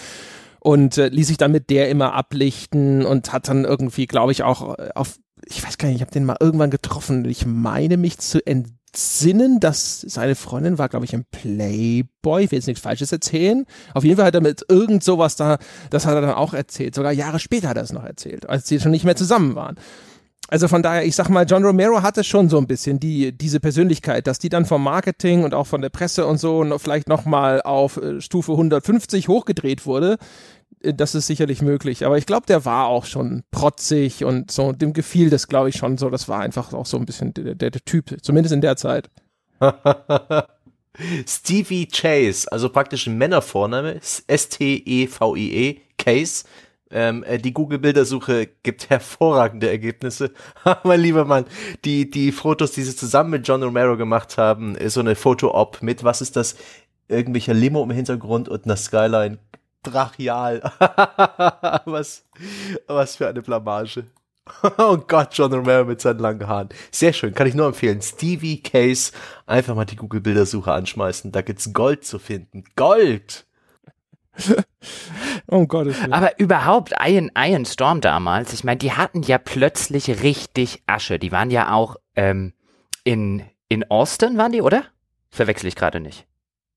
und äh, ließ sich dann mit der immer ablichten und hat dann irgendwie, glaube ich, auch äh, auf, ich weiß gar nicht, ich habe den mal irgendwann getroffen. Ich meine mich zu entsinnen, dass seine Freundin war, glaube ich, im Playboy. Ich will jetzt nichts Falsches erzählen. Auf jeden Fall hat er mit irgend sowas da, das hat er dann auch erzählt. Sogar Jahre später hat er es noch erzählt, als sie schon nicht mehr zusammen waren. Also von daher, ich sag mal, John Romero hatte schon so ein bisschen die, diese Persönlichkeit, dass die dann vom Marketing und auch von der Presse und so noch, vielleicht nochmal auf äh, Stufe 150 hochgedreht wurde. Äh, das ist sicherlich möglich. Aber ich glaube, der war auch schon protzig und so, dem gefiel das, glaube ich, schon so. Das war einfach auch so ein bisschen der, der, der Typ, zumindest in der Zeit. [LAUGHS] Stevie Chase, also praktisch ein Männervorname, S-T-E-V-I-E, -E, Case, ähm, äh, die Google-Bildersuche gibt [LAUGHS] hervorragende Ergebnisse. [LAUGHS] mein lieber Mann, die, die Fotos, die sie zusammen mit John Romero gemacht haben, ist so eine Foto-Op mit, was ist das? Irgendwelcher Limo im Hintergrund und einer Skyline. Brachial. [LAUGHS] was, was für eine Blamage. oh Gott, John Romero mit seinen langen Haaren. Sehr schön, kann ich nur empfehlen. Stevie Case, einfach mal die Google-Bildersuche anschmeißen. Da gibt's Gold zu finden. Gold! [LAUGHS] oh Gott. Aber überhaupt Iron, Iron Storm damals, ich meine, die hatten ja plötzlich richtig Asche. Die waren ja auch ähm, in, in Austin, waren die, oder? Verwechsel ich gerade nicht.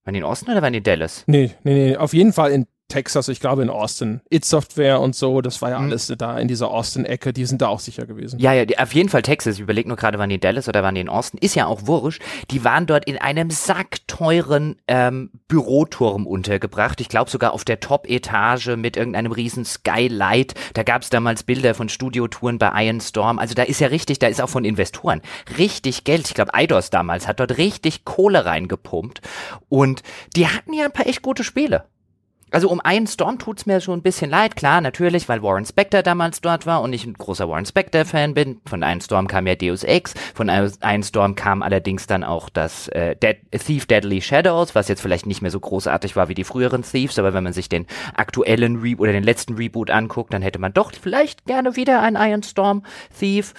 Waren die in Austin oder waren die in Dallas? Nee, nee, nee, auf jeden Fall in Texas, ich glaube in Austin. It Software und so, das war ja mhm. alles da in dieser Austin-Ecke, die sind da auch sicher gewesen. Ja, ja, auf jeden Fall Texas. Ich überlege nur gerade, waren die in Dallas oder waren die in Austin? Ist ja auch wurscht. Die waren dort in einem sackteuren ähm, Büroturm untergebracht. Ich glaube sogar auf der Top-Etage mit irgendeinem riesen Skylight. Da gab es damals Bilder von Studiotouren bei Iron Storm. Also da ist ja richtig, da ist auch von Investoren richtig Geld. Ich glaube, Eidos damals hat dort richtig Kohle reingepumpt. Und die hatten ja ein paar echt gute Spiele. Also um einen Storm tut's mir schon ein bisschen leid, klar, natürlich, weil Warren Spector damals dort war und ich ein großer Warren Spector-Fan bin. Von einem Storm kam ja Deus Ex, von einem Storm kam allerdings dann auch das äh, Dead, Thief Deadly Shadows, was jetzt vielleicht nicht mehr so großartig war wie die früheren Thieves, aber wenn man sich den aktuellen Re oder den letzten Reboot anguckt, dann hätte man doch vielleicht gerne wieder ein Iron Storm Thief.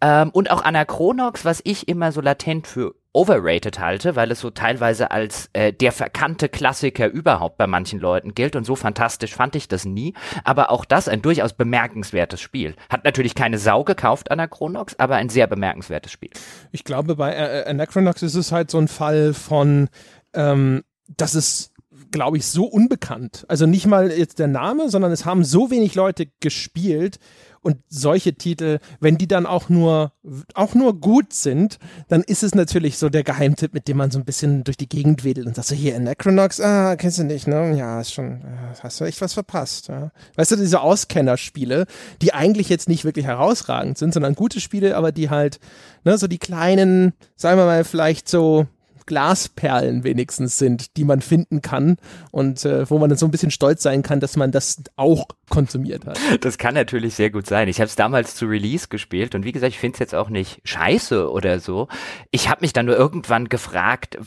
Ähm, und auch Anachronox, was ich immer so latent für overrated halte, weil es so teilweise als äh, der verkannte Klassiker überhaupt bei manchen Leuten gilt und so fantastisch fand ich das nie. Aber auch das ein durchaus bemerkenswertes Spiel. Hat natürlich keine Sau gekauft, Anachronox, aber ein sehr bemerkenswertes Spiel. Ich glaube, bei äh, äh Anachronox ist es halt so ein Fall von, ähm, dass es glaube ich, so unbekannt. Also nicht mal jetzt der Name, sondern es haben so wenig Leute gespielt, und solche Titel, wenn die dann auch nur, auch nur gut sind, dann ist es natürlich so der Geheimtipp, mit dem man so ein bisschen durch die Gegend wedelt und sagt so, hier, Necronox, ah, kennst du nicht, ne? Ja, ist schon, hast du echt was verpasst, ja. Weißt du, diese Auskennerspiele, die eigentlich jetzt nicht wirklich herausragend sind, sondern gute Spiele, aber die halt, ne, so die kleinen, sagen wir mal, vielleicht so Glasperlen wenigstens sind, die man finden kann und äh, wo man dann so ein bisschen stolz sein kann, dass man das auch konsumiert hat. [LAUGHS] Das kann natürlich sehr gut sein. Ich habe es damals zu Release gespielt und wie gesagt, ich finde es jetzt auch nicht scheiße oder so. Ich habe mich dann nur irgendwann gefragt,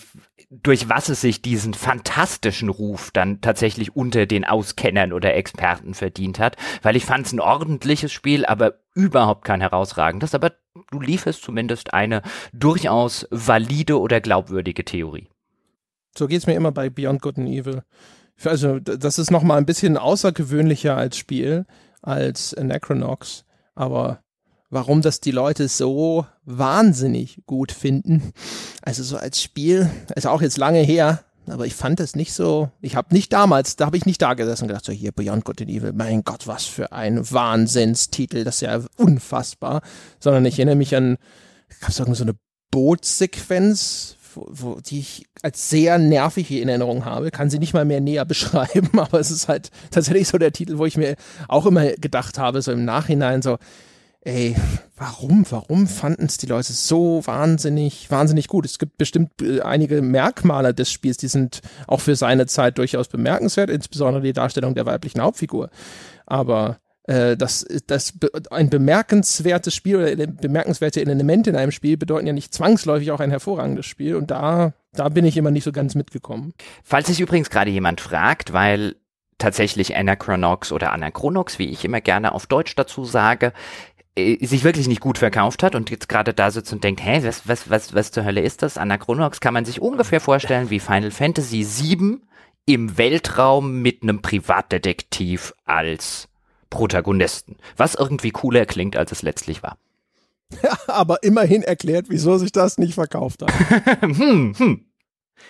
durch was es sich diesen fantastischen Ruf dann tatsächlich unter den Auskennern oder Experten verdient hat, weil ich fand es ein ordentliches Spiel, aber überhaupt kein herausragendes, aber du lieferst zumindest eine durchaus valide oder glaubwürdige Theorie. So geht es mir immer bei Beyond Good and Evil. Also, das ist nochmal ein bisschen außergewöhnlicher als Spiel, als Necronox, aber warum das die Leute so wahnsinnig gut finden. Also so als Spiel, ist auch jetzt lange her, aber ich fand es nicht so, ich habe nicht damals, da habe ich nicht da gesessen und gedacht, so hier Beyond Good and Evil, mein Gott, was für ein Wahnsinnstitel, das ist ja unfassbar, sondern ich erinnere mich an, gab es so eine Bootsequenz, wo, die ich als sehr nervig in Erinnerung habe, kann sie nicht mal mehr näher [LAUGHS] beschreiben, aber es ist halt tatsächlich so der Titel, wo ich mir auch immer gedacht habe, so im Nachhinein so, ey, warum, warum fanden es die Leute so wahnsinnig, wahnsinnig gut? Es gibt bestimmt äh, einige Merkmale des Spiels, die sind auch für seine Zeit durchaus bemerkenswert, insbesondere die Darstellung der weiblichen Hauptfigur. Aber das, das ein bemerkenswertes Spiel oder bemerkenswerte Elemente in einem Spiel bedeuten ja nicht zwangsläufig auch ein hervorragendes Spiel und da, da bin ich immer nicht so ganz mitgekommen. Falls sich übrigens gerade jemand fragt, weil tatsächlich Anachronox oder Anachronox, wie ich immer gerne auf Deutsch dazu sage, äh, sich wirklich nicht gut verkauft hat und jetzt gerade da sitzt und denkt, hä, was, was, was, was zur Hölle ist das? Anachronox kann man sich ungefähr vorstellen wie Final Fantasy VII im Weltraum mit einem Privatdetektiv als Protagonisten. Was irgendwie cooler klingt, als es letztlich war. Ja, [LAUGHS] aber immerhin erklärt, wieso sich das nicht verkauft hat. [LAUGHS] hm, hm.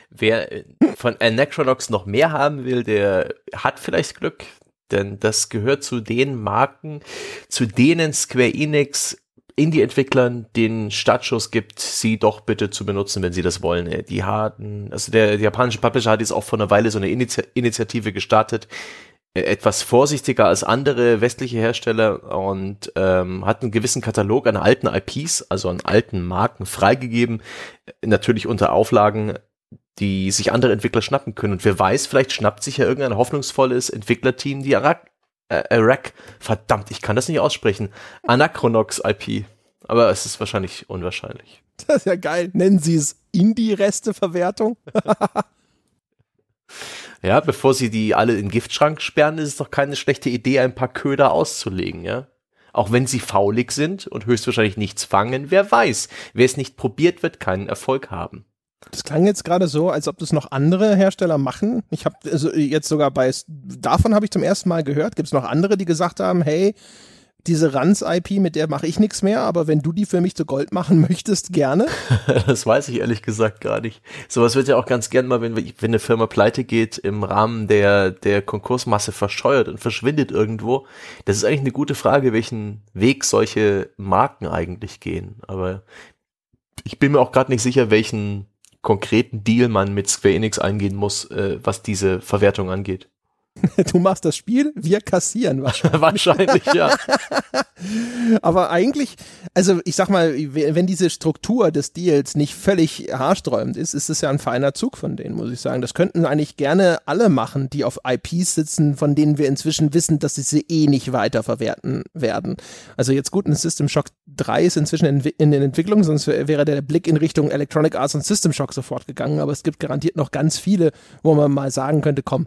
Wer äh, von Anachronox noch mehr haben will, der hat vielleicht Glück. Denn das gehört zu den Marken, zu denen Square Enix Indie-Entwicklern den Startschuss gibt, sie doch bitte zu benutzen, wenn sie das wollen. Die hatten, also der, der japanische Publisher hat jetzt auch vor einer Weile so eine Initi Initiative gestartet, etwas vorsichtiger als andere westliche Hersteller und ähm, hat einen gewissen Katalog an alten IPs, also an alten Marken freigegeben, natürlich unter Auflagen, die sich andere Entwickler schnappen können. Und wer weiß, vielleicht schnappt sich ja irgendein hoffnungsvolles Entwicklerteam die Arak, äh, Arak, verdammt, ich kann das nicht aussprechen, Anachronox IP. Aber es ist wahrscheinlich unwahrscheinlich. Das ist ja geil. Nennen Sie es Indie-Reste-Verwertung? [LAUGHS] ja, bevor Sie die alle in den Giftschrank sperren, ist es doch keine schlechte Idee, ein paar Köder auszulegen, ja? Auch wenn sie faulig sind und höchstwahrscheinlich nichts fangen, wer weiß. Wer es nicht probiert, wird keinen Erfolg haben. Das klang jetzt gerade so, als ob das noch andere Hersteller machen. Ich habe also jetzt sogar bei davon habe ich zum ersten Mal gehört. Gibt es noch andere, die gesagt haben, hey, diese Ranz-IP, mit der mache ich nichts mehr, aber wenn du die für mich zu Gold machen [LAUGHS] möchtest, gerne. [LAUGHS] das weiß ich ehrlich gesagt gar nicht. Sowas wird ja auch ganz gern mal, wenn, wenn eine Firma pleite geht, im Rahmen der, der Konkursmasse verscheuert und verschwindet irgendwo. Das ist eigentlich eine gute Frage, welchen Weg solche Marken eigentlich gehen. Aber ich bin mir auch gerade nicht sicher, welchen konkreten Deal man mit Square Enix eingehen muss, äh, was diese Verwertung angeht. [LAUGHS] Du machst das Spiel, wir kassieren wahrscheinlich. [LAUGHS] wahrscheinlich, ja. [LAUGHS] Aber eigentlich, also ich sag mal, wenn diese Struktur des Deals nicht völlig haarsträubend ist, ist es ja ein feiner Zug von denen, muss ich sagen. Das könnten eigentlich gerne alle machen, die auf IPs sitzen, von denen wir inzwischen wissen, dass sie sie eh nicht weiterverwerten werden. Also jetzt gut, ein System Shock 3 ist inzwischen in, in den Entwicklungen, sonst wäre der Blick in Richtung Electronic Arts und System Shock sofort gegangen. Aber es gibt garantiert noch ganz viele, wo man mal sagen könnte, komm,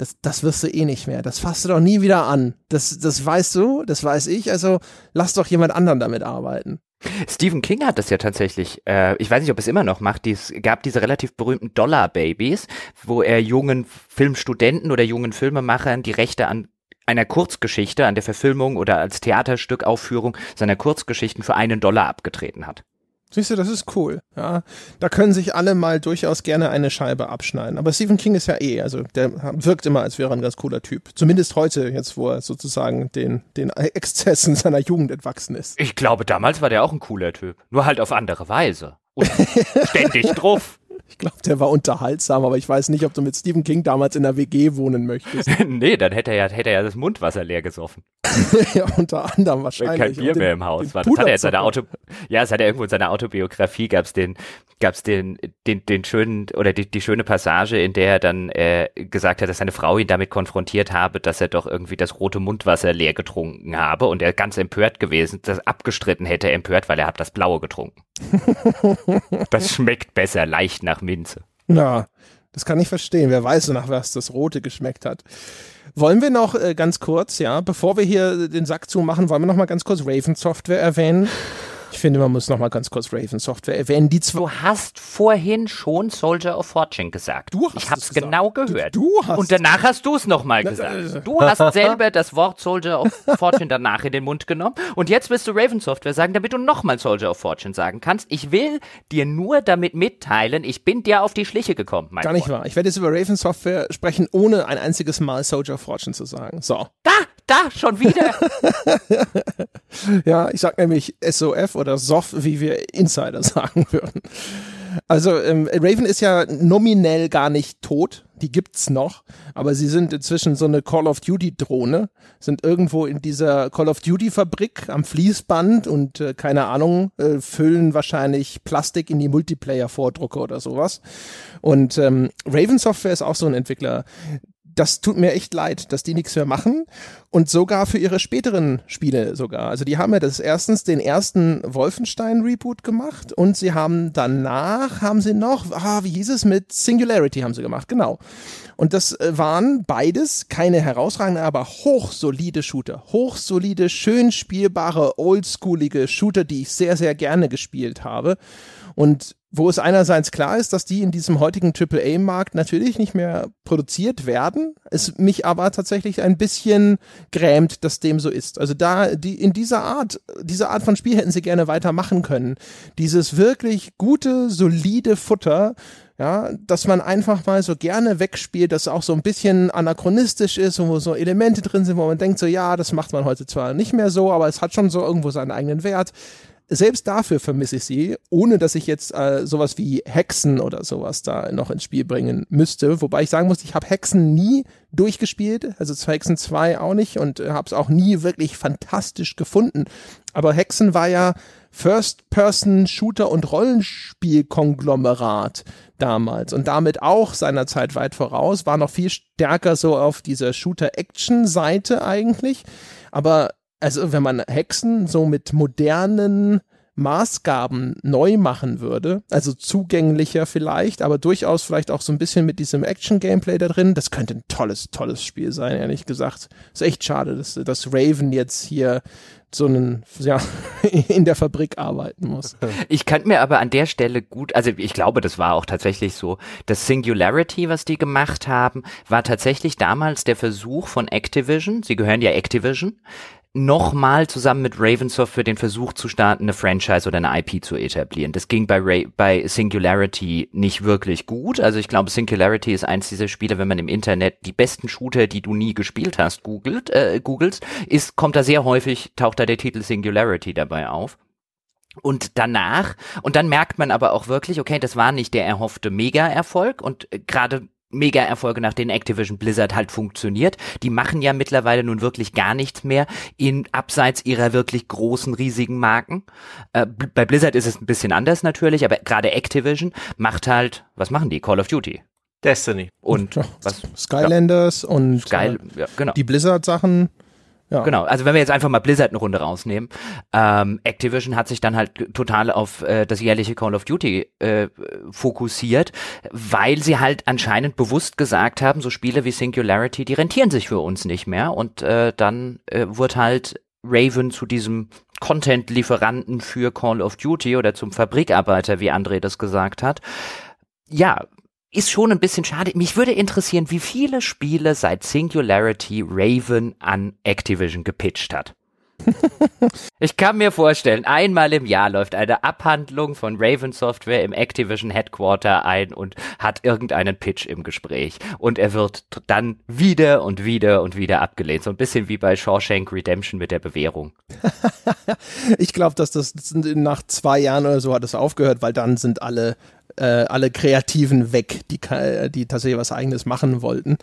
das, das wirst du eh nicht mehr. Das fasst du doch nie wieder an. Das, das weißt du, das weiß ich. Also lass doch jemand anderen damit arbeiten. Stephen King hat das ja tatsächlich, äh, ich weiß nicht, ob es immer noch macht, es gab diese relativ berühmten Dollar Babies, wo er jungen Filmstudenten oder jungen Filmemachern die Rechte an einer Kurzgeschichte, an der Verfilmung oder als Theaterstückaufführung seiner Kurzgeschichten für einen Dollar abgetreten hat. Siehst du, das ist cool. Ja, da können sich alle mal durchaus gerne eine Scheibe abschneiden. Aber Stephen King ist ja eh, also der wirkt immer, als wäre er ein ganz cooler Typ. Zumindest heute, jetzt wo er sozusagen den, den Exzessen seiner Jugend entwachsen ist. Ich glaube, damals war der auch ein cooler Typ. Nur halt auf andere Weise. Und ständig [LAUGHS] drauf. Ich glaube, der war unterhaltsam, aber ich weiß nicht, ob du mit Stephen King damals in der WG wohnen möchtest. [LAUGHS] nee, dann hätte er ja, hätte er ja das Mundwasser leer gesoffen. [LAUGHS] ja, unter anderem wahrscheinlich. Kein Bier mehr im Haus. Was hat er in seiner Auto, ja, es hat er irgendwo in seiner Autobiografie gab's den, gab's den, den, den schönen, oder die, die schöne Passage, in der er dann äh, gesagt hat, dass seine Frau ihn damit konfrontiert habe, dass er doch irgendwie das rote Mundwasser leer getrunken habe und er ganz empört gewesen, das abgestritten hätte empört, weil er hat das blaue getrunken. [LAUGHS] das schmeckt besser, leicht nach Minze. Ja, das kann ich verstehen. Wer weiß, nach was das Rote geschmeckt hat. Wollen wir noch äh, ganz kurz, ja, bevor wir hier den Sack zumachen, wollen wir noch mal ganz kurz Raven Software erwähnen? Ich finde, man muss noch mal ganz kurz Raven Software erwähnen. Die zwei Du hast vorhin schon Soldier of Fortune gesagt. Du hast ich hab's es genau gehört. Du- du hast- Und danach hast du es nochmal äh. gesagt. Du hast selber das Wort Soldier of Fortune danach in den Mund genommen. Und jetzt willst du Raven Software sagen, damit du nochmal Soldier of Fortune sagen kannst. Ich will dir nur damit mitteilen, ich bin dir auf die Schliche gekommen, mein Gar nicht Freund. wahr. Ich werde jetzt über Raven Software sprechen, ohne ein einziges Mal Soldier of Fortune zu sagen. So. Da, da, schon wieder. [LAUGHS] Ja, ich sag nämlich SOF oder SOF, wie wir Insider [LAUGHS] sagen würden. Also ähm, Raven ist ja nominell gar nicht tot, die gibt's noch, aber sie sind inzwischen so eine Call of Duty Drohne, sind irgendwo in dieser Call of Duty Fabrik am Fließband und äh, keine Ahnung, äh, füllen wahrscheinlich Plastik in die Multiplayer Vordrucke oder sowas. Und ähm, Raven Software ist auch so ein Entwickler, das tut mir echt leid, dass die nichts mehr machen und sogar für ihre späteren Spiele sogar. Also die haben ja das erstens den ersten Wolfenstein Reboot gemacht und sie haben danach haben sie noch, ah, wie hieß es mit Singularity haben sie gemacht, genau. Und das äh, waren beides keine herausragenden, aber hochsolide Shooter, hochsolide, schön spielbare, oldschoolige Shooter, die ich sehr sehr gerne gespielt habe und wo es einerseits klar ist, dass die in diesem heutigen AAA-Markt natürlich nicht mehr produziert werden, es mich aber tatsächlich ein bisschen grämt, dass dem so ist. Also da, die, in dieser Art, diese Art von Spiel hätten sie gerne weitermachen können. Dieses wirklich gute, solide Futter, ja, dass man einfach mal so gerne wegspielt, das auch so ein bisschen anachronistisch ist und wo so Elemente drin sind, wo man denkt so, ja, das macht man heute zwar nicht mehr so, aber es hat schon so irgendwo seinen eigenen Wert selbst dafür vermisse ich sie, ohne dass ich jetzt äh, sowas wie Hexen oder sowas da noch ins Spiel bringen müsste. Wobei ich sagen muss, ich habe Hexen nie durchgespielt, also Hexen 2 auch nicht und äh, habe es auch nie wirklich fantastisch gefunden. Aber Hexen war ja First-Person-Shooter und Rollenspiel-Konglomerat damals und damit auch seiner Zeit weit voraus, war noch viel stärker so auf dieser Shooter-Action-Seite eigentlich. Aber also wenn man Hexen so mit modernen Maßgaben neu machen würde, also zugänglicher vielleicht, aber durchaus vielleicht auch so ein bisschen mit diesem Action-Gameplay da drin, das könnte ein tolles, tolles Spiel sein, ehrlich gesagt. Ist echt schade, dass, dass Raven jetzt hier so einen, ja, [LAUGHS] in der Fabrik arbeiten muss. Ich kann mir aber an der Stelle gut, also ich glaube, das war auch tatsächlich so, das Singularity, was die gemacht haben, war tatsächlich damals der Versuch von Activision, sie gehören ja Activision, nochmal zusammen mit Ravensoft für den Versuch zu starten, eine Franchise oder eine IP zu etablieren. Das ging bei, Ray, bei Singularity nicht wirklich gut. Also ich glaube, Singularity ist eins dieser Spiele, wenn man im Internet die besten Shooter, die du nie gespielt hast, googelt, äh, googelst, ist, kommt da sehr häufig, taucht da der Titel Singularity dabei auf. Und danach, und dann merkt man aber auch wirklich, okay, das war nicht der erhoffte Mega-Erfolg und äh, gerade Mega-Erfolge, nach denen Activision Blizzard halt funktioniert. Die machen ja mittlerweile nun wirklich gar nichts mehr in abseits ihrer wirklich großen, riesigen Marken. Äh, bei Blizzard ist es ein bisschen anders natürlich, aber gerade Activision macht halt, was machen die? Call of Duty. Destiny. Und Ja, was? Skylanders und Geil, äh, ja, genau. die Blizzard-Sachen. Ja. Genau, also wenn wir jetzt einfach mal Blizzard eine Runde rausnehmen, ähm, Activision hat sich dann halt total auf äh, das jährliche Call of Duty äh, fokussiert, weil sie halt anscheinend bewusst gesagt haben, so Spiele wie Singularity, die rentieren sich für uns nicht mehr und äh, dann äh, wurde halt Raven zu diesem Content-Lieferanten für Call of Duty oder zum Fabrikarbeiter, wie André das gesagt hat. Ja, ist schon ein bisschen schade. Mich würde interessieren, wie viele Spiele seit Singularity Raven an Activision gepitcht hat. [LAUGHS] ich kann mir vorstellen, einmal im Jahr läuft eine Abhandlung von Raven Software im Activision Headquarter ein und hat irgendeinen Pitch im Gespräch. Und er wird dann wieder und wieder und wieder abgelehnt. So ein bisschen wie bei Shawshank Redemption mit der Bewährung. [LAUGHS] Ich glaube, dass das nach zwei Jahren oder so hat es aufgehört, weil dann sind alle alle Kreativen weg, die, die tatsächlich was Eigenes machen wollten.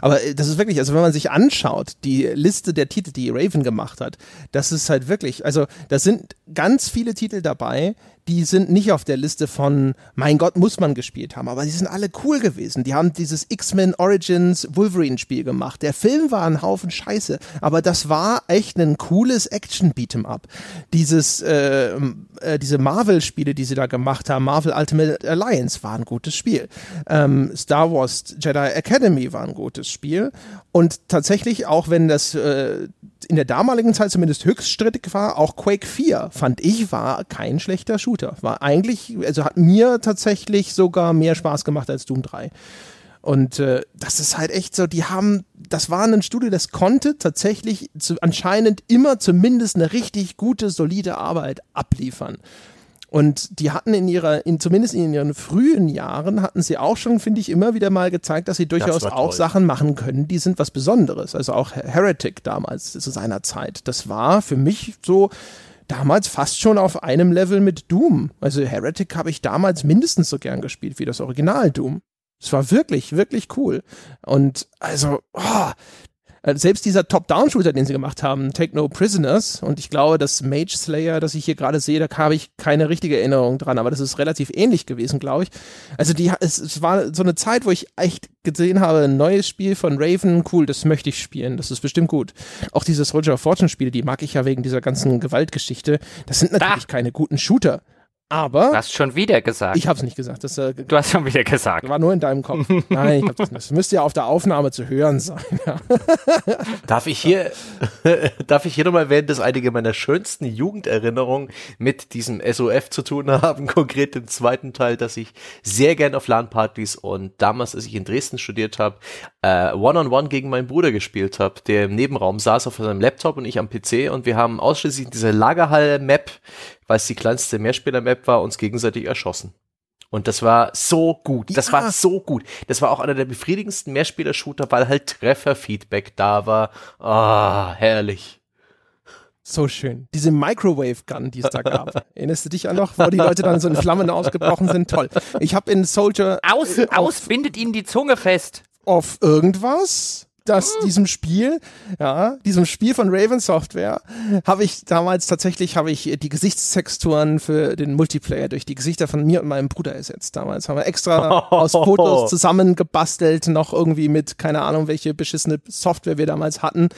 Aber äh, das ist wirklich, also wenn man sich anschaut, die Liste der Titel, die Raven gemacht hat, das ist halt wirklich, also da sind ganz viele Titel dabei, die sind nicht auf der Liste von, mein Gott, muss man gespielt haben, aber die sind alle cool gewesen. Die haben dieses X-Men Origins Wolverine-Spiel gemacht. Der Film war ein Haufen Scheiße, aber das war echt ein cooles Action-Beat'em-up. Dieses, äh, äh, diese Marvel-Spiele, die sie da gemacht haben, Marvel Ultimate Alliance war ein gutes Spiel. Ähm, Star Wars Jedi Academy war ein gutes Spiel. Und tatsächlich, auch wenn das äh, in der damaligen Zeit zumindest höchst strittig war. Auch Quake 4 fand ich war kein schlechter Shooter. War eigentlich, also hat mir tatsächlich sogar mehr Spaß gemacht als Doom 3. Und äh, das ist halt echt so, die haben, das war ein Studio, das konnte tatsächlich zu, anscheinend immer zumindest eine richtig gute, solide Arbeit abliefern. Und die hatten in ihrer, in, zumindest in ihren frühen Jahren, hatten sie auch schon, finde ich, immer wieder mal gezeigt, dass sie durchaus auch. Sachen machen können, die sind was Besonderes. Also auch Heretic damals zu seiner Zeit. Das war für mich so damals fast schon auf einem Level mit Doom. Also Heretic habe ich damals mindestens so gern gespielt wie das Original Doom. Es war wirklich, wirklich cool. Und also, oh, selbst dieser Top-Down-Shooter, den sie gemacht haben, Take No Prisoners, und ich glaube, das Mage Slayer, das ich hier gerade sehe, da habe ich keine richtige Erinnerung dran, aber das ist relativ ähnlich gewesen, glaube ich. Also die, es, es, war so eine Zeit, wo ich echt gesehen habe, ein neues Spiel von Raven, cool, das möchte ich spielen, das ist bestimmt gut. Auch diese Soldier of Fortune Spiele, die mag ich ja wegen dieser ganzen Gewaltgeschichte. Das sind natürlich da. keine guten Shooter. Aber. Du hast schon wieder gesagt. Ich habe es nicht gesagt. Das, äh, du hast schon wieder gesagt. War nur in deinem Kopf. [LAUGHS] Nein, ich hab das nicht. Das müsste ja auf der Aufnahme zu hören sein. Ja. [LAUGHS] darf ich hier, [LAUGHS] darf ich hier nochmal erwähnen, dass einige meiner schönsten Jugenderinnerungen mit diesem SOF zu tun haben, konkret im zweiten Teil, dass ich sehr gern auf LAN-Partys und damals, als ich in Dresden studiert habe, äh, One-on-One -on -one gegen meinen Bruder gespielt habe, der im Nebenraum saß auf seinem Laptop und ich am PC und wir haben ausschließlich diese Lagerhalle-Map weil es die kleinste Mehrspieler-Map war, uns gegenseitig erschossen. Und das war so gut. Das ja. war so gut. Das war auch einer der befriedigendsten Mehrspieler-Shooter, weil halt Trefferfeedback da war. Ah, herrlich. So schön. Diese Microwave Gun, die es da gab. [LAUGHS] Erinnerst du dich an noch, wo die Leute dann so in Flammen ausgebrochen sind? Toll. Ich habe in Soldier. Aus, äh, aus bindet ihnen die Zunge fest. Auf irgendwas? Dass diesem Spiel, ja, diesem Spiel von Raven Software, habe ich damals tatsächlich habe ich die Gesichtstexturen für den Multiplayer durch die Gesichter von mir und meinem Bruder ersetzt. Damals haben wir extra [LAUGHS] aus Fotos zusammengebastelt, noch irgendwie mit keine Ahnung welche beschissene Software wir damals hatten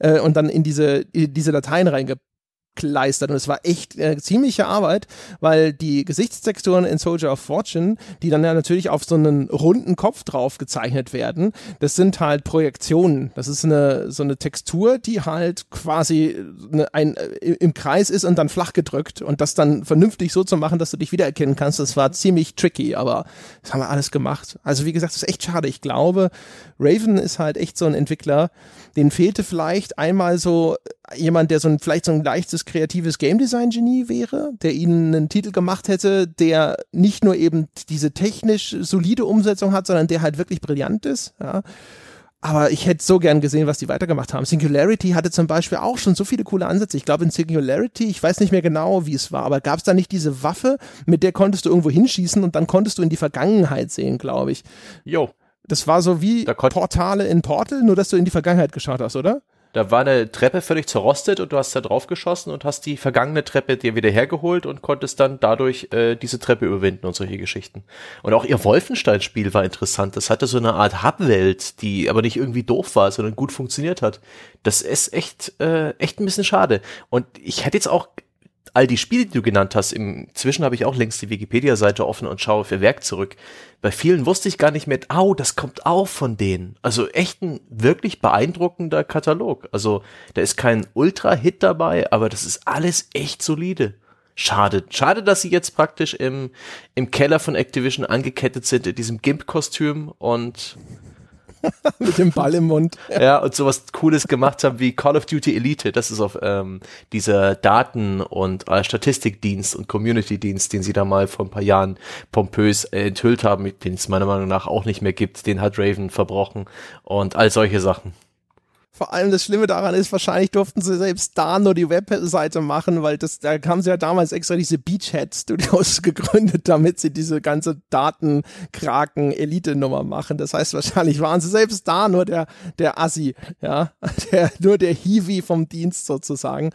äh, und dann in diese in diese Dateien reingepackt gekleistert und es war echt äh, ziemliche Arbeit, weil die Gesichtstexturen in Soldier of Fortune, die dann ja natürlich auf so einen runden Kopf drauf gezeichnet werden, das sind halt Projektionen. Das ist eine so eine Textur, die halt quasi eine, ein, äh, im Kreis ist und dann flach gedrückt und das dann vernünftig so zu machen, dass du dich wiedererkennen kannst, das war ziemlich tricky, aber das haben wir alles gemacht. Also wie gesagt, das ist echt schade. Ich glaube, Raven ist halt echt so ein Entwickler, den fehlte vielleicht einmal so jemand, der so ein, vielleicht so ein leichtes kreatives Game Design Genie wäre, der ihnen einen Titel gemacht hätte, der nicht nur eben diese technisch solide Umsetzung hat, sondern der halt wirklich brillant ist, ja. Aber ich hätte so gern gesehen, was die weitergemacht haben. Singularity hatte zum Beispiel auch schon so viele coole Ansätze. Ich glaube, in Singularity, ich weiß nicht mehr genau, wie es war, aber gab es da nicht diese Waffe, mit der konntest du irgendwo hinschießen und dann konntest du in die Vergangenheit sehen, glaube ich. Jo. Das war so wie Portale in Portal, nur dass du in die Vergangenheit geschaut hast, oder? Da war eine Treppe völlig zerrostet und du hast da drauf geschossen und hast die vergangene Treppe dir wieder hergeholt und konntest dann dadurch äh, diese Treppe überwinden und solche Geschichten. Und auch ihr Wolfenstein-Spiel war interessant. Das hatte so eine Art Hub-Welt, die aber nicht irgendwie doof war, sondern gut funktioniert hat. Das ist echt, äh, echt ein bisschen schade. Und ich hätte jetzt auch all die Spiele, die du genannt hast, inzwischen habe ich auch längst die Wikipedia-Seite offen und schaue für Werk zurück. Bei vielen wusste ich gar nicht mehr, au, das kommt auch von denen. Also echt ein wirklich beeindruckender Katalog. Also da ist kein Ultra-Hit dabei, aber das ist alles echt solide. Schade. Schade, dass sie jetzt praktisch im, im Keller von Activision angekettet sind in diesem Gimp-Kostüm und [LAUGHS] Mit dem Ball im Mund. Ja. und sowas Cooles gemacht haben wie Call of Duty Elite. Das ist auf ähm, dieser Daten- und äh, Statistikdienst und Community-Dienst, den sie da mal vor ein paar Jahren pompös äh, enthüllt haben, den es meiner Meinung nach auch nicht mehr gibt. Den hat Raven verbrochen und all solche Sachen. Vor allem das Schlimme daran ist, wahrscheinlich durften sie selbst da nur die Webseite machen, weil das, da haben sie ja damals extra diese Beachhead Studios [LAUGHS] gegründet, damit sie diese ganze Datenkraken-Elite-Nummer machen. Das heißt, wahrscheinlich waren sie selbst da nur der, der Assi, ja, [LAUGHS] der, nur der Hiwi vom Dienst sozusagen.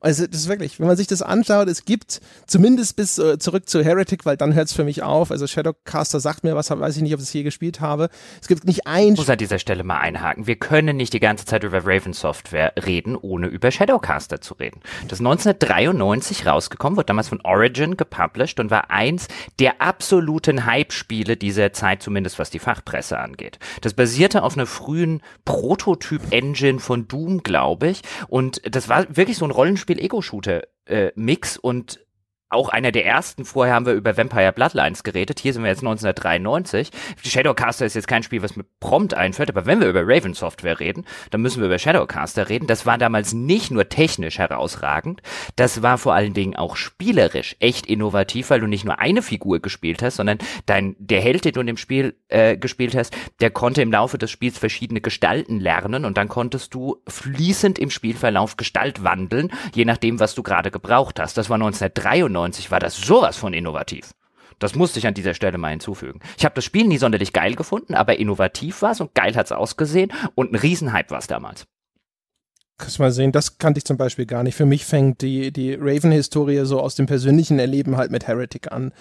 Also, das ist wirklich, wenn man sich das anschaut, es gibt zumindest bis äh, zurück zu Heretic, weil dann hört es für mich auf. Also, Shadowcaster sagt mir was, weiß ich nicht, ob ich es hier gespielt habe. Es gibt nicht ein. Ich muss an dieser Stelle mal einhaken. Wir können nicht die ganze Zeit über Raven Software reden, ohne über Shadowcaster zu reden. Das ist 1993 rausgekommen, wurde damals von Origin gepublished und war eins der absoluten Hype-Spiele dieser Zeit, zumindest was die Fachpresse angeht. Das basierte auf einer frühen Prototyp-Engine von Doom, glaube ich. Und das war wirklich so ein Rollenspiel-Ego-Shooter-Mix äh, und auch einer der ersten. Vorher haben wir über Vampire Bloodlines geredet. Hier sind wir jetzt 1993. Shadowcaster ist jetzt kein Spiel, was mir prompt einfällt, aber wenn wir über Raven Software reden, dann müssen wir über Shadowcaster reden. Das war damals nicht nur technisch herausragend, das war vor allen Dingen auch spielerisch echt innovativ, weil du nicht nur eine Figur gespielt hast, sondern dein, der Held, den du in dem Spiel äh, gespielt hast, der konnte im Laufe des Spiels verschiedene Gestalten lernen und dann konntest du fließend im Spielverlauf Gestalt wandeln, je nachdem, was du gerade gebraucht hast. Das war 1993 1993 war das sowas von innovativ. Das musste ich an dieser Stelle mal hinzufügen. Ich habe das Spiel nie sonderlich geil gefunden, aber innovativ war es und geil hat es ausgesehen und ein Riesenhype war es damals. Kannst mal sehen, das kannte ich zum Beispiel gar nicht. Für mich fängt die, die Raven-Historie so aus dem persönlichen Erleben halt mit Heretic an.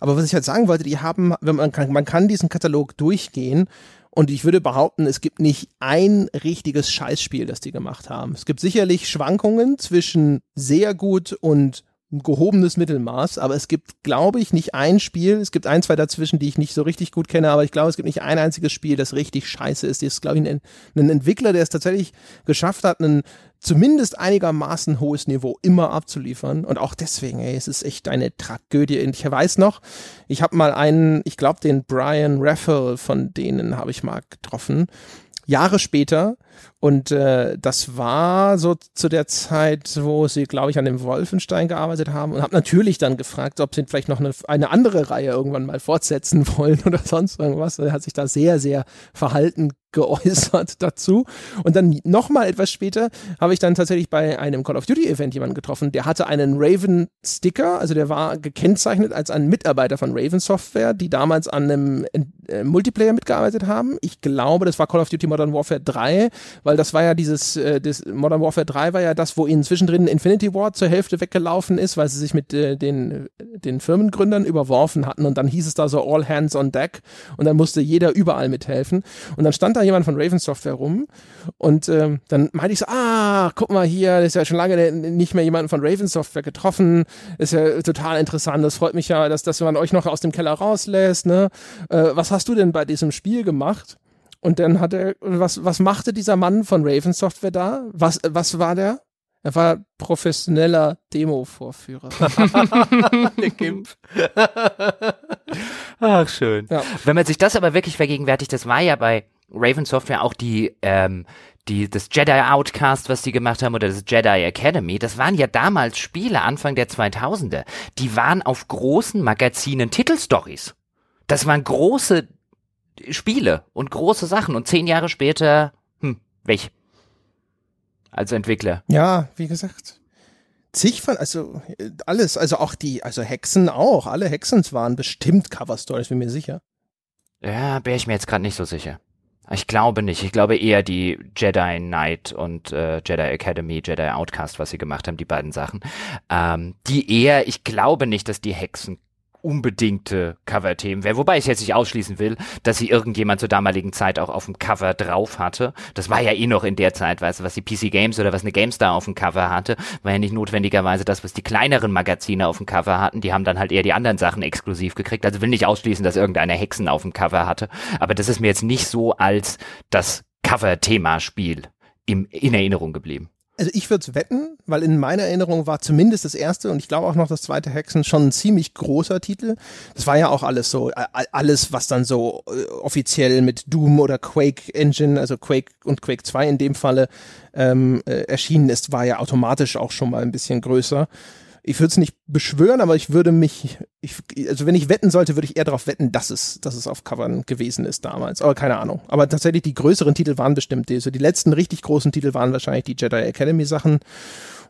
Aber was ich halt sagen wollte, die haben, wenn man kann, man kann diesen Katalog durchgehen und ich würde behaupten, es gibt nicht ein richtiges Scheißspiel, das die gemacht haben. Es gibt sicherlich Schwankungen zwischen sehr gut und ein gehobenes Mittelmaß, aber es gibt, glaube ich, nicht ein Spiel, es gibt ein, zwei dazwischen, die ich nicht so richtig gut kenne, aber ich glaube, es gibt nicht ein einziges Spiel, das richtig scheiße ist. Das ist, glaube ich, ein, ein Entwickler, der es tatsächlich geschafft hat, ein zumindest einigermaßen hohes Niveau immer abzuliefern. Und auch deswegen, ey, es ist echt eine Tragödie. Und ich weiß noch, ich habe mal einen, ich glaube, den Brian Raffel von denen habe ich mal getroffen. Jahre später und äh, das war so zu der Zeit, wo sie, glaube ich, an dem Wolfenstein gearbeitet haben und habe natürlich dann gefragt, ob sie vielleicht noch eine, eine andere Reihe irgendwann mal fortsetzen [LAUGHS] wollen oder sonst irgendwas. Er hat sich da sehr, sehr verhalten geäußert [LAUGHS] dazu. Und dann nochmal etwas später habe ich dann tatsächlich bei einem Call of Duty Event jemanden getroffen, der hatte einen Raven Sticker, also der war gekennzeichnet als ein Mitarbeiter von Raven Software, die damals an einem äh, Multiplayer mitgearbeitet haben. Ich glaube, das war Call of Duty Modern Warfare 3, weil das war ja dieses, äh, das Modern Warfare 3 war ja das, wo ihnen zwischendrin Infinity Ward zur Hälfte weggelaufen ist, weil sie sich mit äh, den, den Firmengründern überworfen hatten und dann hieß es da so All Hands on Deck und dann musste jeder überall mithelfen. Und dann stand da jemand von Raven Software rum und ähm, dann meinte ich so, ah, guck mal hier, das ist ja schon lange nicht mehr jemanden von Raven Software getroffen, ist ja total interessant, das freut mich ja, dass, dass man euch noch aus dem Keller rauslässt, ne? Äh, was hast du denn bei diesem Spiel gemacht? Und dann hat er, was, was machte dieser Mann von Raven Software da? Was, was war der? Er war professioneller Demo-Vorführer. [LAUGHS] der Gimp. [LAUGHS] Ach, schön. Ja. Wenn man sich das aber wirklich vergegenwärtigt, das war ja bei Raven Software auch die, ähm, die, das Jedi Outcast, was die gemacht haben, oder das Jedi Academy, das waren ja damals Spiele Anfang der 2000er. Die waren auf großen Magazinen Titelstories. Das waren große Spiele und große Sachen und zehn Jahre später, hm, weg. Als Entwickler. Ja, wie gesagt. Zig von, also alles, also auch die, also Hexen auch, alle Hexens waren bestimmt Cover Stories, bin mir sicher. Ja, wäre ich mir jetzt gerade nicht so sicher. Ich glaube nicht. Ich glaube eher die Jedi Knight und äh, Jedi Academy, Jedi Outcast, was sie gemacht haben, die beiden Sachen. Ähm, die eher, ich glaube nicht, dass die Hexen unbedingte Cover-Themen wäre. Wobei ich jetzt nicht ausschließen will, dass sie irgendjemand zur damaligen Zeit auch auf dem Cover drauf hatte. Das war ja eh noch in der Zeit, weißt du, was die PC Games oder was eine GameStar auf dem Cover hatte, war ja nicht notwendigerweise das, was die kleineren Magazine auf dem Cover hatten. Die haben dann halt eher die anderen Sachen exklusiv gekriegt. Also will nicht ausschließen, dass irgendeine Hexen auf dem Cover hatte. Aber das ist mir jetzt nicht so als das Cover-Thema-Spiel in Erinnerung geblieben. Also ich würde es wetten, weil in meiner Erinnerung war zumindest das erste und ich glaube auch noch das zweite Hexen schon ein ziemlich großer Titel. Das war ja auch alles so, alles, was dann so äh, offiziell mit Doom oder Quake Engine, also Quake und Quake 2 in dem Falle ähm, äh, erschienen ist, war ja automatisch auch schon mal ein bisschen größer ich würde es nicht beschwören, aber ich würde mich, ich, also wenn ich wetten sollte, würde ich eher darauf wetten, dass es, dass es auf Covern gewesen ist damals. Aber keine Ahnung. Aber tatsächlich die größeren Titel waren bestimmt die. Also die letzten richtig großen Titel waren wahrscheinlich die Jedi Academy Sachen.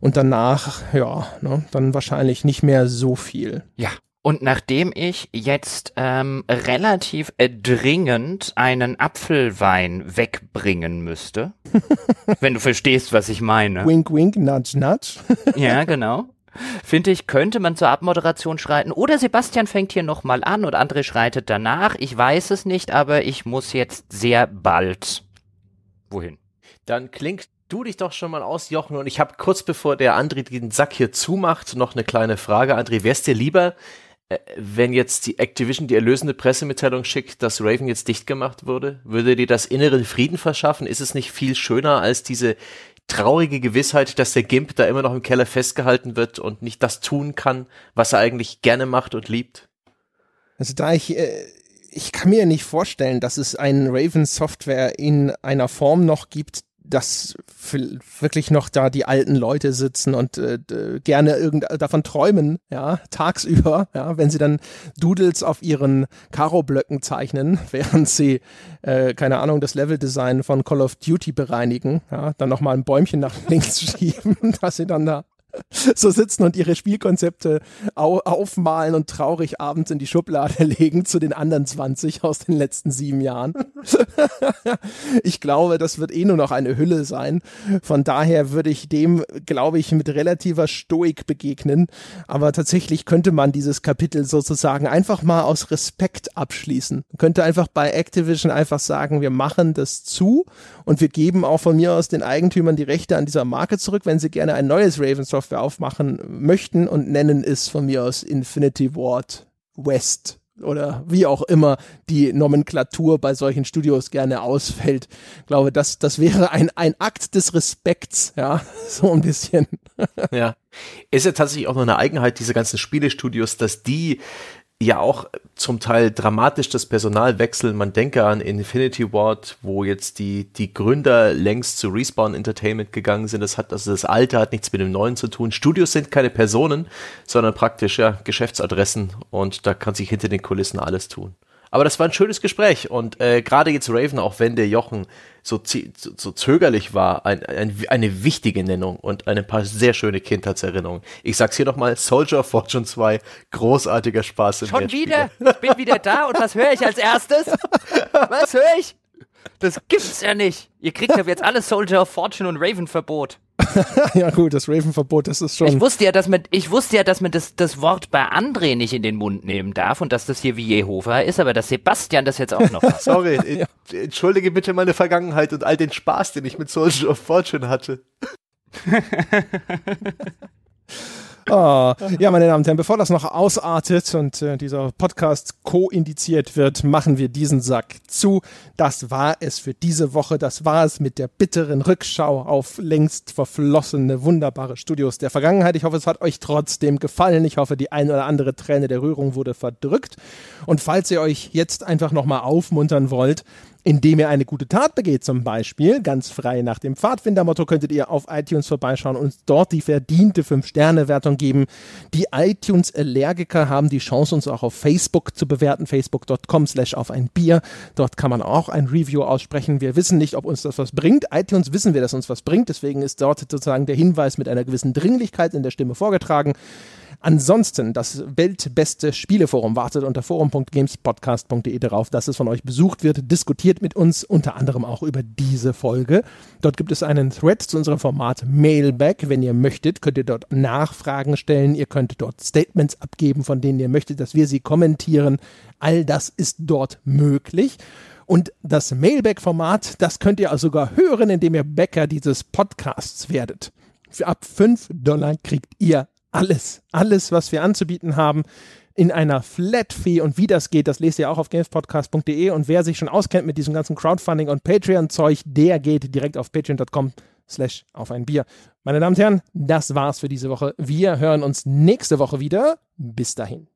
Und danach, ja, ne, dann wahrscheinlich nicht mehr so viel. Ja, und nachdem ich jetzt ähm, relativ dringend einen Apfelwein wegbringen müsste, [LAUGHS] wenn du verstehst, was ich meine. Wink, wink, nudge, nudge. ja, [LAUGHS] genau finde ich, könnte man zur Abmoderation schreiten. Oder Sebastian fängt hier nochmal an und André schreitet danach. Ich weiß es nicht, aber ich muss jetzt sehr bald. Wohin? Dann klingt du dich doch schon mal aus, Jochen. Und ich habe kurz bevor der André den Sack hier zumacht, noch eine kleine Frage. André, wär's dir lieber, äh, wenn jetzt die Activision die erlösende Pressemitteilung schickt, dass Raven jetzt dicht gemacht wurde? Würde dir das inneren Frieden verschaffen? Ist es nicht viel schöner als diese traurige Gewissheit, dass der Gimp da immer noch im Keller festgehalten wird und nicht das tun kann, was er eigentlich gerne macht und liebt? Also da ich, äh, ich kann mir nicht vorstellen, dass es einen Raven Software in einer Form noch gibt, dass wirklich noch da die alten Leute sitzen und äh, gerne irgend davon träumen, ja, tagsüber, ja, wenn sie dann Doodles auf ihren Karo-Blöcken zeichnen, [LAUGHS] während sie, äh, keine Ahnung, das Leveldesign von Call of Duty bereinigen, ja, dann nochmal ein Bäumchen nach [LAUGHS] links schieben, dass sie dann da [LAUGHS] so sitzen und ihre Spielkonzepte au aufmalen und traurig abends in die Schublade [LAUGHS] legen zu den anderen 20 aus den letzten sieben Jahren. [LAUGHS] ich glaube, das wird eh nur noch eine Hülle sein. Von daher würde ich dem, glaube ich, mit relativer Stoik begegnen. Aber tatsächlich könnte man dieses Kapitel sozusagen einfach mal aus Respekt abschließen. Man könnte einfach bei Activision einfach sagen, wir machen das zu und wir geben auch von mir aus den Eigentümern die Rechte an dieser Marke zurück, wenn sie gerne ein neues Ravensoft Software aufmachen möchten und nennen es von mir aus Infinity Ward West oder wie auch immer die Nomenklatur bei solchen Studios gerne ausfällt. Ich glaube, das, das wäre ein, ein Akt des Respekts, ja, [LAUGHS] so ein bisschen. ja. Ist ja tatsächlich auch noch eine Eigenheit dieser ganzen Spielestudios, dass die ja auch zum Teil dramatisch das Personal wechseln. Man denke an Infinity Ward, wo jetzt die, die Gründer längst zu Respawn Entertainment gegangen sind. Das hat, also das Alte hat nichts mit dem Neuen zu tun. Studios sind keine Personen, sondern praktisch ja Geschäftsadressen und da kann sich hinter den Kulissen alles tun. Aber das war ein schönes Gespräch und äh, gerade jetzt Raven, auch wenn der Jochen so, so, so zögerlich war, ein, ein, eine wichtige Nennung und ein paar sehr schöne Kindheitserinnerungen. Ich sag's hier nochmal, Soldier of Fortune 2, großartiger Spaß im Schon wieder? Ich bin wieder da und was höre ich als erstes? Was höre ich? Das gibt's ja nicht. Ihr kriegt ja jetzt alles Soldier of Fortune und Raven Verbot. [LAUGHS] ja gut, das Raven-Verbot, das ist schon. Ich wusste ja, dass man, ich wusste ja, dass man das, das Wort bei André nicht in den Mund nehmen darf und dass das hier wie Jehova ist, aber dass Sebastian das jetzt auch noch [LAUGHS] hat. Sorry, [LAUGHS] ja. entschuldige bitte meine Vergangenheit und all den Spaß, den ich mit Soldier of Fortune hatte. Oh, ja, meine Damen und Herren, bevor das noch ausartet und äh, dieser Podcast co-indiziert wird, machen wir diesen Sack zu. Das war es für diese Woche. Das war es mit der bitteren Rückschau auf längst verflossene, wunderbare Studios der Vergangenheit. Ich hoffe, es hat euch trotzdem gefallen. Ich hoffe, die ein oder andere Träne der Rührung wurde verdrückt. Und falls ihr euch jetzt einfach nochmal aufmuntern wollt, indem ihr eine gute Tat begeht zum Beispiel. Ganz frei nach dem Pfadfindermotto könntet ihr auf iTunes vorbeischauen und dort die verdiente 5-Sterne-Wertung geben. Die iTunes-Allergiker haben die Chance, uns auch auf Facebook zu bewerten, facebook.com slash auf ein Bier. Dort kann man auch ein Review aussprechen. Wir wissen nicht, ob uns das was bringt. iTunes wissen wir, dass uns was bringt. Deswegen ist dort sozusagen der Hinweis mit einer gewissen Dringlichkeit in der Stimme vorgetragen. Ansonsten, das weltbeste Spieleforum wartet unter forum.gamespodcast.de darauf, dass es von euch besucht wird, diskutiert mit uns, unter anderem auch über diese Folge. Dort gibt es einen Thread zu unserem Format Mailback. Wenn ihr möchtet, könnt ihr dort Nachfragen stellen. Ihr könnt dort Statements abgeben, von denen ihr möchtet, dass wir sie kommentieren. All das ist dort möglich. Und das Mailback-Format, das könnt ihr also sogar hören, indem ihr Bäcker dieses Podcasts werdet. Für ab 5 Dollar kriegt ihr alles, alles, was wir anzubieten haben, in einer Flat Fee. Und wie das geht, das lest ihr auch auf gamespodcast.de. Und wer sich schon auskennt mit diesem ganzen Crowdfunding und Patreon-Zeug, der geht direkt auf patreon.com slash auf ein Bier. Meine Damen und Herren, das war's für diese Woche. Wir hören uns nächste Woche wieder. Bis dahin.